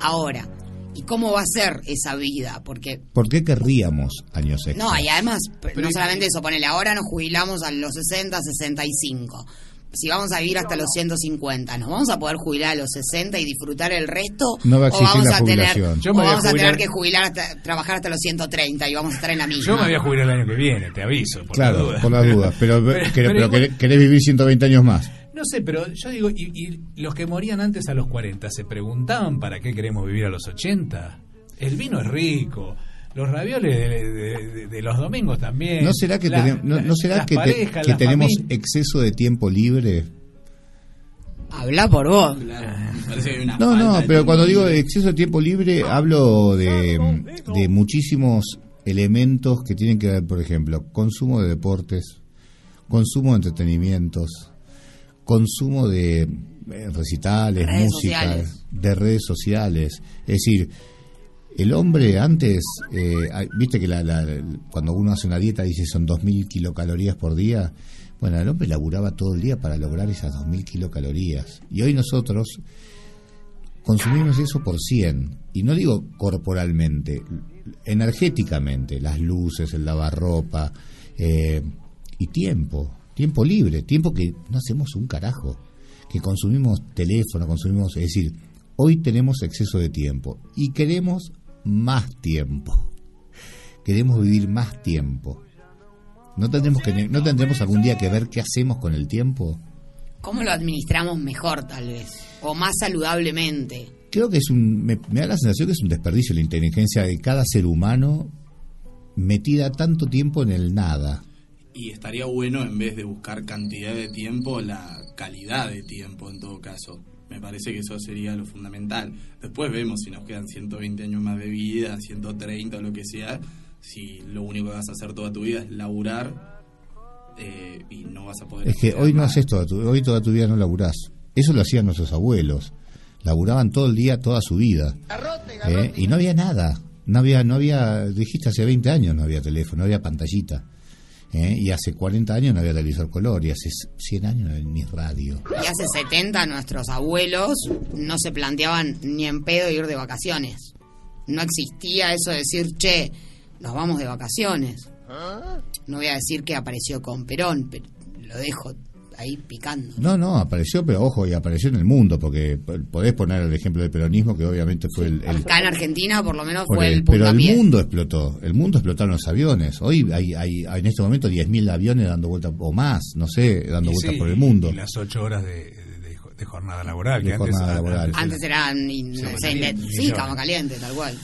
Speaker 2: Ahora, ¿y cómo va a ser esa vida? Porque
Speaker 7: ¿Por qué querríamos años extra?
Speaker 2: no, y además, no solamente eso, ponele, ahora nos jubilamos a los 60, 65. Si vamos a vivir hasta los 150, ¿nos vamos a poder jubilar a los 60 y disfrutar el resto?
Speaker 7: No va a
Speaker 2: ¿O
Speaker 7: existir
Speaker 2: vamos
Speaker 7: la
Speaker 2: a tener, o
Speaker 6: a
Speaker 2: vamos a tener que jubilar hasta, trabajar hasta los 130 y vamos a estar en la misma?
Speaker 6: Yo me voy a jubilar el año que viene, te aviso. Por
Speaker 7: Claro,
Speaker 6: la duda.
Speaker 7: por las dudas. Pero,
Speaker 6: Pero-
Speaker 7: querés-
Speaker 6: pero
Speaker 7: pero querés- querés vivir 120 años más.
Speaker 6: No sé, pero yo digo, y, y los que morían antes a los 40, ¿se preguntaban para qué queremos vivir a los 80? El vino es rico, los ravioles de, de- de- de los domingos también.
Speaker 7: ¿No será que,
Speaker 6: La-
Speaker 7: tenem- no, no será que, te-
Speaker 6: parejas,
Speaker 7: que
Speaker 6: la
Speaker 7: tenemos
Speaker 6: familia.
Speaker 7: exceso de tiempo libre?
Speaker 2: Habla por vos.
Speaker 11: Que
Speaker 7: No, no, pero cuando digo de exceso de tiempo libre, hablo de, de muchísimos elementos que tienen que ver, por ejemplo, consumo de deportes, consumo de entretenimientos, consumo de eh, recitales,
Speaker 2: Redes
Speaker 7: música,
Speaker 2: sociales.
Speaker 7: de redes sociales. Es decir, el hombre antes, eh, viste que la- la- cuando uno hace una dieta dice son 2.000 kilocalorías por día. Bueno, el hombre laburaba todo el día para lograr esas 2.000 kilocalorías. Y hoy nosotros consumimos eso por 100. Y no digo corporalmente, energéticamente, las luces, el lavarropa, eh, y tiempo, tiempo libre, tiempo que no hacemos un carajo, que consumimos teléfono, consumimos, es decir, hoy tenemos exceso de tiempo y queremos más tiempo, queremos vivir más tiempo. ¿No tendremos, que, ¿No tendremos algún día que ver qué hacemos con el tiempo?
Speaker 2: ¿Cómo lo administramos mejor, tal vez? O más saludablemente.
Speaker 7: Creo que es un. Me, me da la sensación que es un desperdicio la inteligencia de cada ser humano metida tanto tiempo en el nada.
Speaker 11: Y estaría bueno, en vez de buscar cantidad de tiempo, la calidad de tiempo en todo caso. Me parece que eso sería lo fundamental. Después vemos si nos quedan 120 años más de vida, 130 o lo que sea, si lo único que vas a hacer toda tu vida es laburar eh, y no vas a poder...
Speaker 7: Es que hoy no haces toda tu, hoy toda tu vida no laburás. Eso lo hacían nuestros abuelos. Laburaban todo el día, toda su vida. ¿Eh? Y no había nada. No había, no había, dijiste hace 20 años no había teléfono, no había pantallita. ¿Eh? Y hace 40 años no había televisor color, y hace 100 años no había ni radio.
Speaker 2: Y hace 70 nuestros abuelos no se planteaban ni en pedo ir de vacaciones. No existía eso de decir, che, nos vamos de vacaciones. No voy a decir que apareció con Perón, pero lo dejo ahí picando.
Speaker 7: No, no, apareció, pero ojo, y apareció en el mundo, porque podés poner el ejemplo del peronismo, que obviamente fue el... el-
Speaker 2: Acá en Argentina, por lo menos,
Speaker 7: por
Speaker 2: fue
Speaker 7: el-
Speaker 2: el
Speaker 7: pero el mundo explotó, el mundo explotaron los aviones. Hoy hay, hay, hay en este momento 10.000 aviones dando vueltas, o más, no sé, dando vueltas
Speaker 6: sí,
Speaker 7: por el mundo.
Speaker 6: Y las ocho horas de, de- de jornada laboral.
Speaker 7: De
Speaker 6: que antes-
Speaker 7: laboral.
Speaker 2: Antes eran, no sé, sí, cama caliente, tal cual.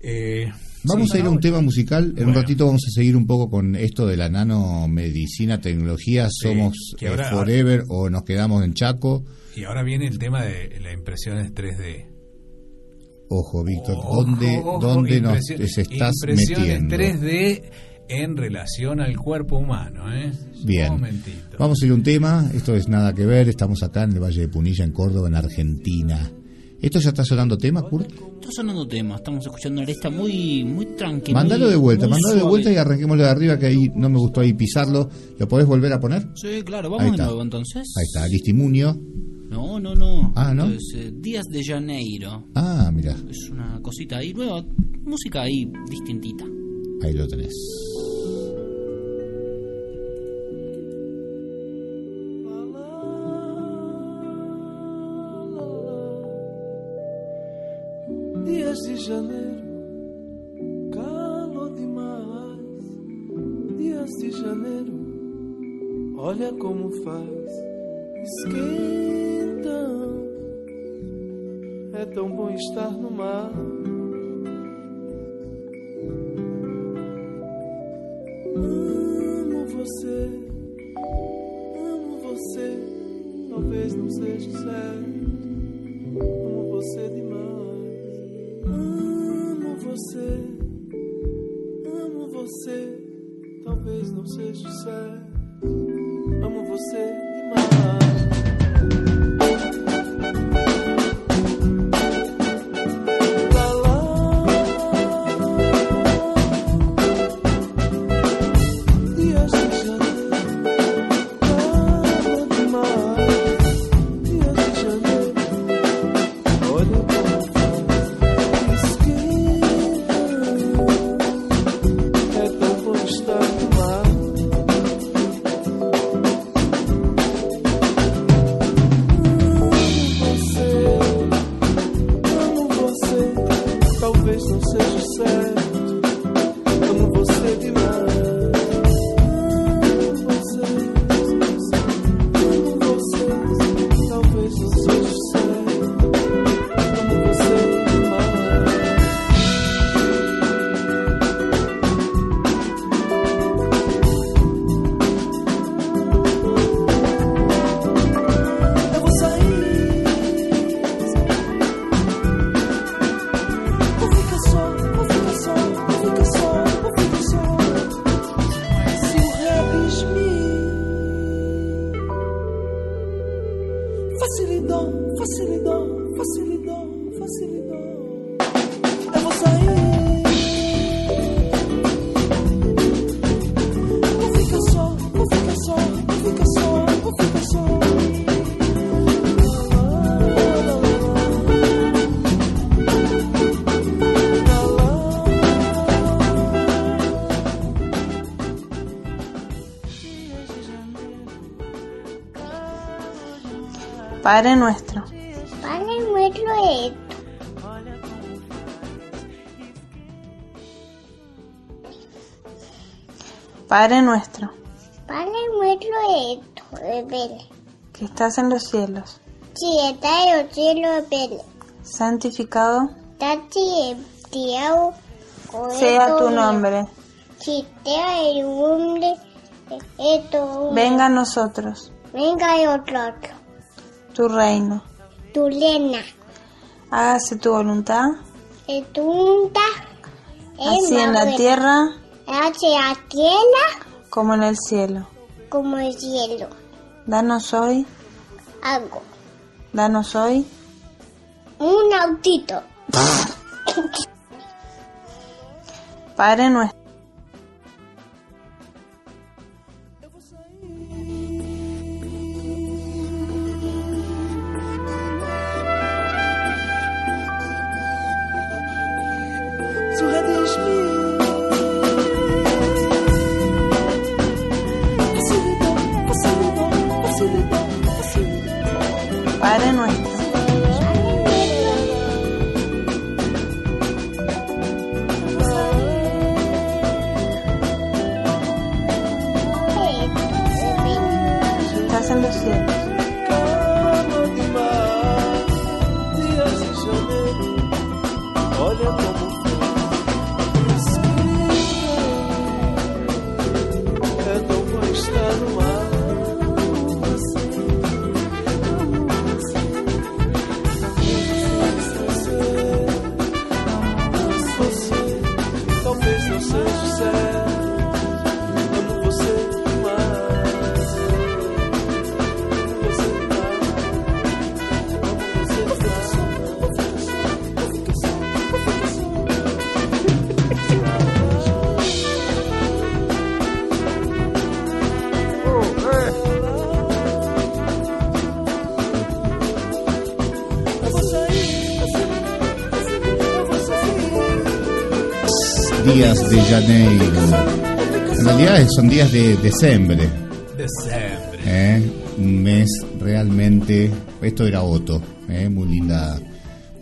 Speaker 6: Eh,
Speaker 7: Vamos
Speaker 6: sí,
Speaker 7: a ir a un tema musical. En un ratito vamos a seguir un poco con esto de la nanomedicina, tecnología. ¿Somos eh,
Speaker 6: ahora-
Speaker 7: forever o nos quedamos en Chaco?
Speaker 6: Y ahora viene el tema de las impresiones 3D.
Speaker 7: Ojo, Víctor, ¿dónde,
Speaker 6: ojo,
Speaker 7: dónde nos estás
Speaker 6: impresiones
Speaker 7: metiendo?
Speaker 6: 3D en relación al cuerpo humano, ¿eh?
Speaker 7: Bien.
Speaker 6: Momentito.
Speaker 7: Vamos a ir a un tema. Esto es nada que ver. Estamos acá en el Valle de Punilla, en Córdoba, en Argentina. ¿Esto ya está sonando tema, Kurt?
Speaker 1: Está sonando tema, estamos escuchando esta muy muy tranquila.
Speaker 7: Mándalo de vuelta, mándalo de vuelta y arranquémoslo de arriba, que ahí no me gustó ahí pisarlo. ¿Lo podés volver a poner?
Speaker 1: Sí, claro,
Speaker 7: Ahí
Speaker 1: vamos de
Speaker 7: está.
Speaker 1: nuevo entonces.
Speaker 7: Ahí está, Listimunio.
Speaker 1: No, no, no.
Speaker 7: Ah, ¿no?
Speaker 1: Es, eh, Días de Janeiro.
Speaker 7: Ah, mira,
Speaker 1: Es una cosita ahí, nueva, música ahí distintita.
Speaker 7: ahí lo tenés.
Speaker 15: Dias de janeiro, calor demais. Dias de janeiro, olha como faz. Esquenta, é tão bom estar no mar. Amo você, amo você. Talvez não seja certo. Amo você demais. Amo você, amo você. Talvez não seja certo. Amo você demais.
Speaker 16: Padre nuestro,
Speaker 17: Padre nuestro esto.
Speaker 16: Padre nuestro,
Speaker 17: Padre nuestro. Revele.
Speaker 16: que estás en los cielos,
Speaker 17: Si está en los cielos, revele.
Speaker 16: santificado sea tu nombre,
Speaker 17: Si te el nombre,
Speaker 16: venga a nosotros
Speaker 17: Venga el otro.
Speaker 16: Tu reino,
Speaker 17: Tu lena.
Speaker 16: hágase tu voluntad,
Speaker 17: El tunta.
Speaker 16: así en la tierra
Speaker 17: Hacia la tierra
Speaker 16: como en el cielo.
Speaker 17: como el cielo.
Speaker 16: Danos hoy,
Speaker 17: Algo.
Speaker 16: danos hoy
Speaker 17: Un autito.
Speaker 16: Padre nuestro.
Speaker 7: Días de Janeiro. En realidad son días de diciembre.
Speaker 6: Diciembre.
Speaker 7: ¿eh? Un mes realmente. Esto era Otto, ¿eh? muy linda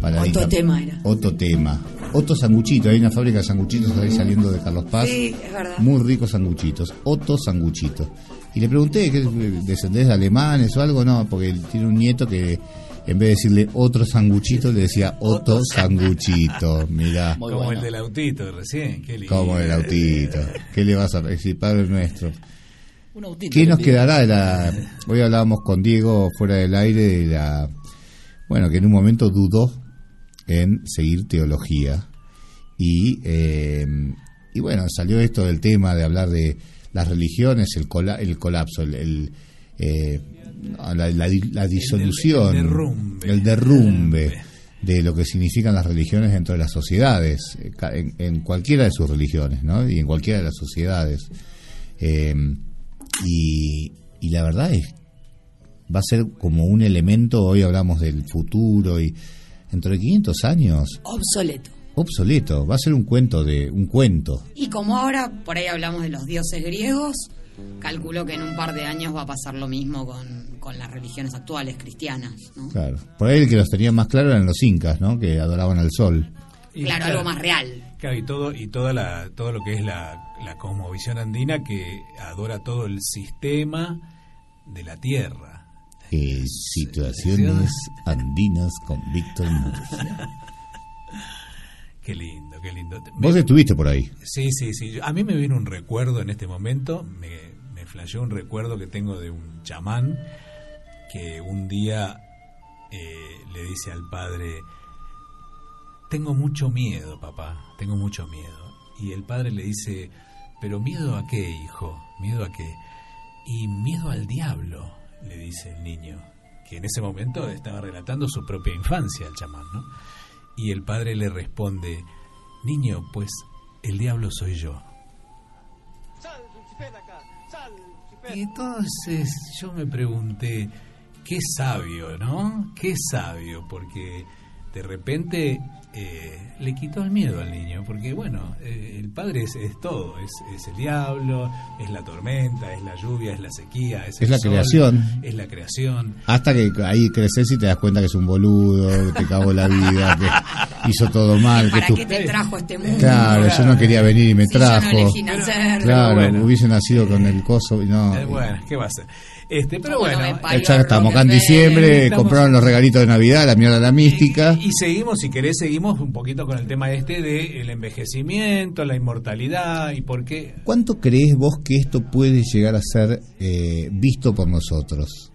Speaker 7: paradita.
Speaker 2: Otto tema era.
Speaker 7: Otto tema. Otto Sanguchito, hay una fábrica de sanguchitos ahí saliendo de Carlos Paz.
Speaker 2: Sí, es verdad.
Speaker 7: Muy ricos sanguchitos. Otto Sanguchito. Y le pregunté, ¿qué descendés de alemanes o algo? No, porque tiene un nieto que en vez de decirle otro sanguchito, le decía Otto Sanguchito. Mirá.
Speaker 6: Como el del autito de recién. Qué lindo.
Speaker 7: Como el autito. ¿Qué le vas a decir, Padre nuestro?
Speaker 1: Un autito
Speaker 7: ¿Qué nos quedará de la... Hoy hablábamos con Diego fuera del aire de la... Bueno, que en un momento dudó en seguir teología. Y, eh, y bueno, salió esto del tema de hablar de las religiones, el, cola- el colapso, el, el, eh, la, la di- la disolución,
Speaker 6: el derrumbe.
Speaker 7: el derrumbe de lo que significan las religiones dentro de las sociedades, eh, ca- en, en cualquiera de sus religiones, ¿no? Y en cualquiera de las sociedades. Eh, y, y la verdad es, va a ser como un elemento, hoy hablamos del futuro y dentro de 500 años,
Speaker 2: Obsoleto.
Speaker 7: obsoleto, va a ser un cuento de, un cuento.
Speaker 2: Y como ahora por ahí hablamos de los dioses griegos, calculo que en un par de años va a pasar lo mismo con, con las religiones actuales cristianas. ¿no?
Speaker 7: Claro. Por ahí el que los tenía más claro eran los incas, ¿no? Que adoraban al sol.
Speaker 6: Y
Speaker 2: Claro, algo más real.
Speaker 6: Claro, y todo, y toda la, todo lo que es la, la cosmovisión andina que adora todo el sistema de la tierra.
Speaker 7: Eh, situaciones andinas con Víctor Murcia.
Speaker 6: Qué lindo, qué lindo.
Speaker 7: Vos estuviste por ahí.
Speaker 6: Sí, sí, sí. A mí me viene un recuerdo en este momento, me, me flasheó un recuerdo que tengo de un chamán que un día eh, le dice al padre, tengo mucho miedo, papá, tengo mucho miedo. Y el padre le dice, pero miedo a qué, hijo, miedo a qué. Y miedo al diablo, le dice el niño, que en ese momento estaba relatando su propia infancia, el chamán, ¿no? Y el padre le responde, niño, pues el diablo soy yo. Entonces yo me pregunté, qué sabio, ¿no? Qué sabio, porque de repente eh, le quitó el miedo al niño, porque bueno, eh, el padre es, es todo, es, es el diablo, es la tormenta, es la lluvia, es la sequía, es,
Speaker 7: Es
Speaker 6: el
Speaker 7: la
Speaker 6: sol,
Speaker 7: creación.
Speaker 6: es la creación.
Speaker 7: Hasta que ahí creces y te das cuenta que es un boludo, que te cagó la vida, que hizo todo mal. Que
Speaker 2: ¿Para
Speaker 7: tú-
Speaker 2: qué te trajo este mundo?
Speaker 7: Claro, yo no quería venir y me
Speaker 2: Si yo no
Speaker 7: trajo.
Speaker 2: elegí nacer.
Speaker 7: Claro,
Speaker 6: bueno.
Speaker 7: hubiese nacido con el coso y no.
Speaker 6: Eh, bueno, ¿qué va a ser? Este, pero bueno,
Speaker 2: parió
Speaker 7: Ya estamos acá en diciembre,
Speaker 6: Estamos-
Speaker 7: compraron los regalitos de Navidad, la mierda de la mística.
Speaker 6: Y seguimos, si querés, seguimos un poquito con el tema este de el envejecimiento, la inmortalidad y por qué.
Speaker 7: ¿Cuánto crees vos que esto puede llegar a ser eh, visto por nosotros?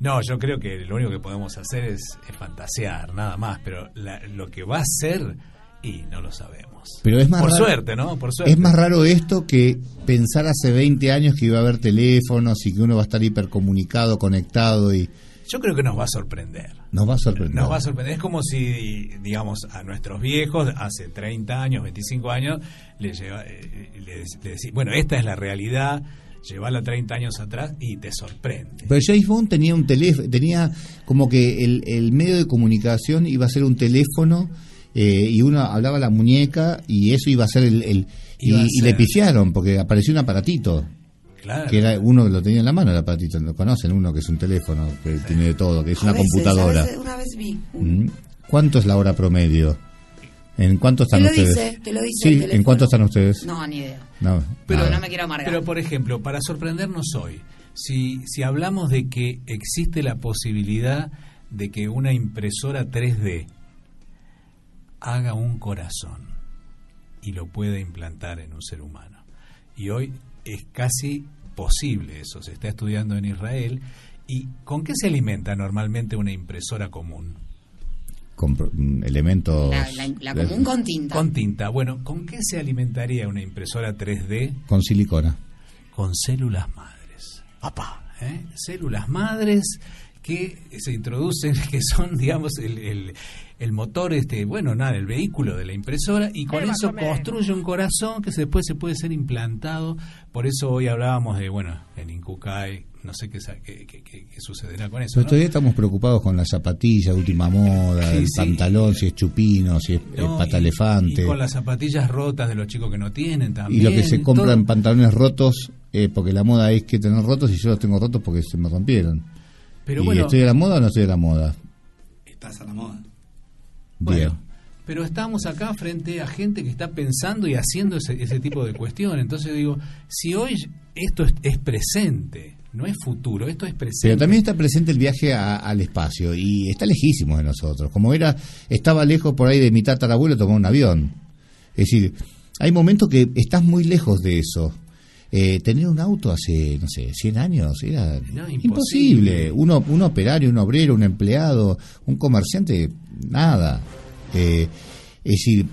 Speaker 6: No, yo creo que lo único que podemos hacer es, es fantasear, nada más, pero la- lo que va a ser, y no lo sabemos.
Speaker 7: Pero es más
Speaker 6: Por
Speaker 7: raro-
Speaker 6: suerte, ¿no? Por suerte.
Speaker 7: Es más raro esto que pensar hace 20 años que iba a haber teléfonos y que uno va a estar hipercomunicado, conectado y
Speaker 6: Yo creo que nos va a sorprender.
Speaker 7: nos va a sorprender.
Speaker 6: Nos va a sorprender. Es como si, digamos, a nuestros viejos, hace 30 años, 25 años, le, lleva, eh, le, le decís, bueno, esta es la realidad, llévala 30 años atrás y te sorprende.
Speaker 7: Pero James Bond tenía un teléfono, tenía como que el, el medio de comunicación iba a ser un teléfono eh, y uno hablaba a la muñeca y eso iba a ser el... el- y, le pifiaron porque apareció un aparatito.
Speaker 6: Claro.
Speaker 7: Que era uno que lo tenía en la mano el aparatito, lo conocen, uno que es un teléfono, que tiene de todo, que es
Speaker 2: A
Speaker 7: una
Speaker 2: veces,
Speaker 7: computadora.
Speaker 2: veces, una vez vi.
Speaker 7: Mm. ¿Cuánto es la hora promedio? ¿En cuánto están
Speaker 2: Te lo
Speaker 7: ustedes?
Speaker 2: dice, te lo dice
Speaker 7: Sí, ¿en cuánto están ustedes?
Speaker 2: No, ni idea.
Speaker 7: No,
Speaker 6: Pero
Speaker 7: nada.
Speaker 2: no me quiero amargar.
Speaker 6: Pero, por ejemplo, para sorprendernos hoy, si, si hablamos de que existe la posibilidad de que una impresora 3D haga un corazón y lo pueda implantar en un ser humano. Y hoy es casi posible eso, se está estudiando en Israel. ¿Y con qué se alimenta normalmente una impresora común?
Speaker 7: Con mm, elementos.
Speaker 2: La, la- la común con tinta.
Speaker 6: Con tinta. Bueno, ¿con qué se alimentaría una impresora 3D?
Speaker 7: Con silicona.
Speaker 6: Con células madres. Papá, ¿eh? Células madres que se introducen, que son, digamos, el, el- el motor, este, bueno, nada, el vehículo de la impresora, y con eso construye un corazón que se- después se puede ser implantado. Por eso hoy hablábamos de, bueno, en Incucay, no sé qué, qué, qué- qué- qué sucederá con eso.
Speaker 7: Pero
Speaker 6: ¿no?
Speaker 7: todavía estamos preocupados con la zapatilla, última moda,
Speaker 6: Sí,
Speaker 7: el
Speaker 6: sí.
Speaker 7: pantalón, si es chupino, si es
Speaker 6: No,
Speaker 7: pata
Speaker 6: y-
Speaker 7: elefante.
Speaker 6: Y con las zapatillas rotas de los chicos que no tienen también.
Speaker 7: Y lo que se compran
Speaker 6: todo.
Speaker 7: pantalones rotos, eh, porque la moda es que tener rotos y yo los tengo rotos porque se me rompieron.
Speaker 6: Pero
Speaker 7: ¿Y
Speaker 6: bueno-
Speaker 7: estoy a la moda o no estoy a la moda?
Speaker 11: Estás a la moda.
Speaker 7: Bien.
Speaker 6: Pero estamos acá frente a gente que está pensando y haciendo ese, ese tipo de cuestiones. Entonces digo, si hoy esto es, es presente, no es futuro, esto es presente.
Speaker 7: Pero también está presente el viaje a- al espacio y está lejísimo de nosotros. Como era, estaba lejos por ahí de mi tatarabuelo tomar un avión. Es decir, hay momentos que estás muy lejos de eso. Eh, tener un auto hace, no sé, 100 años era
Speaker 6: No,
Speaker 7: imposible.
Speaker 6: imposible.
Speaker 7: Uno, un operario, un obrero, un empleado, un comerciante, nada. Eh, es decir,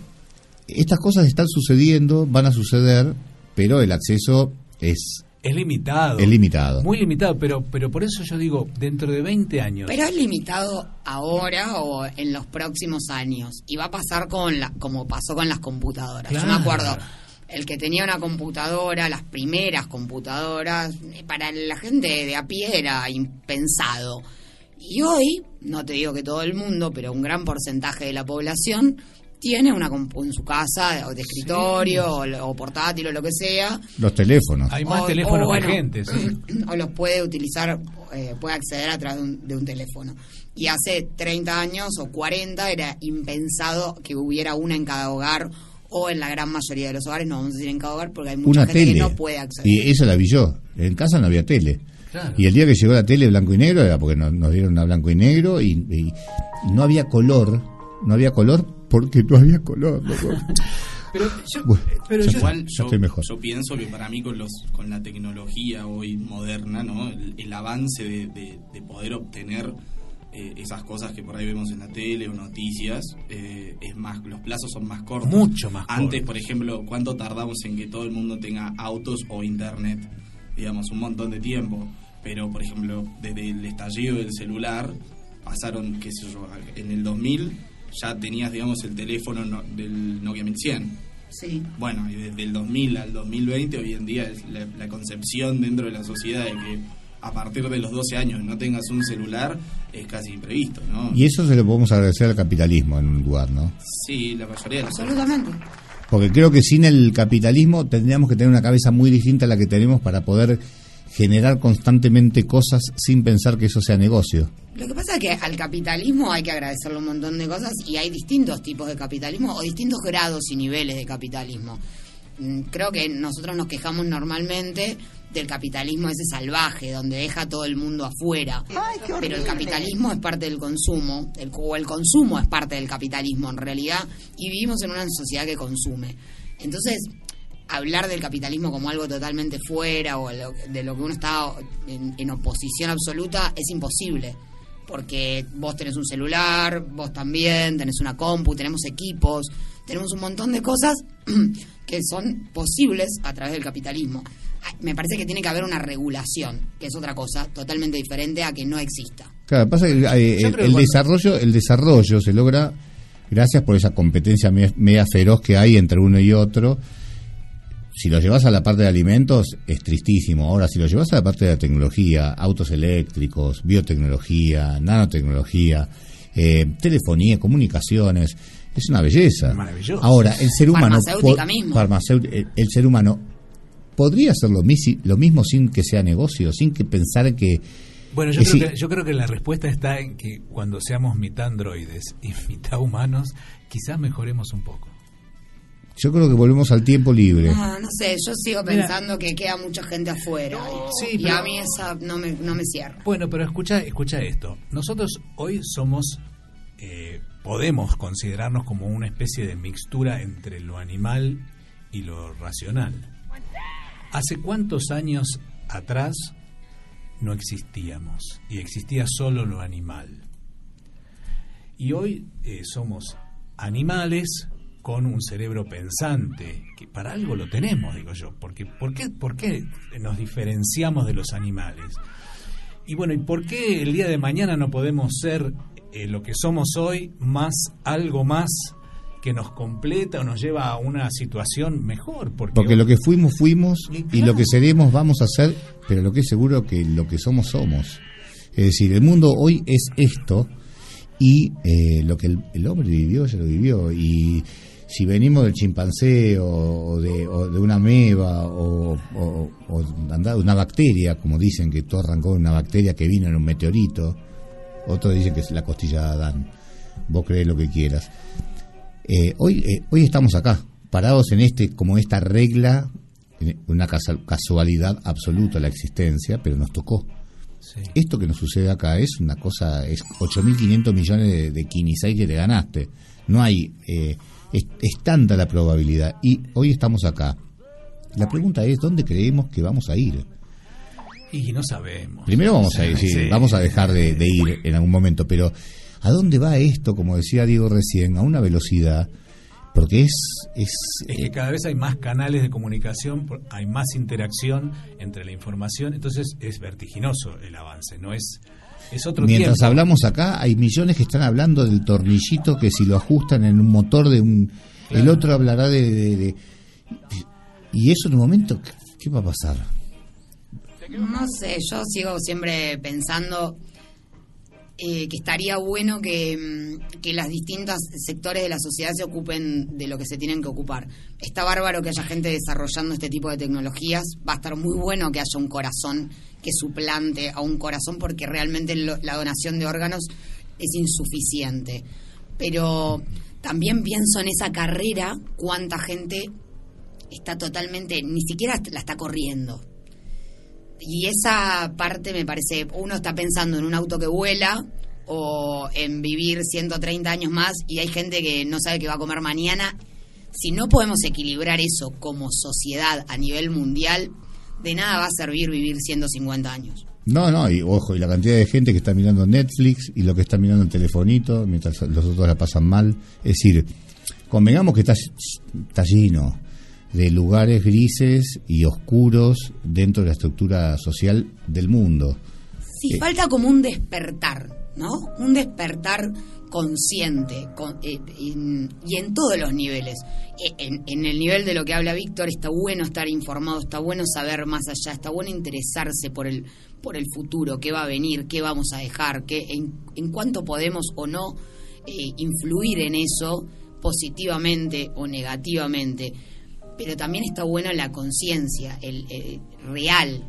Speaker 7: estas cosas están sucediendo, van a suceder, pero el acceso es,
Speaker 6: Es limitado.
Speaker 7: es limitado.
Speaker 6: Muy limitado, pero, pero por eso yo digo, dentro de 20 años.
Speaker 2: Pero es limitado ahora o en los próximos años. Y va a pasar con la, como pasó con las computadoras. Yo me acuerdo, el que tenía una computadora, las primeras computadoras, eh, para la gente de a pie era impensado. Y hoy, no te digo que todo el mundo, pero un gran porcentaje de la población tiene una compu en su casa, o de escritorio, o, portátil, o lo que sea,
Speaker 7: Los teléfonos.
Speaker 6: Hay más
Speaker 2: o-
Speaker 6: teléfonos
Speaker 2: o, bueno,
Speaker 6: que gente, sí.
Speaker 2: o los puede utilizar, eh, puede acceder a través de un, de un teléfono. Y hace 30 años o 40 era impensado que hubiera una en cada hogar o en la gran mayoría de los hogares, no vamos a decir en cada hogar porque hay mucha
Speaker 7: una
Speaker 2: gente
Speaker 7: tele.
Speaker 2: que no puede acceder.
Speaker 7: Y eso la vi yo. En casa no había tele.
Speaker 6: Claro.
Speaker 7: Y el día que llegó la tele blanco y negro era porque nos, nos dieron a blanco y negro y, no había color. No había color porque no había color. loco.
Speaker 6: Pero yo,
Speaker 7: Bueno,
Speaker 6: pero
Speaker 7: ya
Speaker 6: yo-
Speaker 7: está,
Speaker 11: Igual yo,
Speaker 7: estoy mejor.
Speaker 11: yo pienso que para mí con los con la tecnología hoy moderna, ¿no? el, el avance de, de- de poder obtener eh, esas cosas que por ahí vemos en la tele o noticias, eh, es más los plazos son más cortos.
Speaker 6: Mucho más
Speaker 11: Antes,
Speaker 6: cortos.
Speaker 11: por ejemplo, ¿cuánto tardamos en que todo el mundo tenga autos o internet? Digamos, un montón de tiempo. Pero, por ejemplo, desde el estallido del celular, pasaron, qué sé yo, en el 2000 ya tenías, digamos, el teléfono no- del Nokia 1100.
Speaker 2: Sí.
Speaker 11: Bueno, y desde el 2000 al 2020 hoy en día es la, la concepción dentro de la sociedad de que a partir de los 12 años no tengas un celular es casi imprevisto, ¿no?
Speaker 7: Y eso se lo podemos agradecer al capitalismo en un lugar, ¿no?
Speaker 11: Sí, la mayoría de las
Speaker 2: Absolutamente.
Speaker 7: Porque creo que sin el capitalismo tendríamos que tener una cabeza muy distinta a la que tenemos para poder generar constantemente cosas sin pensar que eso sea negocio.
Speaker 2: Lo que pasa es que al capitalismo hay que agradecerle un montón de cosas y hay distintos tipos de capitalismo o distintos grados y niveles de capitalismo. Mm, Creo que nosotros nos quejamos normalmente del capitalismo ese salvaje, donde deja a todo el mundo afuera. Pero el capitalismo es parte del consumo, el, o el consumo es parte del capitalismo en realidad, y vivimos en una sociedad que consume. Entonces, hablar del capitalismo como algo totalmente fuera o lo- de lo que uno está en, en oposición absoluta es imposible. Porque vos tenés un celular, vos también, tenés una compu, tenemos equipos, tenemos un montón de cosas que son posibles a través del capitalismo. Me parece que tiene que haber una regulación, que es otra cosa totalmente diferente a que no exista.
Speaker 7: Claro, pasa que eh, el,
Speaker 2: cuando-
Speaker 7: desarrollo, el desarrollo se logra gracias por esa competencia me- media feroz que hay entre uno y otro. Si lo llevas a la parte de alimentos es tristísimo. Ahora, si lo llevas a la parte de la tecnología, autos eléctricos, biotecnología, nanotecnología, eh, telefonía, comunicaciones, es una belleza.
Speaker 6: Maravilloso.
Speaker 7: Ahora, el ser humano,
Speaker 2: Farmacéutica mismo.
Speaker 7: el ser humano podría hacer lo, misi- lo mismo sin que sea negocio, sin que pensar que
Speaker 6: Bueno, yo creo, que, yo creo que la respuesta está en que cuando seamos mitad androides y mitad humanos, quizás mejoremos un poco.
Speaker 7: Yo creo que volvemos al tiempo libre.
Speaker 2: No, no sé, yo sigo
Speaker 6: Mira.
Speaker 2: pensando que queda mucha gente afuera. y,
Speaker 6: Sí,
Speaker 2: y
Speaker 6: pero-
Speaker 2: a mí esa no me, no me cierra.
Speaker 6: Bueno, pero escucha, escucha esto. Nosotros hoy somos eh, podemos considerarnos como una especie de mixtura entre lo animal y lo racional. ¿Hace cuántos años atrás no existíamos y existía solo lo animal? Y hoy eh, somos animales con un cerebro pensante, que para algo lo tenemos, digo yo, porque ¿por qué, por qué nos diferenciamos de los animales? Y bueno, ¿y por qué el día de mañana no podemos ser eh, lo que somos hoy más algo más que nos completa o nos lleva a una situación mejor? Porque,
Speaker 7: Porque lo que fuimos, fuimos, y lo que seremos, vamos a ser, pero lo que es seguro que lo que somos, somos. Es decir, el mundo hoy es esto, y eh, lo que el, el hombre vivió, ya lo vivió, y si venimos del chimpancé o, o de, o de una meba o, o, anda- una bacteria, como dicen que todo arrancó de una bacteria que vino en un meteorito, otros dicen que es la costilla de Adán, vos crees lo que quieras. Eh, hoy, eh, hoy estamos acá, parados en este, como esta regla, una casualidad absoluta la existencia, pero nos tocó. Esto que nos sucede acá es una cosa, es 8.500 millones de, de que te ganaste. No hay, eh, es, es tanta la probabilidad. Y hoy estamos acá. La pregunta es, ¿dónde creemos que vamos a ir?
Speaker 6: Y no sabemos.
Speaker 7: Primero vamos a ir, sí,
Speaker 6: Sí.
Speaker 7: vamos a dejar de, de ir en algún momento, pero ¿a dónde va esto? Como decía Diego recién, a una velocidad, porque es... es
Speaker 6: Es que cada vez hay más canales de comunicación, hay más interacción entre la información, entonces es vertiginoso el avance, no es es otro
Speaker 7: Mientras
Speaker 6: tiempo.
Speaker 7: hablamos acá, hay millones que están hablando del tornillito que si lo ajustan en un motor de un... El otro hablará de, de- de- Y eso en un momento, ¿qué, qué va a pasar?
Speaker 2: No sé, yo sigo siempre pensando eh, que estaría bueno que, mm, que las distintas sectores de la sociedad se ocupen de lo que se tienen que ocupar. Está bárbaro que haya gente desarrollando este tipo de tecnologías. Va a estar muy bueno que haya un corazón que suplante a un corazón porque realmente lo- la donación de órganos es insuficiente. Pero también pienso en esa carrera, cuánta gente está totalmente, ni siquiera la está corriendo. Y esa parte me parece, uno está pensando en un auto que vuela o en vivir 130 años más y hay gente que no sabe qué va a comer mañana. Si no podemos equilibrar eso como sociedad a nivel mundial, de nada va a servir vivir 150 años.
Speaker 7: No, no, y ojo, y la cantidad de gente que está mirando Netflix y lo que está mirando el telefonito mientras los otros la pasan mal. Es decir, convengamos que está, está lleno de lugares grises y oscuros dentro de la estructura social del mundo.
Speaker 2: Sí,
Speaker 7: Eh,
Speaker 2: falta como un despertar, ¿no? Un despertar consciente con- eh, en- y en todos los niveles. Eh, En, en el nivel de lo que habla Víctor, está bueno estar informado, está bueno saber más allá, está bueno interesarse por el, por el futuro, qué va a venir, qué vamos a dejar, qué, en, en cuánto podemos o no eh, influir en eso positivamente o negativamente. Pero también está buena la conciencia, el, el real,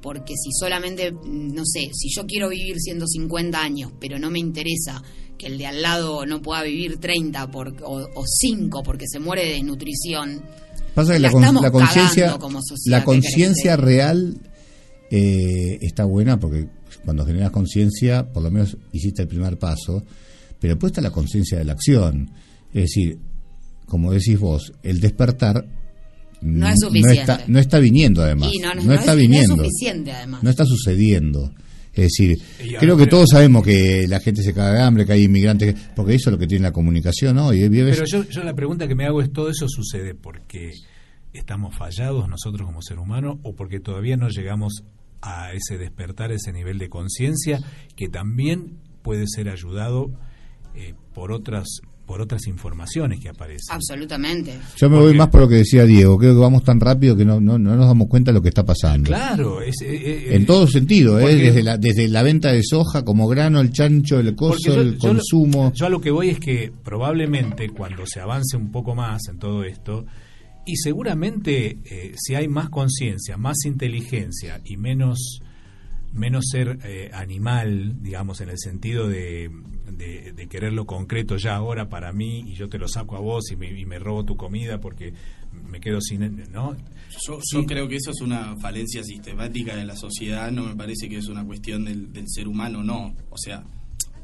Speaker 2: porque si solamente, mm, no sé, si yo quiero vivir 150 años, pero no me interesa que el de al lado no pueda vivir 30 por, o, o 5 porque se muere de desnutrición,
Speaker 7: Pasa que
Speaker 2: la
Speaker 7: conciencia, la
Speaker 2: ¿qué querés
Speaker 7: conciencia real eh, está buena porque cuando generas conciencia, por lo menos hiciste el primer paso, pero después está la conciencia de la acción. Es decir, como decís vos, el despertar
Speaker 2: No es
Speaker 7: no está, no está viniendo además.
Speaker 2: Y no, no,
Speaker 7: no
Speaker 2: no
Speaker 7: está
Speaker 2: es- no es
Speaker 7: viniendo.
Speaker 2: suficiente, además.
Speaker 7: No está sucediendo. Es decir,
Speaker 6: Y
Speaker 7: creo que todos sabemos que la gente se caga de hambre, que hay inmigrantes, porque eso es lo que tiene la comunicación, ¿no? Y vives-
Speaker 6: Pero yo, yo la pregunta que me hago es, ¿todo eso sucede porque estamos fallados nosotros como ser humano o porque todavía no llegamos a ese despertar, ese nivel de conciencia que también puede ser ayudado eh, por otras por otras informaciones que aparecen?
Speaker 2: Absolutamente.
Speaker 7: Yo me voy más por lo que decía Diego, creo que vamos tan rápido que no, no, no nos damos cuenta de lo que está pasando.
Speaker 6: Claro, es, eh, eh,
Speaker 7: En todo sentido, ¿eh? desde, la, desde la venta de soja como grano, el chancho, el coso,
Speaker 6: yo-
Speaker 7: el
Speaker 6: yo lo-
Speaker 7: consumo.
Speaker 6: Yo a lo que voy es que probablemente cuando se avance un poco más en todo esto, y seguramente eh, si hay más conciencia, más inteligencia y menos menos ser eh, animal, digamos, en el sentido de, de, de querer lo concreto ya ahora para mí y yo te lo saco a vos y me, y me robo tu comida porque me quedo sin... ¿no?
Speaker 11: Yo, yo creo que eso es una falencia sistemática de la sociedad, no me parece que es una cuestión del, del ser humano, no. O sea,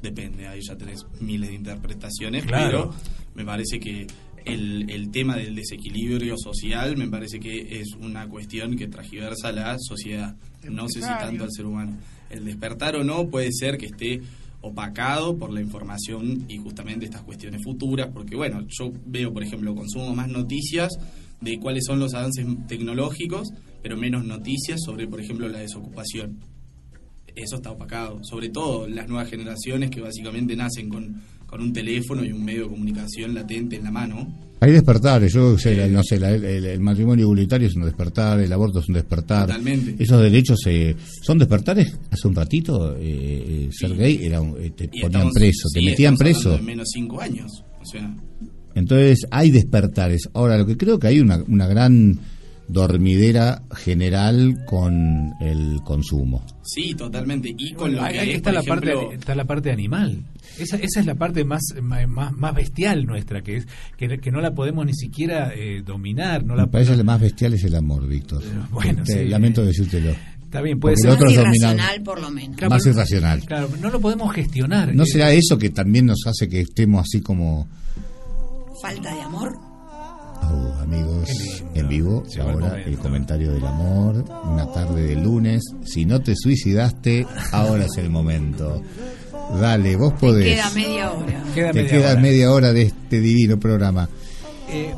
Speaker 11: depende, ahí ya tenés miles de interpretaciones,
Speaker 6: Claro.
Speaker 11: pero me parece que el, el tema del desequilibrio social me parece que es una cuestión que transgiversa la sociedad, no sé si tanto al ser humano. El despertar o no puede ser que esté opacado por la información y justamente estas cuestiones futuras, porque bueno, yo veo, por ejemplo, consumo más noticias de cuáles son los avances tecnológicos, pero menos noticias sobre, por ejemplo, la desocupación. Eso está opacado, sobre todo las nuevas generaciones que básicamente nacen con, con un teléfono y un medio de comunicación latente en la mano.
Speaker 7: Hay despertares, yo sé, la- no sé, la- el, el matrimonio igualitario es un despertar, el aborto es un despertar.
Speaker 11: Totalmente.
Speaker 7: Esos derechos eh, son despertares. Hace un ratito, eh, eh, ser gay era un- eh, te
Speaker 11: Y
Speaker 7: ponían
Speaker 11: estamos-
Speaker 7: preso, te metían preso.
Speaker 11: de menos cinco años. O sea,
Speaker 7: Entonces hay despertares. Ahora, lo que creo que hay una, una gran dormidera general con el consumo.
Speaker 11: sí, totalmente. Y con lo que
Speaker 6: está, la parte, está la parte animal. Esa, esa es la parte más, más, más bestial nuestra, que es que, que no la podemos ni siquiera eh, dominar. No la
Speaker 7: Me parece lo más bestial es el amor, Víctor.
Speaker 6: bueno,
Speaker 7: Te-
Speaker 6: sí.
Speaker 7: lamento decírtelo.
Speaker 6: Está bien, puede
Speaker 7: Porque
Speaker 6: ser.
Speaker 2: Más irracional, por lo menos.
Speaker 6: Claro,
Speaker 7: más
Speaker 6: pero-
Speaker 7: irracional.
Speaker 6: Claro, no lo podemos gestionar.
Speaker 7: ¿No
Speaker 6: Eh,
Speaker 7: será eso que también nos hace que estemos así como
Speaker 2: Falta de amor.
Speaker 7: Oh, amigos, en vivo, ahora el comentario del amor, una tarde de lunes. Si no te suicidaste, ahora es el momento. Dale, vos podés.
Speaker 2: Queda media hora.
Speaker 6: Queda
Speaker 7: te
Speaker 6: media
Speaker 7: queda
Speaker 6: hora.
Speaker 7: media hora de este divino programa.
Speaker 6: Eh,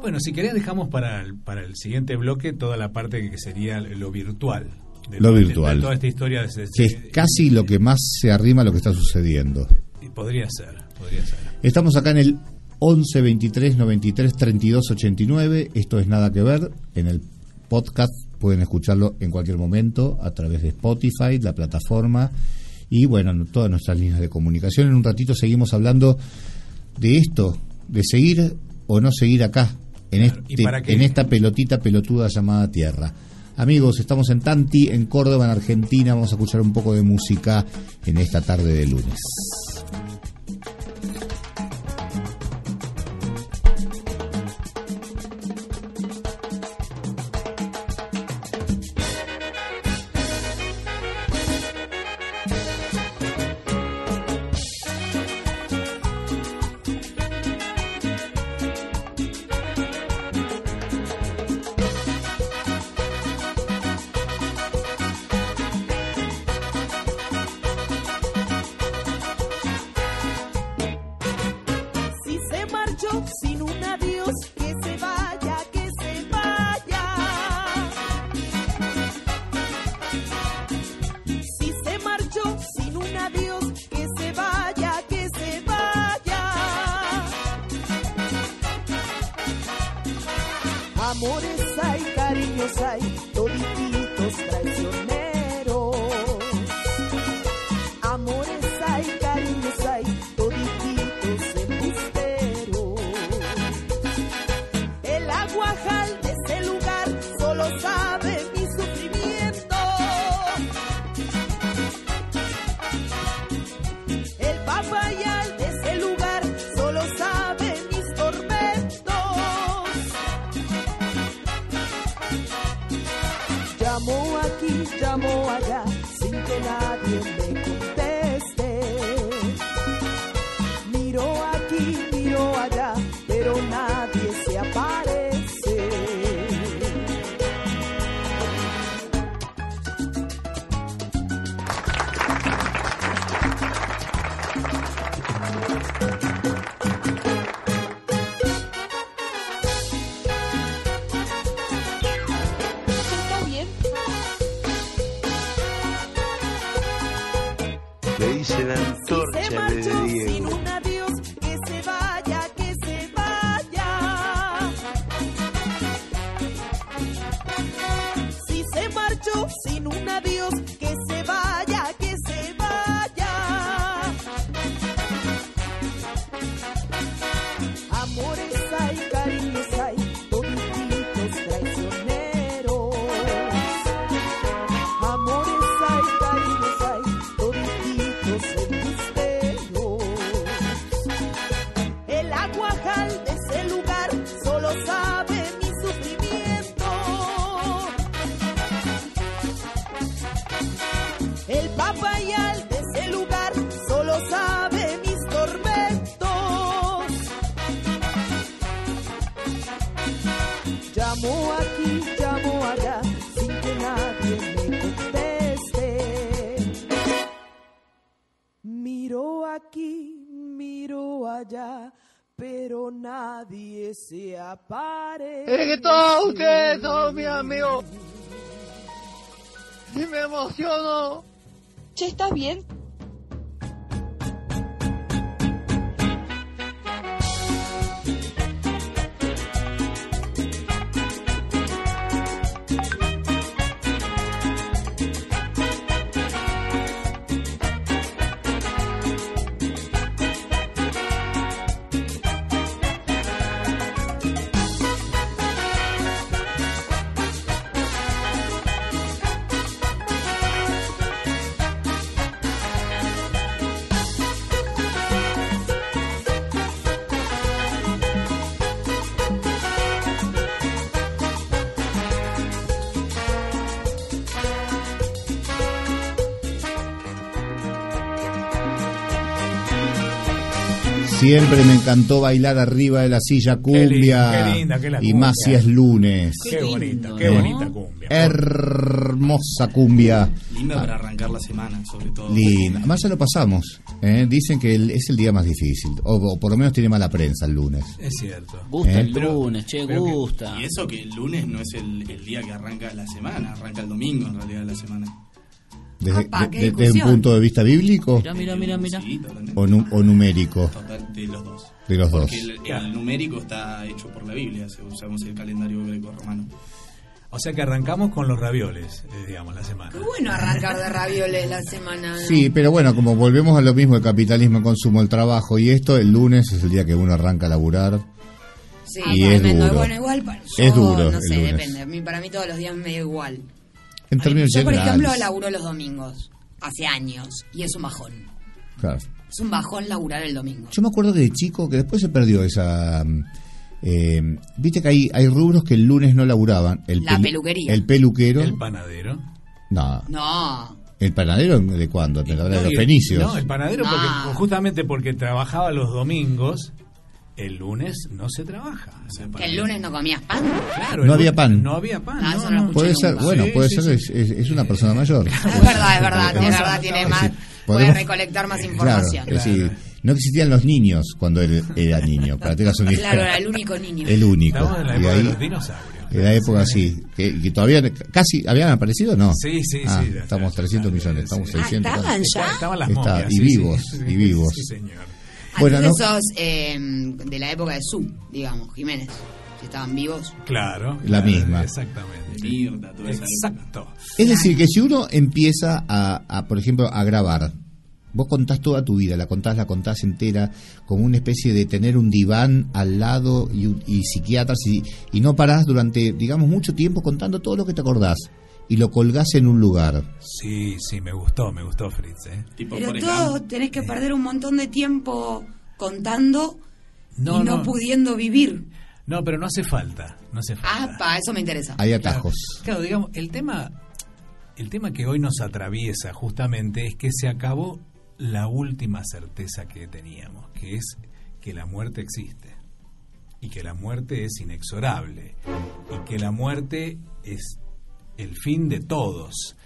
Speaker 6: bueno, si querés dejamos para el, para el siguiente bloque toda la parte que sería lo virtual. De
Speaker 7: Lo virtual.
Speaker 6: de toda esta historia. de- de-
Speaker 7: Que es casi lo que más se arrima a lo que está sucediendo.
Speaker 6: podría ser, podría ser.
Speaker 7: Estamos acá en el 11 23 93 32 89. Esto es nada que ver. En el podcast pueden escucharlo en cualquier momento a través de Spotify, la plataforma y bueno, en todas nuestras líneas de comunicación. En un ratito seguimos hablando de esto, de seguir o no seguir acá, en,
Speaker 6: ¿y
Speaker 7: este, en esta pelotita pelotuda llamada Tierra. Amigos, estamos en Tanti, en Córdoba, en Argentina. Vamos a escuchar un poco de música en esta tarde de lunes.
Speaker 8: Es que todos ustedes son mis amigos. Y me emociono.
Speaker 16: Che, ¿estás bien?
Speaker 7: Siempre me encantó bailar arriba de la silla cumbia.
Speaker 6: qué linda es la
Speaker 7: y más si es lunes.
Speaker 6: Qué, bonita, qué bonita cumbia.
Speaker 7: Hermosa cumbia.
Speaker 11: Linda para arrancar la semana, sobre todo.
Speaker 7: Linda. Además ya lo pasamos. ¿eh? Dicen que el- es el día más difícil. O, o por lo menos tiene mala prensa el lunes.
Speaker 6: Es cierto.
Speaker 1: Gusta
Speaker 7: ¿Eh?
Speaker 1: el
Speaker 7: Pero-
Speaker 1: lunes, che,
Speaker 11: Pero que-
Speaker 1: gusta.
Speaker 11: y eso que el lunes no es el, el día que arranca la semana, arranca el domingo en realidad la semana.
Speaker 7: Desde,
Speaker 2: Apa,
Speaker 7: de-
Speaker 2: qué
Speaker 7: de- desde un punto de vista bíblico
Speaker 1: Mira, mira, mira, mira.
Speaker 11: Sí, totalmente.
Speaker 7: o, nu- o numérico.
Speaker 11: Total, de los dos.
Speaker 7: De los dos.
Speaker 11: Porque el, el numérico está hecho por la Biblia, según usamos el calendario greco-romano.
Speaker 6: O sea que arrancamos con los ravioles, eh, digamos, la semana.
Speaker 2: Qué bueno arrancar de ravioles la semana. ¿no?
Speaker 7: Sí, pero bueno, como volvemos a lo mismo, el capitalismo, el consumo, el trabajo y esto, el lunes es el día que uno arranca a laburar.
Speaker 2: Sí,
Speaker 7: Y es duro.
Speaker 2: Bueno, igual para, yo,
Speaker 7: Es duro
Speaker 2: no
Speaker 7: el
Speaker 2: sé,
Speaker 7: lunes.
Speaker 2: depende. Para mí todos los días me da igual.
Speaker 7: En términos
Speaker 2: Yo, por ejemplo, laburo los domingos. Hace años. Y es un bajón.
Speaker 7: Claro.
Speaker 2: Es un bajón laburar el domingo.
Speaker 7: Yo me acuerdo que de chico, que después se perdió esa... mm, eh, Viste que hay, hay rubros que el lunes no laburaban. El
Speaker 2: La
Speaker 7: pelu-
Speaker 2: peluquería.
Speaker 7: El peluquero.
Speaker 6: El panadero.
Speaker 7: no.
Speaker 2: No.
Speaker 7: ¿El panadero de cuándo? ¿El panadero de
Speaker 6: No,
Speaker 7: los fenicios?
Speaker 6: No, el panadero, porque, justamente porque trabajaba los domingos, el lunes no se trabaja.
Speaker 2: Que el lunes no comías pan.
Speaker 6: Claro,
Speaker 7: No había
Speaker 6: lunes
Speaker 7: pan.
Speaker 6: No había pan.
Speaker 2: Ah,
Speaker 6: no,
Speaker 2: no
Speaker 6: no.
Speaker 7: Puede ser,
Speaker 2: nunca.
Speaker 7: bueno,
Speaker 6: Sí,
Speaker 7: puede
Speaker 6: sí,
Speaker 7: ser,
Speaker 6: sí.
Speaker 7: Es, es- es una persona mayor.
Speaker 2: Es verdad, es verdad.
Speaker 7: Podemos-
Speaker 2: verdad, tiene más.
Speaker 7: sí,
Speaker 2: Puede
Speaker 7: podemos-
Speaker 2: recolectar más
Speaker 7: Claro,
Speaker 2: información.
Speaker 7: es no existían los niños cuando él era niño, para una idea.
Speaker 2: Claro, era el único niño.
Speaker 7: El único.
Speaker 6: Estamos en la
Speaker 7: Y
Speaker 6: época de
Speaker 7: ahí,
Speaker 6: los dinosaurios.
Speaker 7: en la época así, que, que todavía casi habían aparecido, ¿no?
Speaker 6: Sí, sí,
Speaker 7: Ah,
Speaker 6: sí,
Speaker 7: Estamos
Speaker 6: está,
Speaker 7: 300
Speaker 6: ya,
Speaker 7: millones,
Speaker 6: sí.
Speaker 7: estamos
Speaker 6: Ah,
Speaker 7: 600.
Speaker 2: ¿estaban
Speaker 7: ¿cuánto?
Speaker 2: ya?
Speaker 6: Estaban las
Speaker 7: Está,
Speaker 6: momias.
Speaker 7: y
Speaker 6: sí, sí,
Speaker 7: vivos,
Speaker 6: sí,
Speaker 7: y vivos.
Speaker 6: Sí, señor.
Speaker 7: Bueno,
Speaker 2: Entonces
Speaker 7: no-
Speaker 2: sos eh, de la época de Su, digamos, Jiménez. Si estaban vivos.
Speaker 6: Claro.
Speaker 7: La
Speaker 6: claro,
Speaker 7: misma.
Speaker 6: Exactamente.
Speaker 11: Mirta, toda esa
Speaker 6: Exacto.
Speaker 7: Es decir, que si uno empieza a, a, por ejemplo, a grabar, vos contás toda tu vida, la contás, la contás entera, como una especie de tener un diván al lado y psiquiatras, y, y no parás durante, digamos, mucho tiempo contando todo lo que te acordás y lo colgás en un lugar.
Speaker 6: Sí, sí, me gustó, me gustó Fritz. ¿eh?
Speaker 11: Tipo,
Speaker 2: Pero
Speaker 11: por
Speaker 2: todo
Speaker 11: ejemplo,
Speaker 2: tenés que perder un montón de tiempo contando
Speaker 6: No,
Speaker 2: y no,
Speaker 6: no.
Speaker 2: pudiendo vivir.
Speaker 6: No, pero no hace falta. No hace falta.
Speaker 2: Ah, pa, eso me interesa.
Speaker 7: Hay atajos.
Speaker 6: Claro, digamos, el tema, el tema que hoy nos atraviesa justamente es que se acabó la última certeza que teníamos, que es que la muerte existe y que la muerte es inexorable y que la muerte es el fin de todos.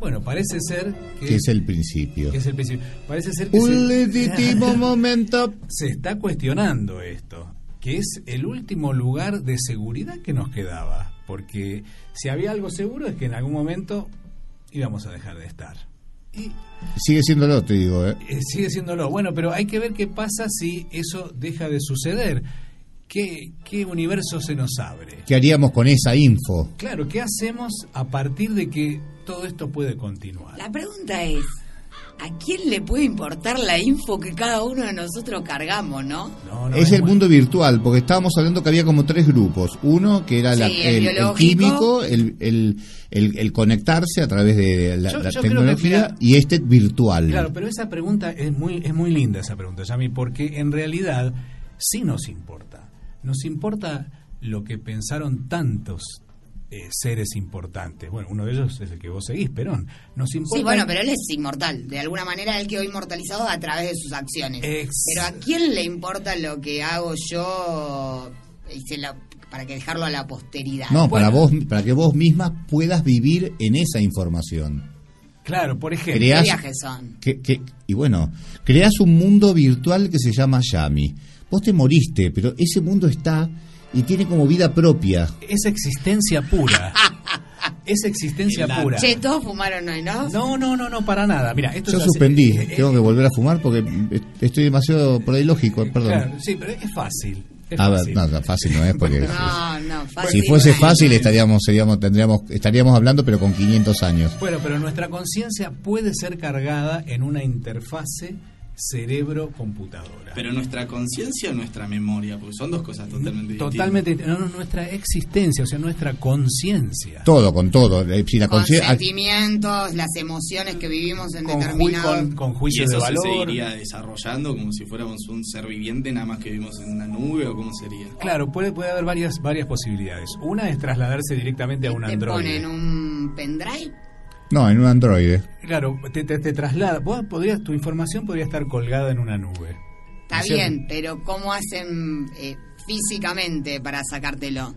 Speaker 6: Bueno, parece ser que,
Speaker 7: Que es el principio.
Speaker 6: que es el principio. Parece ser que
Speaker 7: Un
Speaker 6: se-
Speaker 7: legítimo momento.
Speaker 6: se está cuestionando esto, que es el último lugar de seguridad que nos quedaba, porque si había algo seguro es que en algún momento íbamos a dejar de estar. Y
Speaker 7: Sigue siéndolo, te digo, ¿eh?
Speaker 6: eh, sigue siéndolo. Bueno, pero hay que ver qué pasa si eso deja de suceder. ¿Qué, qué universo se nos abre?
Speaker 7: ¿Qué haríamos con esa info?
Speaker 6: Claro, ¿qué hacemos a partir de que todo esto puede continuar?
Speaker 2: La pregunta es, ¿a quién le puede importar la info que cada uno de nosotros cargamos, no?
Speaker 6: No, no,
Speaker 7: es el
Speaker 6: muy-
Speaker 7: mundo virtual, porque estábamos hablando que había como tres grupos. Uno que era la-
Speaker 2: el
Speaker 7: el, el químico, el, el- el- el conectarse a través de la,
Speaker 6: Yo-
Speaker 7: la
Speaker 6: yo creo que,
Speaker 7: tecnología
Speaker 6: mira,
Speaker 7: y este virtual.
Speaker 6: Claro, pero esa pregunta es muy, es muy linda esa pregunta, Yami, porque en realidad sí nos importa. Nos importa lo que pensaron tantos eh, seres importantes. Bueno, uno de ellos es el que vos seguís, Perón. Nos importa...
Speaker 2: Sí, bueno, pero él es inmortal. De alguna manera él quedó inmortalizado a través de sus acciones.
Speaker 6: Ex-
Speaker 2: Pero ¿a quién le importa lo que hago yo se la- para que dejarlo a la posteridad.
Speaker 7: No, para vos, para que vos misma puedas vivir en esa información.
Speaker 6: Claro, por ejemplo.
Speaker 7: Creás-
Speaker 2: ¿Qué viajes son?
Speaker 7: Que, que- y bueno, creas un mundo virtual que se llama Yami. Vos te moriste, pero ese mundo está y tiene como vida propia.
Speaker 6: Es existencia pura. es existencia pura.
Speaker 2: Che, todos fumaron hoy, ¿no?
Speaker 6: No, no, no, no, para nada. Mira, esto
Speaker 7: Yo
Speaker 6: es
Speaker 7: suspendí,
Speaker 6: eh, eh,
Speaker 7: tengo que volver a fumar porque estoy demasiado por ahí lógico, perdón.
Speaker 6: Claro, sí, pero es fácil. Es
Speaker 7: A ver,
Speaker 6: fácil.
Speaker 7: no, no, fácil no es porque
Speaker 2: No, no, fácil.
Speaker 7: si fuese fácil estaríamos, seríamos, tendríamos, estaríamos hablando pero con 500 años.
Speaker 6: Bueno, pero nuestra conciencia puede ser cargada en una interfase cerebro-computadora.
Speaker 11: Pero nuestra conciencia o nuestra memoria, porque son dos cosas totalmente distintas.
Speaker 6: Totalmente, no, no, nuestra existencia, o sea, nuestra conciencia.
Speaker 7: Todo, con todo. Eh, Si la
Speaker 2: Con
Speaker 7: conciencia-
Speaker 2: sentimientos, las emociones que vivimos en
Speaker 6: Con, ju-
Speaker 2: determinados...
Speaker 6: con,
Speaker 11: y
Speaker 6: juicios
Speaker 11: eso
Speaker 6: de
Speaker 11: se
Speaker 6: valor.
Speaker 11: seguiría desarrollando como si fuéramos un ser viviente nada más que vivimos en una nube o cómo sería.
Speaker 6: Claro, puede, puede haber varias, varias posibilidades. Una es trasladarse directamente a un
Speaker 2: Te
Speaker 6: Android.
Speaker 2: ponen un pendrive.
Speaker 7: No, en un androide.
Speaker 6: Claro, te, te, te traslada. Vos podrías, tu información podría estar colgada en una nube.
Speaker 2: Está
Speaker 6: ¿No es cierto?
Speaker 2: bien, pero ¿cómo hacen eh, físicamente para sacártelo?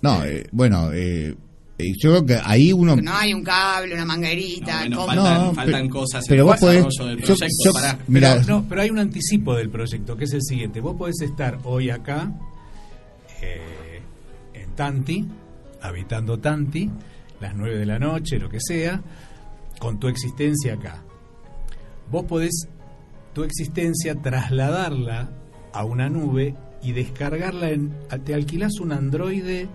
Speaker 7: No, eh, bueno, eh, eh, yo creo que ahí uno...
Speaker 2: No hay un cable, una manguerita.
Speaker 11: bueno,
Speaker 2: ¿cómo?
Speaker 11: faltan-
Speaker 7: No,
Speaker 11: faltan
Speaker 7: pero-
Speaker 11: cosas
Speaker 7: pero
Speaker 11: en
Speaker 7: vos
Speaker 11: el
Speaker 7: podés-
Speaker 11: del
Speaker 7: yo-
Speaker 11: proyecto.
Speaker 7: yo-. Mirá.
Speaker 6: Pero, no, pero hay un anticipo del proyecto, que es el siguiente. Vos podés estar hoy acá, eh, en Tanti, habitando Tanti, las 9 de la noche, lo que sea, con tu existencia acá. Vos podés tu existencia trasladarla a una nube y descargarla en... Te alquilás un androide,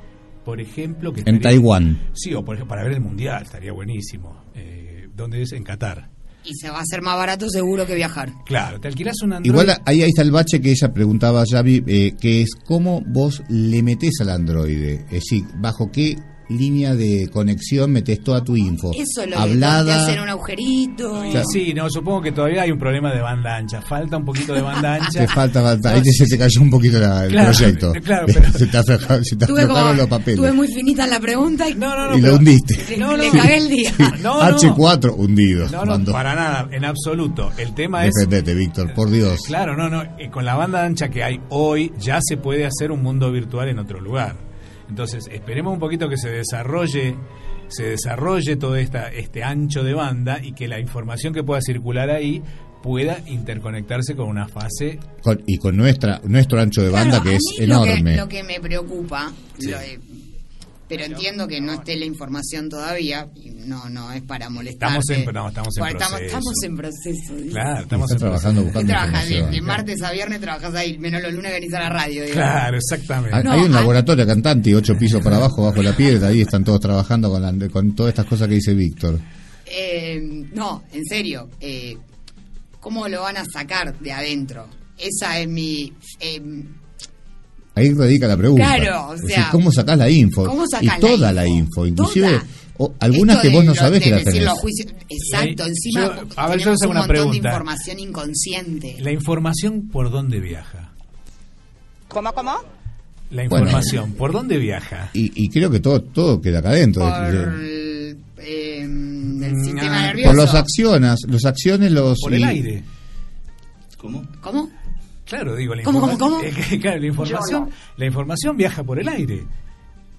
Speaker 6: por ejemplo, que...
Speaker 7: En
Speaker 6: estaría-
Speaker 7: Taiwán.
Speaker 6: Sí, o por ejemplo, para ver el Mundial, estaría buenísimo. Eh, ¿Dónde es? En Qatar.
Speaker 2: Y se va a hacer más barato seguro que viajar.
Speaker 6: Claro, te alquilás un Android.
Speaker 7: Igual ahí, ahí está el bache que ella preguntaba, Javi, eh, que es cómo vos le metés al androide. Es decir, bajo qué línea de conexión metés toda tu info.
Speaker 2: Eso lo que te
Speaker 7: Hablada.
Speaker 2: hacen un agujerito.
Speaker 6: Sí, no, supongo que todavía hay un problema de banda ancha. Falta un poquito de banda ancha.
Speaker 7: Te falta, falta. Ahí te- se te cayó un poquito la- el
Speaker 6: Claro,
Speaker 7: proyecto.
Speaker 6: claro, pero-
Speaker 7: se te, se aflojaron los papeles.
Speaker 2: tuve muy finita la pregunta y,
Speaker 6: No, no, no.
Speaker 7: y lo
Speaker 6: pero-
Speaker 7: hundiste.
Speaker 6: No,
Speaker 2: le
Speaker 6: no.
Speaker 2: cagué el día.
Speaker 6: No, no.
Speaker 7: H4 hundido.
Speaker 6: No, no,
Speaker 7: mandó.
Speaker 6: para nada, en absoluto. El tema es.
Speaker 7: Defendete, Víctor, por Dios.
Speaker 6: Claro, no, no. eh, Con la banda ancha que hay hoy, ya se puede hacer un mundo virtual en otro lugar. Entonces, esperemos un poquito que se desarrolle se desarrolle todo esta, este ancho de banda y que la información que pueda circular ahí pueda interconectarse con una fase
Speaker 7: Con- y con nuestra nuestro ancho de banda
Speaker 2: Claro,
Speaker 7: que
Speaker 2: a
Speaker 7: es
Speaker 2: mí lo que-
Speaker 7: enorme.
Speaker 2: Lo que, me preocupa, lo pero entiendo que no esté la información todavía, y no no es para molestar.
Speaker 6: Estamos en- no, estamos en
Speaker 2: estamos,
Speaker 6: proceso.
Speaker 2: estamos en proceso. dice.
Speaker 6: Claro, estamos en
Speaker 7: trabajando
Speaker 6: proceso.
Speaker 2: ¿Qué
Speaker 7: buscando
Speaker 2: trabajas? De,
Speaker 7: información.
Speaker 2: de martes a viernes trabajas ahí, menos los lunes venís a la radio. digo.
Speaker 6: Claro, exactamente.
Speaker 7: Hay,
Speaker 2: No,
Speaker 7: hay un laboratorio cantante y ocho pisos para abajo, bajo la piedra, ahí están todos trabajando con, la- con todas estas cosas que dice Víctor.
Speaker 2: Eh, no, en serio, eh, ¿cómo lo van a sacar de adentro? Esa es mi... eh,
Speaker 7: Ahí radica la pregunta.
Speaker 2: Claro, o sea,
Speaker 7: decir, ¿cómo sacás la info?
Speaker 2: ¿cómo
Speaker 7: y
Speaker 2: sacás la
Speaker 7: toda la
Speaker 2: info?
Speaker 7: info, inclusive
Speaker 2: Toda.
Speaker 7: o algunas
Speaker 2: esto
Speaker 7: que vos no
Speaker 2: lo-
Speaker 7: sabés
Speaker 2: de
Speaker 7: que las
Speaker 2: decir
Speaker 7: tenés.
Speaker 2: los juicios- exacto,
Speaker 6: Yo-
Speaker 2: encima
Speaker 6: yo- a ver, yo
Speaker 2: tenemos
Speaker 6: les hago
Speaker 2: un
Speaker 6: una
Speaker 2: montón de
Speaker 6: pregunta.
Speaker 2: información inconsciente.
Speaker 6: La información por dónde viaja.
Speaker 18: ¿Cómo, cómo?
Speaker 6: La
Speaker 7: Bueno.
Speaker 6: información, ¿por dónde viaja?
Speaker 7: Y, y creo que todo todo queda acá adentro.
Speaker 2: Por
Speaker 7: De-
Speaker 2: el, eh, el
Speaker 6: Mm,
Speaker 2: sistema
Speaker 6: ah,
Speaker 2: nervioso.
Speaker 7: por los acciones, los acciones, los...
Speaker 6: Por el
Speaker 7: y-
Speaker 6: aire.
Speaker 11: ¿Cómo?
Speaker 2: ¿Cómo?
Speaker 6: Claro, digo, la
Speaker 2: ¿Cómo, cómo,
Speaker 6: información,
Speaker 2: cómo?
Speaker 6: claro, la información, la información viaja por el aire.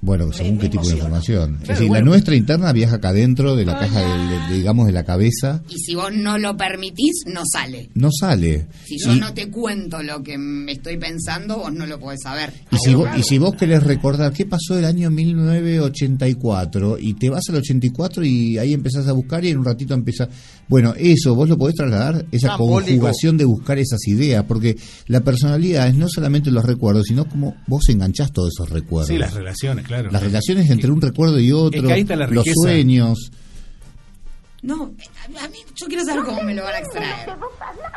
Speaker 7: Bueno, según qué tipo de información. es decir,
Speaker 6: bueno.
Speaker 7: la nuestra interna viaja acá adentro de la caja, de- digamos, de la cabeza.
Speaker 2: Y si vos no lo permitís, no sale.
Speaker 7: No sale.
Speaker 2: Si yo
Speaker 7: Y-
Speaker 2: no te cuento lo que me estoy pensando, vos no lo podés saber.
Speaker 7: Y si, vos, y si vos querés recordar qué pasó el año 1984 y te vas al 84 y ahí empezás a buscar y en un ratito empieza... Bueno, eso vos lo podés trasladar, esa conjugación de buscar esas ideas, porque la personalidad es no solamente los recuerdos, sino como vos enganchás todos esos recuerdos.
Speaker 6: Sí, las relaciones, claro.
Speaker 7: Las relaciones entre un recuerdo y otro,
Speaker 6: Es que ahí está la
Speaker 7: los sueños.
Speaker 2: No, a, mí yo quiero saber cómo me lo van a extraer.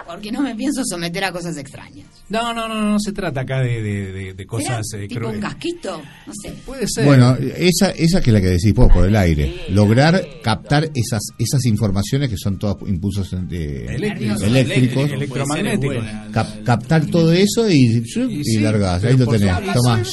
Speaker 2: Porque no me pienso someter a cosas extrañas.
Speaker 6: No, no, no, no se trata acá de, de, de- de cosas
Speaker 2: ¿Será
Speaker 6: eh,
Speaker 2: tipo un casquito? No sé.
Speaker 6: Puede ser.
Speaker 7: Bueno, esa, esa que es la que decís vos por el aire. Lograr captar esas esas informaciones que son todos impulsos eh,
Speaker 6: Eléctricos.
Speaker 7: eléctricos.
Speaker 6: Electromagnéticos.
Speaker 7: Cap- captar todo eso y, y, largás. Ahí lo tenés.
Speaker 6: supuesto.
Speaker 7: Tomás,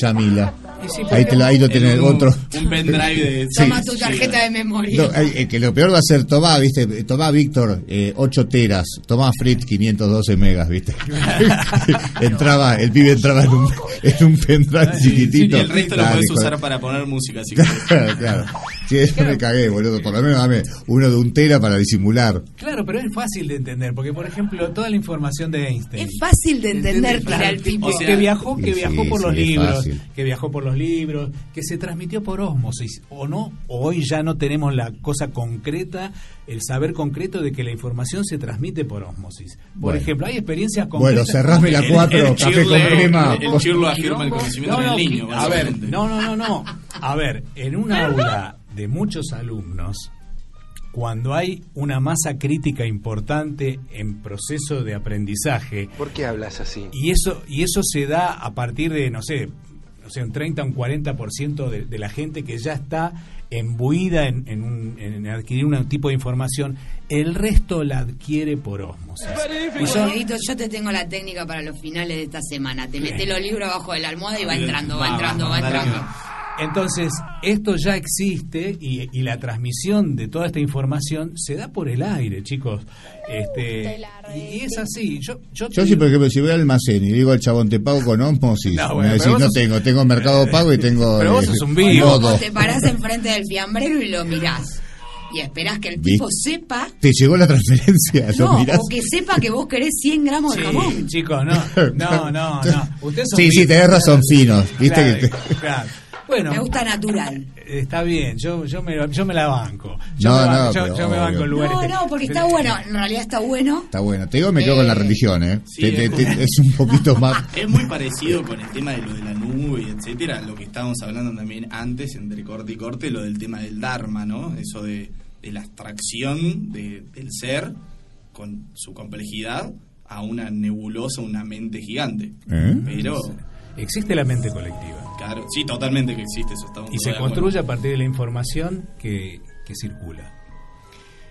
Speaker 7: Ahí, te lo, ahí lo tenés
Speaker 11: En un-
Speaker 7: otro.
Speaker 11: un pendrive de-
Speaker 7: Sí.
Speaker 2: Toma tu tarjeta de memoria.
Speaker 7: No, eh, eh, que lo peor va a ser, tomá, viste, tomá Víctor, eh, 8 teras, tomá Fritz 512 megas, viste. entraba, el pibe entraba en un, en un pendrive
Speaker 11: Y
Speaker 7: chiquitito.
Speaker 11: el resto lo
Speaker 7: Dale,
Speaker 11: puedes
Speaker 7: joder.
Speaker 11: usar para poner música. Si
Speaker 7: Claro, claro. Sí, eso me cagué, boludo. Por lo menos dame uno de un tera para disimular.
Speaker 6: Claro, pero es fácil de entender, porque por ejemplo, toda la información de Einstein.
Speaker 2: Es fácil de entender,
Speaker 6: Claro,
Speaker 2: tira el tipo.
Speaker 6: que- que viajó, que
Speaker 7: Sí,
Speaker 6: viajó por
Speaker 7: sí,
Speaker 6: los libros,
Speaker 7: fácil.
Speaker 6: que viajó por los libros, que se transmitió por ósmosis, o no, o hoy ya no tenemos la cosa concreta, el saber concreto de que la información se transmite por ósmosis. Por
Speaker 7: Bueno.
Speaker 6: ejemplo, hay experiencias
Speaker 7: Bueno,
Speaker 6: concretas.
Speaker 7: cerrame la
Speaker 6: El-
Speaker 7: cuatro,
Speaker 6: el
Speaker 7: café
Speaker 6: chirlo-
Speaker 7: con crema.
Speaker 11: El chirlo afirma el conocimiento
Speaker 6: No, no,
Speaker 11: del niño.
Speaker 6: a ver, no, no, no, no. A ver, en un aula de muchos alumnos, cuando hay una masa crítica importante en proceso de aprendizaje,
Speaker 10: ¿Por qué hablas así?
Speaker 6: y eso, y eso se da a partir de, no sé, no sé un 30 o un 40% de, de la gente que ya está embuida en, en, un- en adquirir un tipo de información, el resto la adquiere por ósmosis. Y
Speaker 2: Dieguito, yo te tengo la técnica para los finales de esta semana. Te metes los libros abajo de la almohada y va entrando, va
Speaker 6: Va,
Speaker 2: entrando,
Speaker 6: va,
Speaker 2: entrando.
Speaker 6: Entonces, esto ya existe y, y la transmisión de toda esta información se da por el aire, chicos. Este, y es así. Yo, yo,
Speaker 7: Yo sí, por ejemplo, si voy al almacén y digo al chabón, te pago con osmosis,
Speaker 6: No,
Speaker 7: me
Speaker 6: bueno, pero vos
Speaker 7: no
Speaker 6: sos-
Speaker 7: tengo, tengo mercado pago y tengo
Speaker 6: Pero vos
Speaker 7: eh,
Speaker 6: sos un vivo.
Speaker 2: te parás enfrente del fiambrero y lo mirás. Y esperás que el tipo sepa.
Speaker 7: Te llegó la transferencia,
Speaker 2: No, o que sepa que vos querés 100 gramos de jamón.
Speaker 6: chicos, no, no, no, no. Ustedes son
Speaker 7: Sí, sí, tenés razón, finos. Viste
Speaker 6: Claro,
Speaker 7: que te-
Speaker 6: claro. Bueno,
Speaker 2: Me gusta natural.
Speaker 6: está bien, yo, yo, me, yo me la banco. Yo
Speaker 7: No,
Speaker 6: me,
Speaker 7: no,
Speaker 6: banco, yo,
Speaker 7: pero
Speaker 6: yo me banco lugares.
Speaker 2: No, no, porque está bueno. En realidad está bueno.
Speaker 7: Está bueno. Te digo, me quedo con la religión, ¿eh?
Speaker 11: Sí,
Speaker 7: Te- te-
Speaker 11: es
Speaker 7: te-
Speaker 11: como-
Speaker 7: es un poquito más.
Speaker 11: Es muy parecido con el tema de lo de la nube etcétera, lo que estábamos hablando también antes, entre corte y corte, lo del tema del Dharma, ¿no? Eso de, de la abstracción de- del ser con su complejidad a una nebulosa, una mente gigante.
Speaker 6: ¿Eh?
Speaker 11: Pero,
Speaker 6: Existe la mente colectiva.
Speaker 11: claro, sí, totalmente que existe eso. Estamos
Speaker 6: y se construye a partir de la información que, que circula.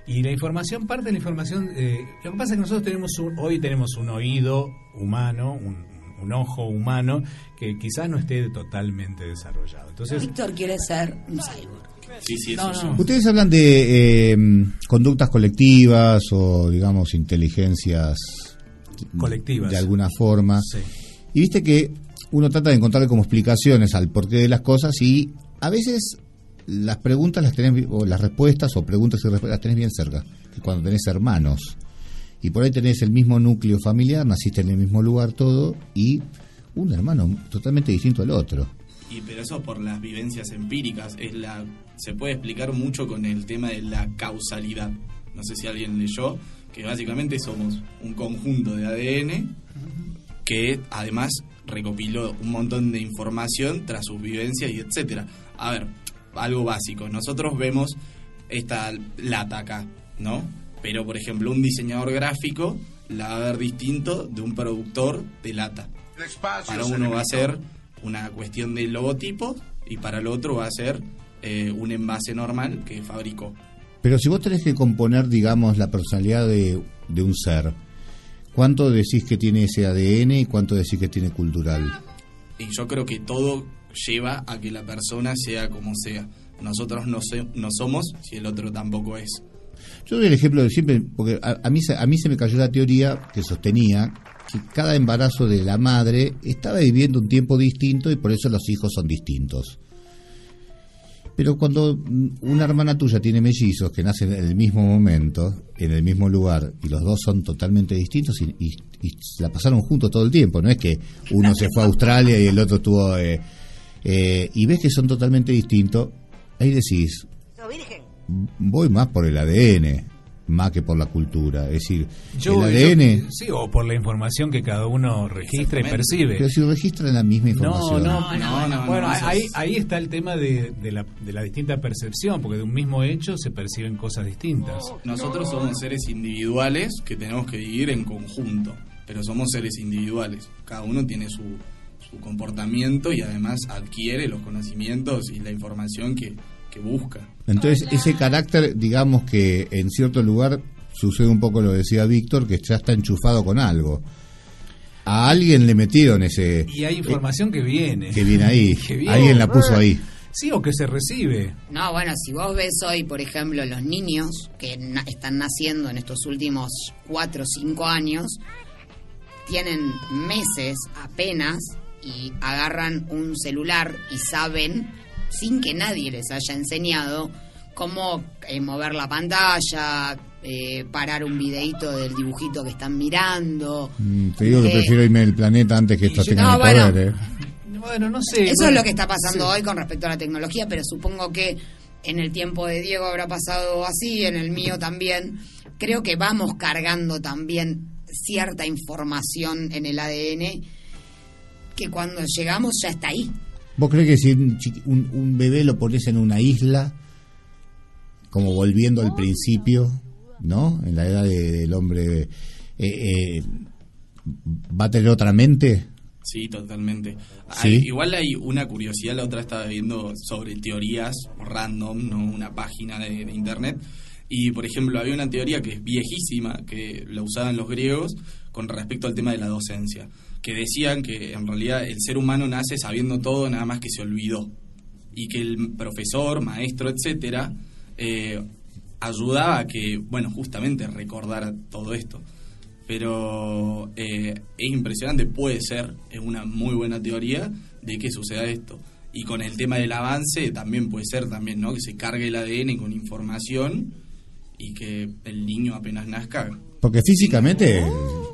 Speaker 6: Y la información, parte de la información, eh, lo que pasa es que nosotros tenemos un- hoy tenemos un oído humano, un, un ojo humano, que quizás no esté totalmente desarrollado. Entonces,
Speaker 2: Víctor quiere ser un cyborg.
Speaker 11: Sí, sí, eso
Speaker 6: no.
Speaker 7: Ustedes hablan de eh, conductas colectivas o, digamos, inteligencias
Speaker 6: Colectivas.
Speaker 7: de alguna forma.
Speaker 6: Sí.
Speaker 7: Y viste que uno trata de encontrarle como explicaciones al porqué de las cosas y a veces las preguntas las tenés, o las respuestas o preguntas y respuestas las tenés bien cerca, que cuando tenés hermanos. Y por ahí tenés el mismo núcleo familiar, naciste en el mismo lugar todo y un hermano totalmente distinto al otro.
Speaker 11: Y pero eso por las vivencias empíricas es la se puede explicar mucho con el tema de la causalidad. No sé si alguien leyó que básicamente somos un conjunto de ADN que además recopiló un montón de información tras sus vivencias y etcétera. A ver, algo básico. Nosotros vemos esta lata acá, ¿no? Pero por ejemplo, un diseñador gráfico la va a ver distinto de un productor de lata. Para uno va a ser una cuestión de logotipo y para el otro va a ser eh, un envase normal que fabricó.
Speaker 7: Pero si vos tenés que componer, digamos, la personalidad de, de un ser, ¿cuánto decís que tiene ese ADN y cuánto decís que tiene cultural?
Speaker 11: Y yo creo que todo lleva a que la persona sea como sea. Nosotros no, se- no somos si el otro tampoco es.
Speaker 7: Yo doy el ejemplo de siempre, porque a, a mí, a mí se me cayó la teoría que sostenía que cada embarazo de la madre estaba viviendo un tiempo distinto y por eso los hijos son distintos. Pero cuando una hermana tuya tiene mellizos que nacen en el mismo momento, en el mismo lugar, y los dos son totalmente distintos y, y- y la pasaron juntos todo el tiempo, no es que uno se fue a Australia y el otro estuvo... eh, eh, y ves que son totalmente distintos, ahí decís, voy más por el ADN, más que por la cultura. Es decir,
Speaker 6: yo,
Speaker 7: el ADN...
Speaker 6: yo- sí, o por la información que cada uno registra y percibe.
Speaker 7: Pero si registran la misma
Speaker 6: No,
Speaker 7: información.
Speaker 6: no,
Speaker 11: No, no,
Speaker 6: bueno,
Speaker 11: no, eso
Speaker 6: ahí,
Speaker 11: es-
Speaker 6: ahí está el tema de, de la, de la distinta percepción, porque de un mismo hecho se perciben cosas distintas.
Speaker 11: Nosotros somos seres individuales que tenemos que vivir en conjunto, pero somos seres individuales. Cada uno tiene su, su comportamiento y además adquiere los conocimientos y la información que, que busca.
Speaker 7: Entonces, ese carácter, digamos que en cierto lugar sucede un poco lo que decía Víctor, que ya está enchufado con algo. a alguien le metieron ese
Speaker 6: Y hay información que viene.
Speaker 7: que viene ahí.
Speaker 6: Que viene.
Speaker 7: Alguien la puso ahí.
Speaker 6: Sí, o que se recibe.
Speaker 2: No, bueno, si vos ves hoy, por ejemplo, los niños que na- están naciendo en estos últimos cuatro o cinco años, tienen meses apenas y agarran un celular y saben, sin que nadie les haya enseñado, cómo eh, mover la pantalla, eh, parar un videíto del dibujito que están mirando.
Speaker 7: Mm, Te digo que
Speaker 2: Eh,
Speaker 7: prefiero irme del planeta antes que estos
Speaker 2: yo-
Speaker 7: tengan
Speaker 2: no, bueno.
Speaker 7: poder. ¿eh?
Speaker 6: Bueno, no sé.
Speaker 2: Eso
Speaker 6: bueno,
Speaker 2: es lo que está pasando
Speaker 6: sí.
Speaker 2: hoy con respecto a la tecnología, pero supongo que en el tiempo de Diego habrá pasado así, en el mío también. Creo que vamos cargando también cierta información en el ADN que cuando llegamos ya está ahí.
Speaker 7: ¿Vos crees que si un, un- un bebé lo pones en una isla, como volviendo al principio, ¿no? En la edad de- del hombre, eh, eh, ¿va a tener otra mente?
Speaker 11: Sí, totalmente.
Speaker 7: Sí.
Speaker 11: Igual hay una curiosidad, la otra estaba viendo sobre teorías random, no una página de, de internet. Y por ejemplo, había una teoría que es viejísima, que la usaban los griegos con respecto al tema de la docencia, que decían que en realidad el ser humano nace sabiendo todo, nada más que se olvidó. Y que el profesor, maestro, etcétera, eh, ayudaba a que, bueno, justamente recordara todo esto pero eh, es impresionante, puede ser, es una muy buena teoría de que suceda esto. Y con el tema del avance también puede ser también, ¿no? Que se cargue el ADN con información y que el niño apenas nazca.
Speaker 7: Porque físicamente,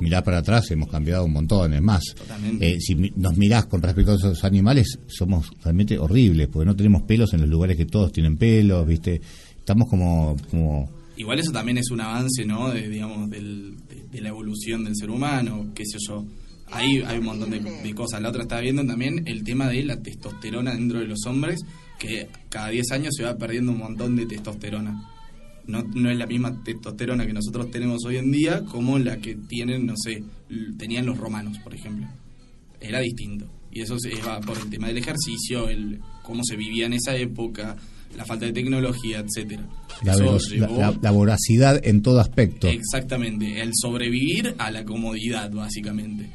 Speaker 7: mirá para atrás, hemos cambiado un montón, es más. Eh, si nos mirás con respecto a esos animales, somos realmente horribles, porque no tenemos pelos en los lugares que todos tienen pelos, ¿viste? Estamos como... como
Speaker 11: Igual eso también es un avance, ¿no? De, digamos, del- de, de la evolución del ser humano, qué sé yo. Ahí hay un montón de, de cosas. La otra estaba viendo también el tema de la testosterona dentro de los hombres, que cada 10 años se va perdiendo un montón de testosterona. No, no es la misma testosterona que nosotros tenemos hoy en día como la que tienen, no sé, tenían los romanos, por ejemplo. Era distinto. Y eso se va por el tema del ejercicio, el cómo se vivía en esa época, la falta de tecnología, etcétera.
Speaker 7: la,
Speaker 11: llevó-
Speaker 7: la- la voracidad en todo aspecto.
Speaker 11: Exactamente, el sobrevivir a la comodidad, básicamente.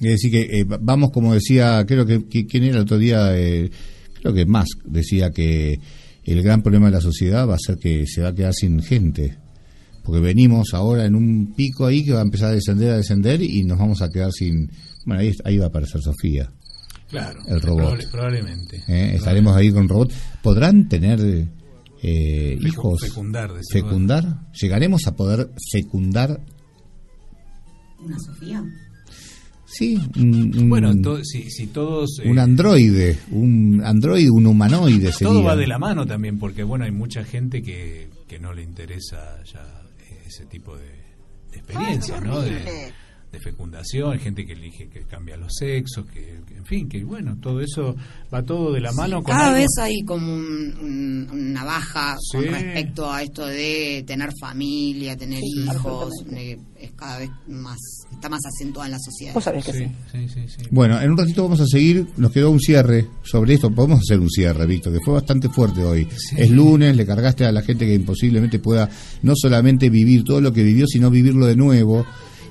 Speaker 7: Es decir, que eh, vamos, como decía, creo que, que- quién era el otro día, Eh, creo que Musk decía que el gran problema de la sociedad va a ser que se va a quedar sin gente. Porque venimos ahora en un pico ahí que va a empezar a descender, a descender y nos vamos a quedar sin... Bueno, ahí, ahí va a aparecer Sofía.
Speaker 6: Claro.
Speaker 7: El robot.
Speaker 6: probable- probablemente.
Speaker 7: Eh, Estaremos ahí con robot. ¿Podrán tener eh,
Speaker 6: Fecu-
Speaker 7: hijos?
Speaker 6: fecundar.
Speaker 7: ¿Fecundar? ¿Llegaremos a poder fecundar?
Speaker 2: ¿Una Sofía?
Speaker 7: Sí. un- un-
Speaker 6: Bueno, to- si, si todos... eh,
Speaker 7: un androide, un androide, un humanoide sería.
Speaker 6: Todo va de la mano también, porque bueno, hay mucha gente que, que no le interesa ya ese tipo de, de experiencias, ¿no? De, de fecundación, hay gente que elige que cambia los sexos, que, que, en fin, que bueno, todo eso va todo de la mano con
Speaker 2: Cada
Speaker 6: algo-
Speaker 2: vez hay como un- un- una baja con respecto a esto de tener familia, tener
Speaker 6: Sí,
Speaker 2: hijos, eh, es cada vez más, está más acentuada en la sociedad.
Speaker 16: Vos sabés que sí.
Speaker 6: Sí, sí, sí.
Speaker 7: Bueno, en un ratito vamos a seguir. Nos quedó un cierre sobre esto. Podemos hacer un cierre, Víctor, que fue bastante fuerte hoy. Es lunes, le cargaste a la gente que imposiblemente pueda no solamente vivir todo lo que vivió, sino vivirlo de nuevo.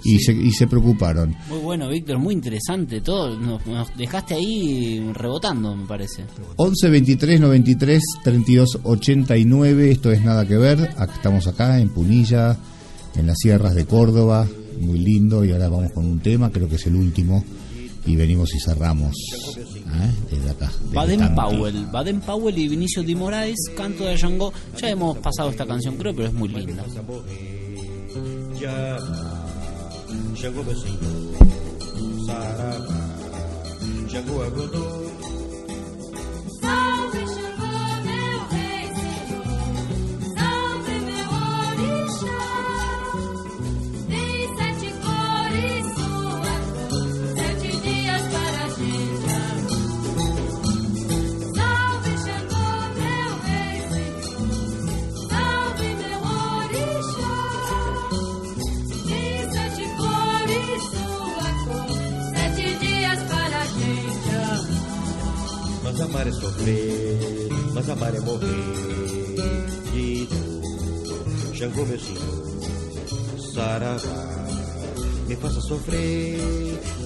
Speaker 7: Y, se, y se preocuparon.
Speaker 1: Muy bueno, Víctor, muy interesante todo. Nos, nos dejaste ahí rebotando, me parece.
Speaker 7: 11 23 93 32 89. Esto es nada que ver. Acá estamos acá en Punilla, en las sierras de Córdoba. Muy lindo. Y ahora vamos con un tema, creo que es el último. Y venimos y cerramos. ¿eh? Desde acá. desde
Speaker 1: Baden. Powell, Baden Powell y Vinicio Di Moraes, canto de Django. Ya hemos pasado esta canción, creo, pero es muy linda.
Speaker 19: Xangô beijinho, saravá, Xangô agodô.
Speaker 9: Amar
Speaker 19: é sofrer, mas amar é morrer de dor. Xangô meu senhor, saravá, me faça sofrer,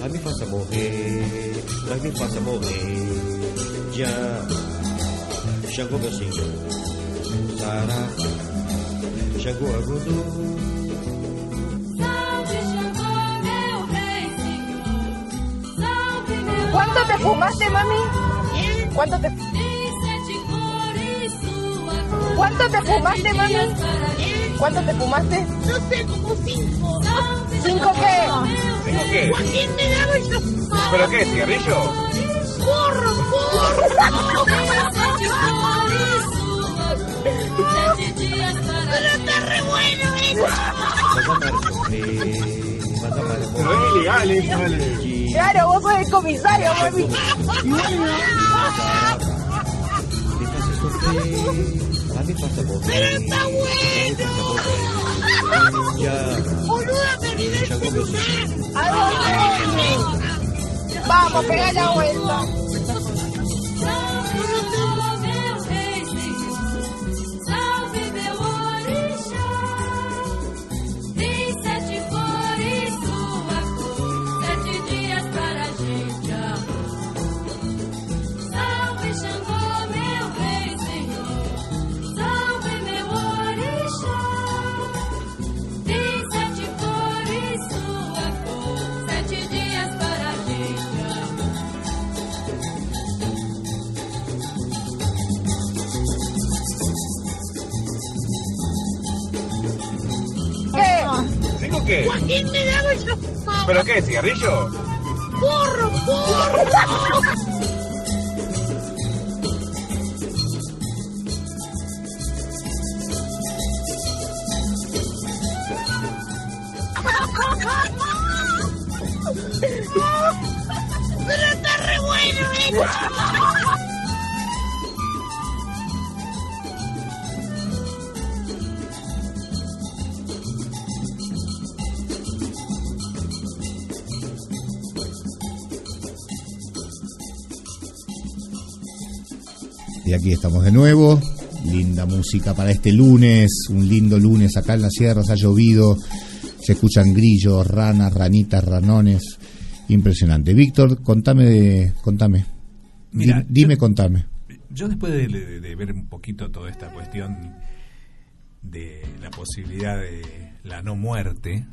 Speaker 19: ai me faça morrer, ai me faça morrer. Já chegou meu senhor, Saravá,
Speaker 20: Xangô, meu rei senhor. Salve meu
Speaker 10: ¿Cuánto te fumaste, mami? ¿Cuánto te,
Speaker 20: Tem sete cores, sua cor.
Speaker 10: ¿Cuánto te fumaste, mami? ¿Cuánto te fumaste?
Speaker 18: No sé, como cinco.
Speaker 10: ¿Cinco qué?
Speaker 21: ¿Cinco qué?
Speaker 18: Joaquín me daba yo
Speaker 21: ¿Pero qué? ¿Cigarrillo?
Speaker 20: dias para
Speaker 18: Pero está re bueno eso.
Speaker 21: Pero es ilegal eso.
Speaker 10: Claro, vos sos el comisario, mami.
Speaker 19: morrer.
Speaker 18: Pero está bueno. Boluda, me olvidé
Speaker 19: chegou meu senhor.
Speaker 10: ¿A dónde? Vamos, pega la vuelta. Qué?
Speaker 18: Joaquín me daba.
Speaker 21: ¿Pero qué? ¿Cigarrillo?
Speaker 18: Corro, corro. Pero está re bueno eso.
Speaker 7: Y aquí estamos de nuevo. Linda música para este lunes, un lindo lunes acá en las sierras, ha llovido, se escuchan grillos, ranas, ranitas, ranones. Impresionante. Víctor, contame, de- contame.
Speaker 6: Mira,
Speaker 7: Di- dime, contame.
Speaker 6: Yo después de, de- de ver un poquito toda esta cuestión de la posibilidad de la no muerte,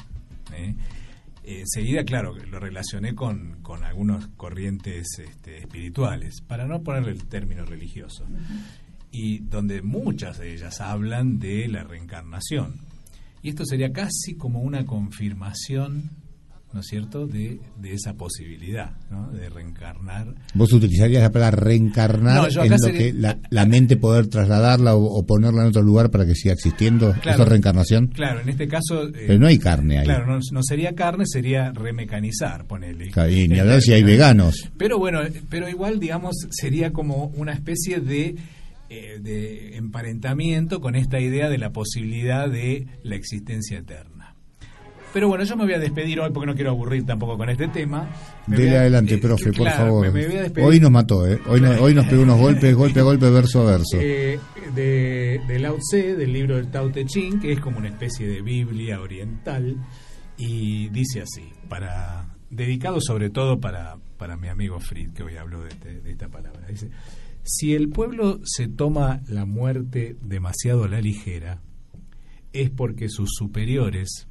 Speaker 6: ¿eh? Enseguida, claro, lo relacioné con, con algunas corrientes este, espirituales, para no ponerle el término religioso, y donde muchas de ellas hablan de la reencarnación. Y esto sería casi como una confirmación, ¿no es cierto?, de, de esa posibilidad, ¿no?, de reencarnar
Speaker 7: Vos utilizarías la palabra reencarnar
Speaker 6: No, yo
Speaker 7: en lo
Speaker 6: sería-
Speaker 7: que la, la mente poder trasladarla o, o ponerla en otro lugar para que siga existiendo.
Speaker 6: Claro.
Speaker 7: ¿Eso es reencarnación?
Speaker 6: Claro, en este caso... eh,
Speaker 7: Pero no hay carne ahí.
Speaker 6: Claro, no, no sería carne, sería remecanizar, ponele.
Speaker 7: Claro, y ni hablar si hay
Speaker 6: término.
Speaker 7: veganos.
Speaker 6: Pero bueno, eh, pero igual, digamos, sería como una especie de, eh, de emparentamiento con esta idea de la posibilidad de la existencia eterna. Pero bueno, yo me voy a despedir hoy porque no quiero aburrir tampoco con este tema. Me
Speaker 7: Dele
Speaker 6: a-
Speaker 7: adelante,
Speaker 6: eh,
Speaker 7: profe, por favor.
Speaker 6: me- me.
Speaker 7: Hoy nos mató, ¿eh? Hoy, no- hoy nos pegó unos golpes, golpe a golpe, verso a verso.
Speaker 6: Eh, de, de Lao Tse, del libro del Tao Te Ching, que es como una especie de Biblia oriental, y dice así, para dedicado sobre todo para, para mi amigo Fried, que hoy habló de, este- de esta palabra. Dice, si el pueblo se toma la muerte demasiado a la ligera, es porque sus superiores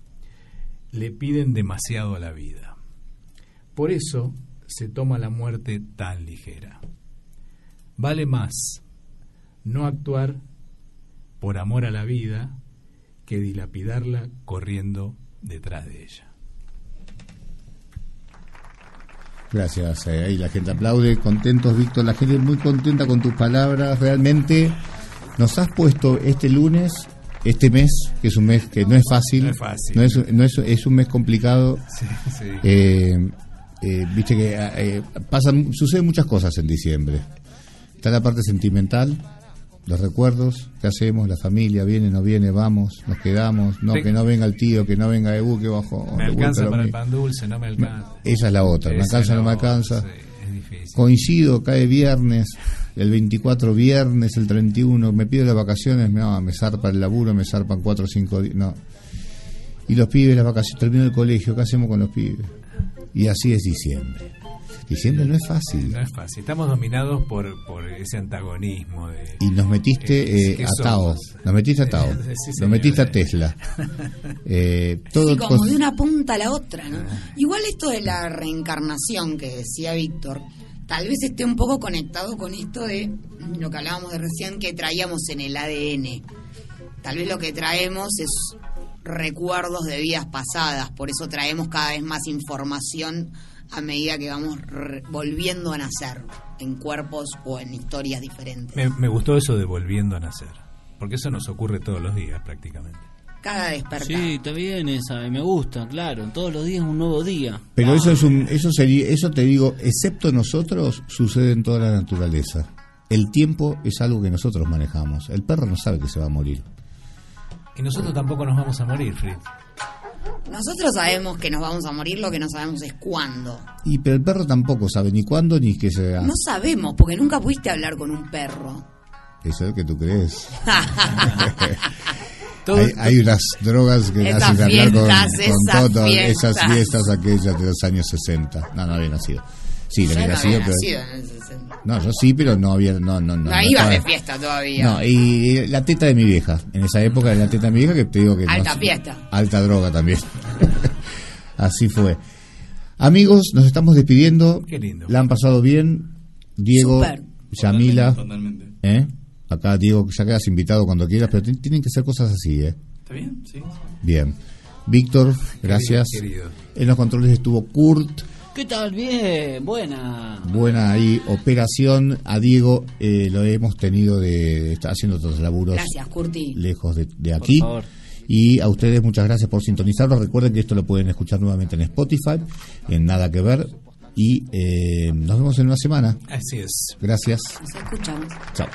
Speaker 6: le piden demasiado a la vida. Por eso se toma la muerte tan ligera. Vale más no actuar por amor a la vida que dilapidarla corriendo detrás de ella.
Speaker 7: Gracias, eh, ahí la gente aplaude, contentos, Víctor, la gente muy contenta con tus palabras, realmente nos has puesto este lunes, este mes, que es un mes que no es fácil,
Speaker 6: No es fácil.
Speaker 7: no es, no es, es un mes complicado,
Speaker 6: Sí, sí.
Speaker 7: Eh, eh, viste que eh, pasan, suceden muchas cosas en diciembre, está la parte sentimental, los recuerdos, ¿qué hacemos? La familia viene, no viene, vamos, nos quedamos, no, que no venga el tío, que no venga Ebu, que bajo.
Speaker 6: Me alcanza para el pan dulce, no me alcanza.
Speaker 7: Esa es la otra, me alcanza, no
Speaker 6: la
Speaker 7: me alcanza.
Speaker 6: sí, es difícil.
Speaker 7: Coincido, cae viernes, el 24 viernes, el 31, me pido las vacaciones, no, me zarpa el laburo, me zarpan 4 o 5 días, no. Y los pibes, las vacaciones, terminó el colegio, ¿qué hacemos con los pibes? Y así es diciembre. Diciembre no es fácil.
Speaker 6: No es fácil. Estamos dominados por, por ese antagonismo de...
Speaker 7: Y nos metiste
Speaker 6: Eh,
Speaker 7: eh. Nos metiste a Tao.
Speaker 6: Sí,
Speaker 7: nos metiste a Tesla. Eh, todo
Speaker 2: Sí, como de una punta a la otra, ¿no?
Speaker 7: Ah.
Speaker 2: Igual esto de la reencarnación que decía Víctor, tal vez esté un poco conectado con esto de lo que hablábamos de recién que traíamos en el ADN. Tal vez lo que traemos es recuerdos de vidas pasadas, por eso traemos cada vez más información a medida que vamos volviendo a nacer en cuerpos o en historias diferentes.
Speaker 6: Me, me gustó eso de volviendo a nacer. Porque eso nos ocurre todos los días prácticamente.
Speaker 2: Cada despertar.
Speaker 1: Sí, está bien esa, me gusta, claro. Todos los días es un nuevo día.
Speaker 7: Pero eso es un, eso sería, eso te digo, excepto nosotros, sucede en toda la naturaleza. El tiempo es algo que nosotros manejamos. El perro no sabe que se va a morir.
Speaker 6: Y nosotros tampoco nos vamos a morir, Fritz.
Speaker 2: Nosotros sabemos que nos vamos a morir, lo que no sabemos es cuándo.
Speaker 7: Y pero el perro tampoco sabe ni cuándo ni qué se va.
Speaker 2: No sabemos, porque nunca pudiste hablar con un perro.
Speaker 7: Eso es lo que tú crees. hay, hay unas drogas que
Speaker 2: Esas
Speaker 7: hacen hablar con,
Speaker 2: fiestas,
Speaker 7: con
Speaker 2: esas
Speaker 7: todo, esas
Speaker 2: fiestas.
Speaker 7: fiestas aquellas de los años 60. No, no había nacido. Sí,
Speaker 2: Yo
Speaker 7: había
Speaker 2: no
Speaker 7: nacido,
Speaker 2: había
Speaker 7: pero...
Speaker 2: nacido en el 60.
Speaker 7: No, yo sí, pero no había... No, no, no,
Speaker 2: No,
Speaker 7: no
Speaker 2: ibas
Speaker 7: estaba-
Speaker 2: de fiesta todavía.
Speaker 7: No, y la teta de mi vieja. En esa época la teta de mi vieja que te digo que...
Speaker 2: Alta fiesta.
Speaker 7: Alta droga también. Así fue. Amigos, nos estamos despidiendo.
Speaker 6: Qué lindo.
Speaker 7: La han pasado bien. Diego,
Speaker 2: Súper.
Speaker 7: Yamila.
Speaker 11: Totalmente.
Speaker 7: ¿eh? Acá, Diego, ya quedas invitado cuando quieras, pero ti- tienen que ser cosas así, ¿eh?
Speaker 11: ¿Está bien? Sí.
Speaker 7: Bien. Víctor, gracias.
Speaker 6: querido.
Speaker 7: En los controles estuvo Kurt.
Speaker 1: ¿Qué tal? Bien, buena.
Speaker 7: Buena ahí operación. A Diego eh, lo hemos tenido de estar haciendo otros laburos
Speaker 2: Gracias, Curti.
Speaker 7: lejos de, de aquí.
Speaker 1: favor.
Speaker 7: Y a ustedes muchas gracias por sintonizarlo. Recuerden que esto lo pueden escuchar nuevamente en Spotify, en Nada que Ver. Y eh, nos vemos en una semana.
Speaker 6: Así es.
Speaker 7: Gracias.
Speaker 2: Nos escuchamos.
Speaker 7: Chao.